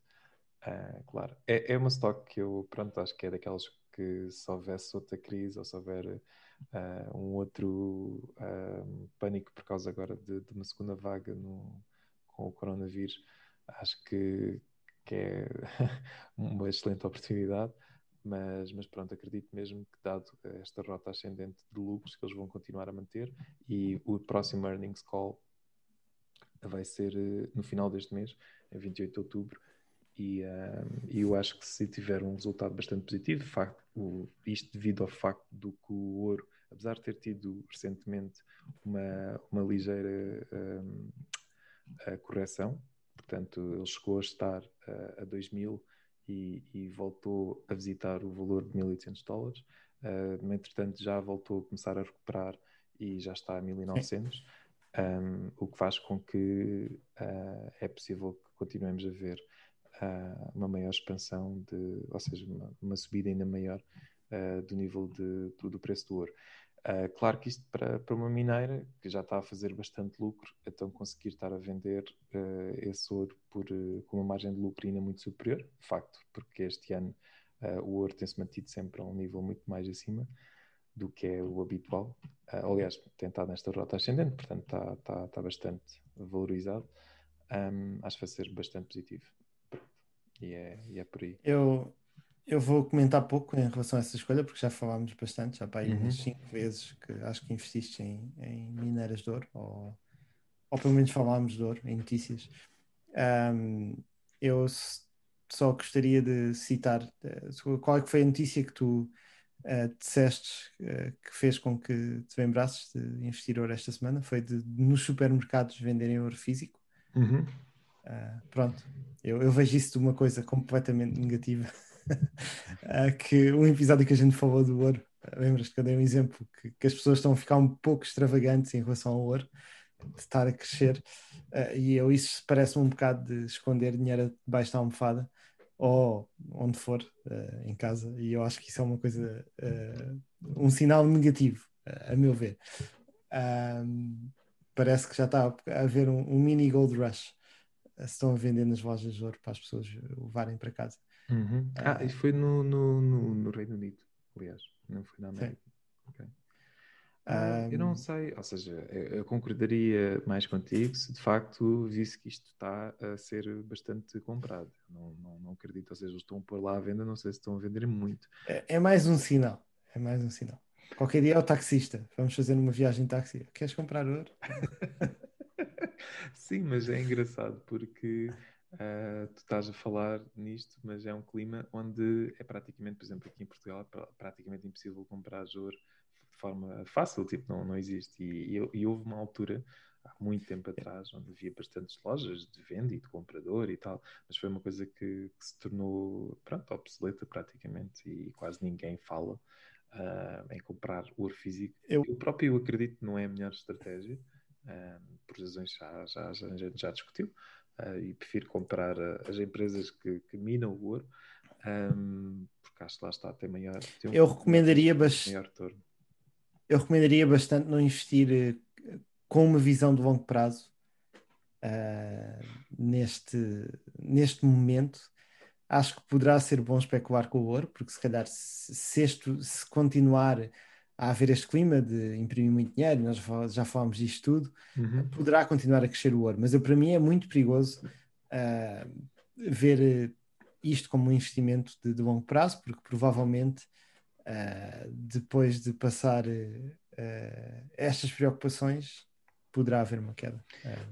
Uh, claro, é, é uma stock que eu, pronto, acho que é daquelas que se houvesse outra crise ou se houver uh, um outro uh, pânico por causa agora de, de uma segunda vaga no, com o coronavírus, acho que, que é (laughs) uma excelente oportunidade. Mas, mas pronto, acredito mesmo que, dado esta rota ascendente de lucros, que eles vão continuar a manter e o próximo earnings call vai ser no final deste mês, em 28 de outubro. E uh, eu acho que se tiver um resultado bastante positivo, facto, o, isto devido ao facto do que o ouro, apesar de ter tido recentemente uma, uma ligeira um, correção, portanto, ele chegou a estar uh, a 2000 e, e, voltou a visitar o valor de 1800 dólares. Uh, entretanto, já voltou a começar a recuperar e já está a 1900, um, o que faz com que uh, é possível que continuemos a ver uh, uma maior expansão, de, ou seja, uma, uma, subida ainda maior do nível de, do, do preço do ouro. Uh, claro que isto para, para uma mineira que já está a fazer bastante lucro, então conseguir estar a vender uh, esse ouro por, uh, com uma margem de lucro ainda muito superior, facto, porque este ano o ouro tem-se mantido sempre a um nível muito mais acima do que é o habitual. aliás, tem estado nesta rota ascendente, portanto está, está, está bastante valorizado. Um, acho que vai ser bastante positivo. E é, e é por aí. Eu, eu vou comentar pouco em relação a essa escolha, porque já falámos bastante, já para aí umas 5 vezes que acho que investiste em, em mineiras de ouro, ou, ou pelo menos falámos de ouro em notícias. Um, eu só gostaria de citar uh, qual é que foi a notícia que tu uh, disseste uh, que fez com que te lembrasses de investir ouro esta semana? Foi de, de nos supermercados venderem ouro físico? Uhum. Uh, pronto, eu, eu vejo isso de uma coisa completamente negativa. Uh, (laughs) que um episódio que a gente falou do ouro, lembras-te que eu dei um exemplo que, que, as pessoas estão a ficar um pouco extravagantes em relação ao ouro, de estar a crescer, uh, e eu isso parece-me um bocado de esconder dinheiro debaixo da almofada ou onde for uh, em casa, e eu acho que isso é uma coisa, um sinal negativo, a meu ver. parece que já está a haver um, um mini gold rush se estão a vender nas lojas de ouro para as pessoas levarem para casa. Uhum. Ah, ah, isso foi no, no, no, no, Reino Unido, aliás, não foi na América. Okay. Ah, um... Eu não sei, ou seja, eu concordaria mais contigo se de facto visse que isto está a ser bastante comprado. Não, não, não acredito, ou seja, eles estão a pôr lá à venda, não sei se estão a vender muito. É, é mais um sinal, é mais um sinal. Qualquer dia é o taxista, vamos fazer uma viagem de táxi. Queres comprar ouro? (laughs) Sim, mas é engraçado porque uh, tu estás a falar nisto, mas é um clima onde é praticamente, por exemplo, aqui em Portugal, é praticamente impossível comprar ouro de forma fácil, tipo, não, não existe. E, e, e, houve uma altura, há muito tempo atrás, onde havia bastantes lojas de venda e de comprador e tal, mas foi uma coisa que, que se tornou, pronto, obsoleta praticamente e quase ninguém fala. Uh, em comprar ouro físico, eu, eu próprio acredito que não é a melhor estratégia, por razões já, já, já, a gente já discutiu, uh, e prefiro comprar uh, as empresas que, que, minam o ouro, um, porque acho que lá está, tem maior. Tem um, eu recomendaria bastante. Eu recomendaria bastante não investir uh, com uma visão de longo prazo neste, neste momento. Acho que poderá ser bom especular com o ouro, porque se calhar se, se, este, se continuar a haver este clima de imprimir muito dinheiro, nós já falámos disto tudo, uhum. poderá continuar a crescer o ouro. Mas eu, para mim é muito perigoso uh, ver eh, isto como um investimento de, de longo prazo, porque provavelmente uh, depois de passar uh, estas preocupações poderá haver uma queda.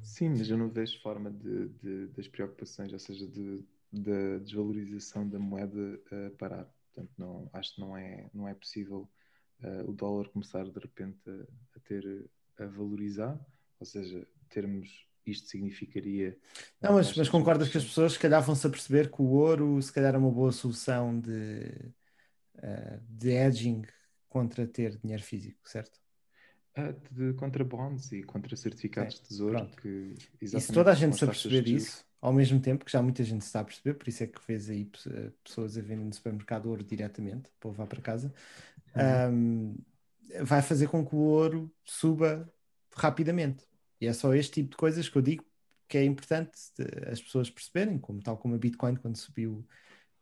Sim, mas eu não vejo forma de, de das preocupações, ou seja, de, da desvalorização da moeda parar. Portanto, não, acho que não é, não é possível uh, o dólar começar de repente a, a, ter a valorizar, ou seja, termos isto significaria. Não, mas, mas concordas que as pessoas se calhar vão-se a perceber que o ouro se calhar é uma boa solução de, uh, de hedging contra ter dinheiro físico, certo? Uh, de, contra bonds e contra certificados é, de tesouro. Pronto. Que, e se toda a gente se a perceber isso, ao mesmo tempo que já muita gente está a perceber, por isso é que vês aí pessoas a vender no supermercado ouro diretamente para levar para casa, um, vai fazer com que o ouro suba rapidamente. E é só este tipo de coisas que eu digo que é importante as pessoas perceberem, como tal como a Bitcoin quando subiu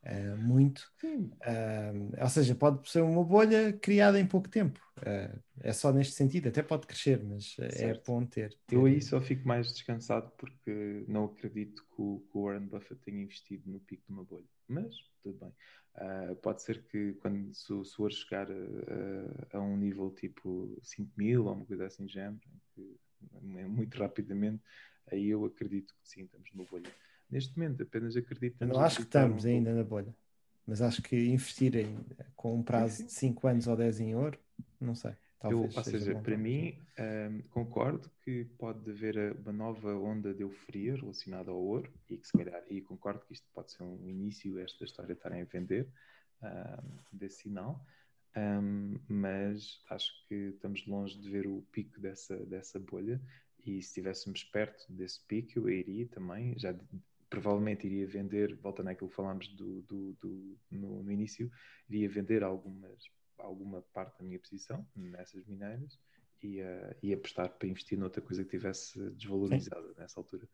uh, muito. Uh, ou seja, pode ser uma bolha criada em pouco tempo. Uh, é só neste sentido, até pode crescer, mas é certo. é bom ter, ter, Eu aí só fico mais descansado porque não acredito que o, que o Warren Buffett tenha investido no pico de uma bolha. Mas tudo bem. Uh, pode ser que quando se, se for chegar a, a, um nível tipo 5 mil ou uma coisa assim género, que, muito rapidamente, aí eu acredito que sim, estamos numa bolha. Neste momento apenas acredito. Eu não acho que estamos um ainda na bolha, mas acho que investir em, com um prazo de 5 anos ou 10 em ouro, não sei. Eu, ou seja, para mim, um, concordo que pode haver uma nova onda de euforia relacionada ao ouro e que se calhar, e concordo que isto pode ser um início esta história estarem a vender um, desse sinal, um, mas acho que estamos longe de ver o pico dessa, dessa bolha e se estivéssemos perto desse pico eu iria também, já provavelmente iria vender, voltando àquilo que falámos do, do, do- no, no início, iria vender algumas, alguma parte da minha posição nessas mineiras e, eh, e apostar para investir noutra coisa que tivesse desvalorizada nessa altura.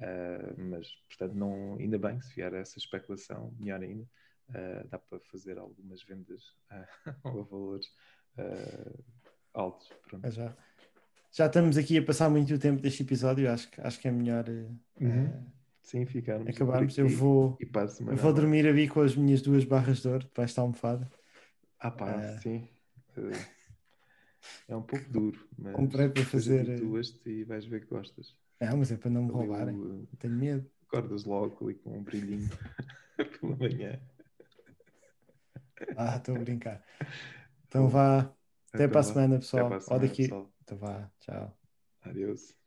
Eh, mas, portanto, não, ainda bem, se vier essa especulação, melhor ainda, eh, dá para fazer algumas vendas (laughs) a valores altos. Pronto. Já, já estamos aqui a passar muito o tempo deste episódio, acho, que- acho que é melhor Uhum. Sim, ficarmos. acabarmos. por Eu vou, E eu vou dormir ali com as minhas duas barras de ouro debaixo da almofada. Ah, pá, Ah. sim. É um pouco duro, mas Comprei para fazer, habituas-te e vais ver que gostas. Não, mas é para não me Ali roubarem. Tenho medo. Acordas logo ali com um brilhinho (laughs) pela manhã. Ah, estou a brincar. Então vá. Até para a semana, Até pessoal. para a semana, pessoal. Então vá. Tchau. Adeus.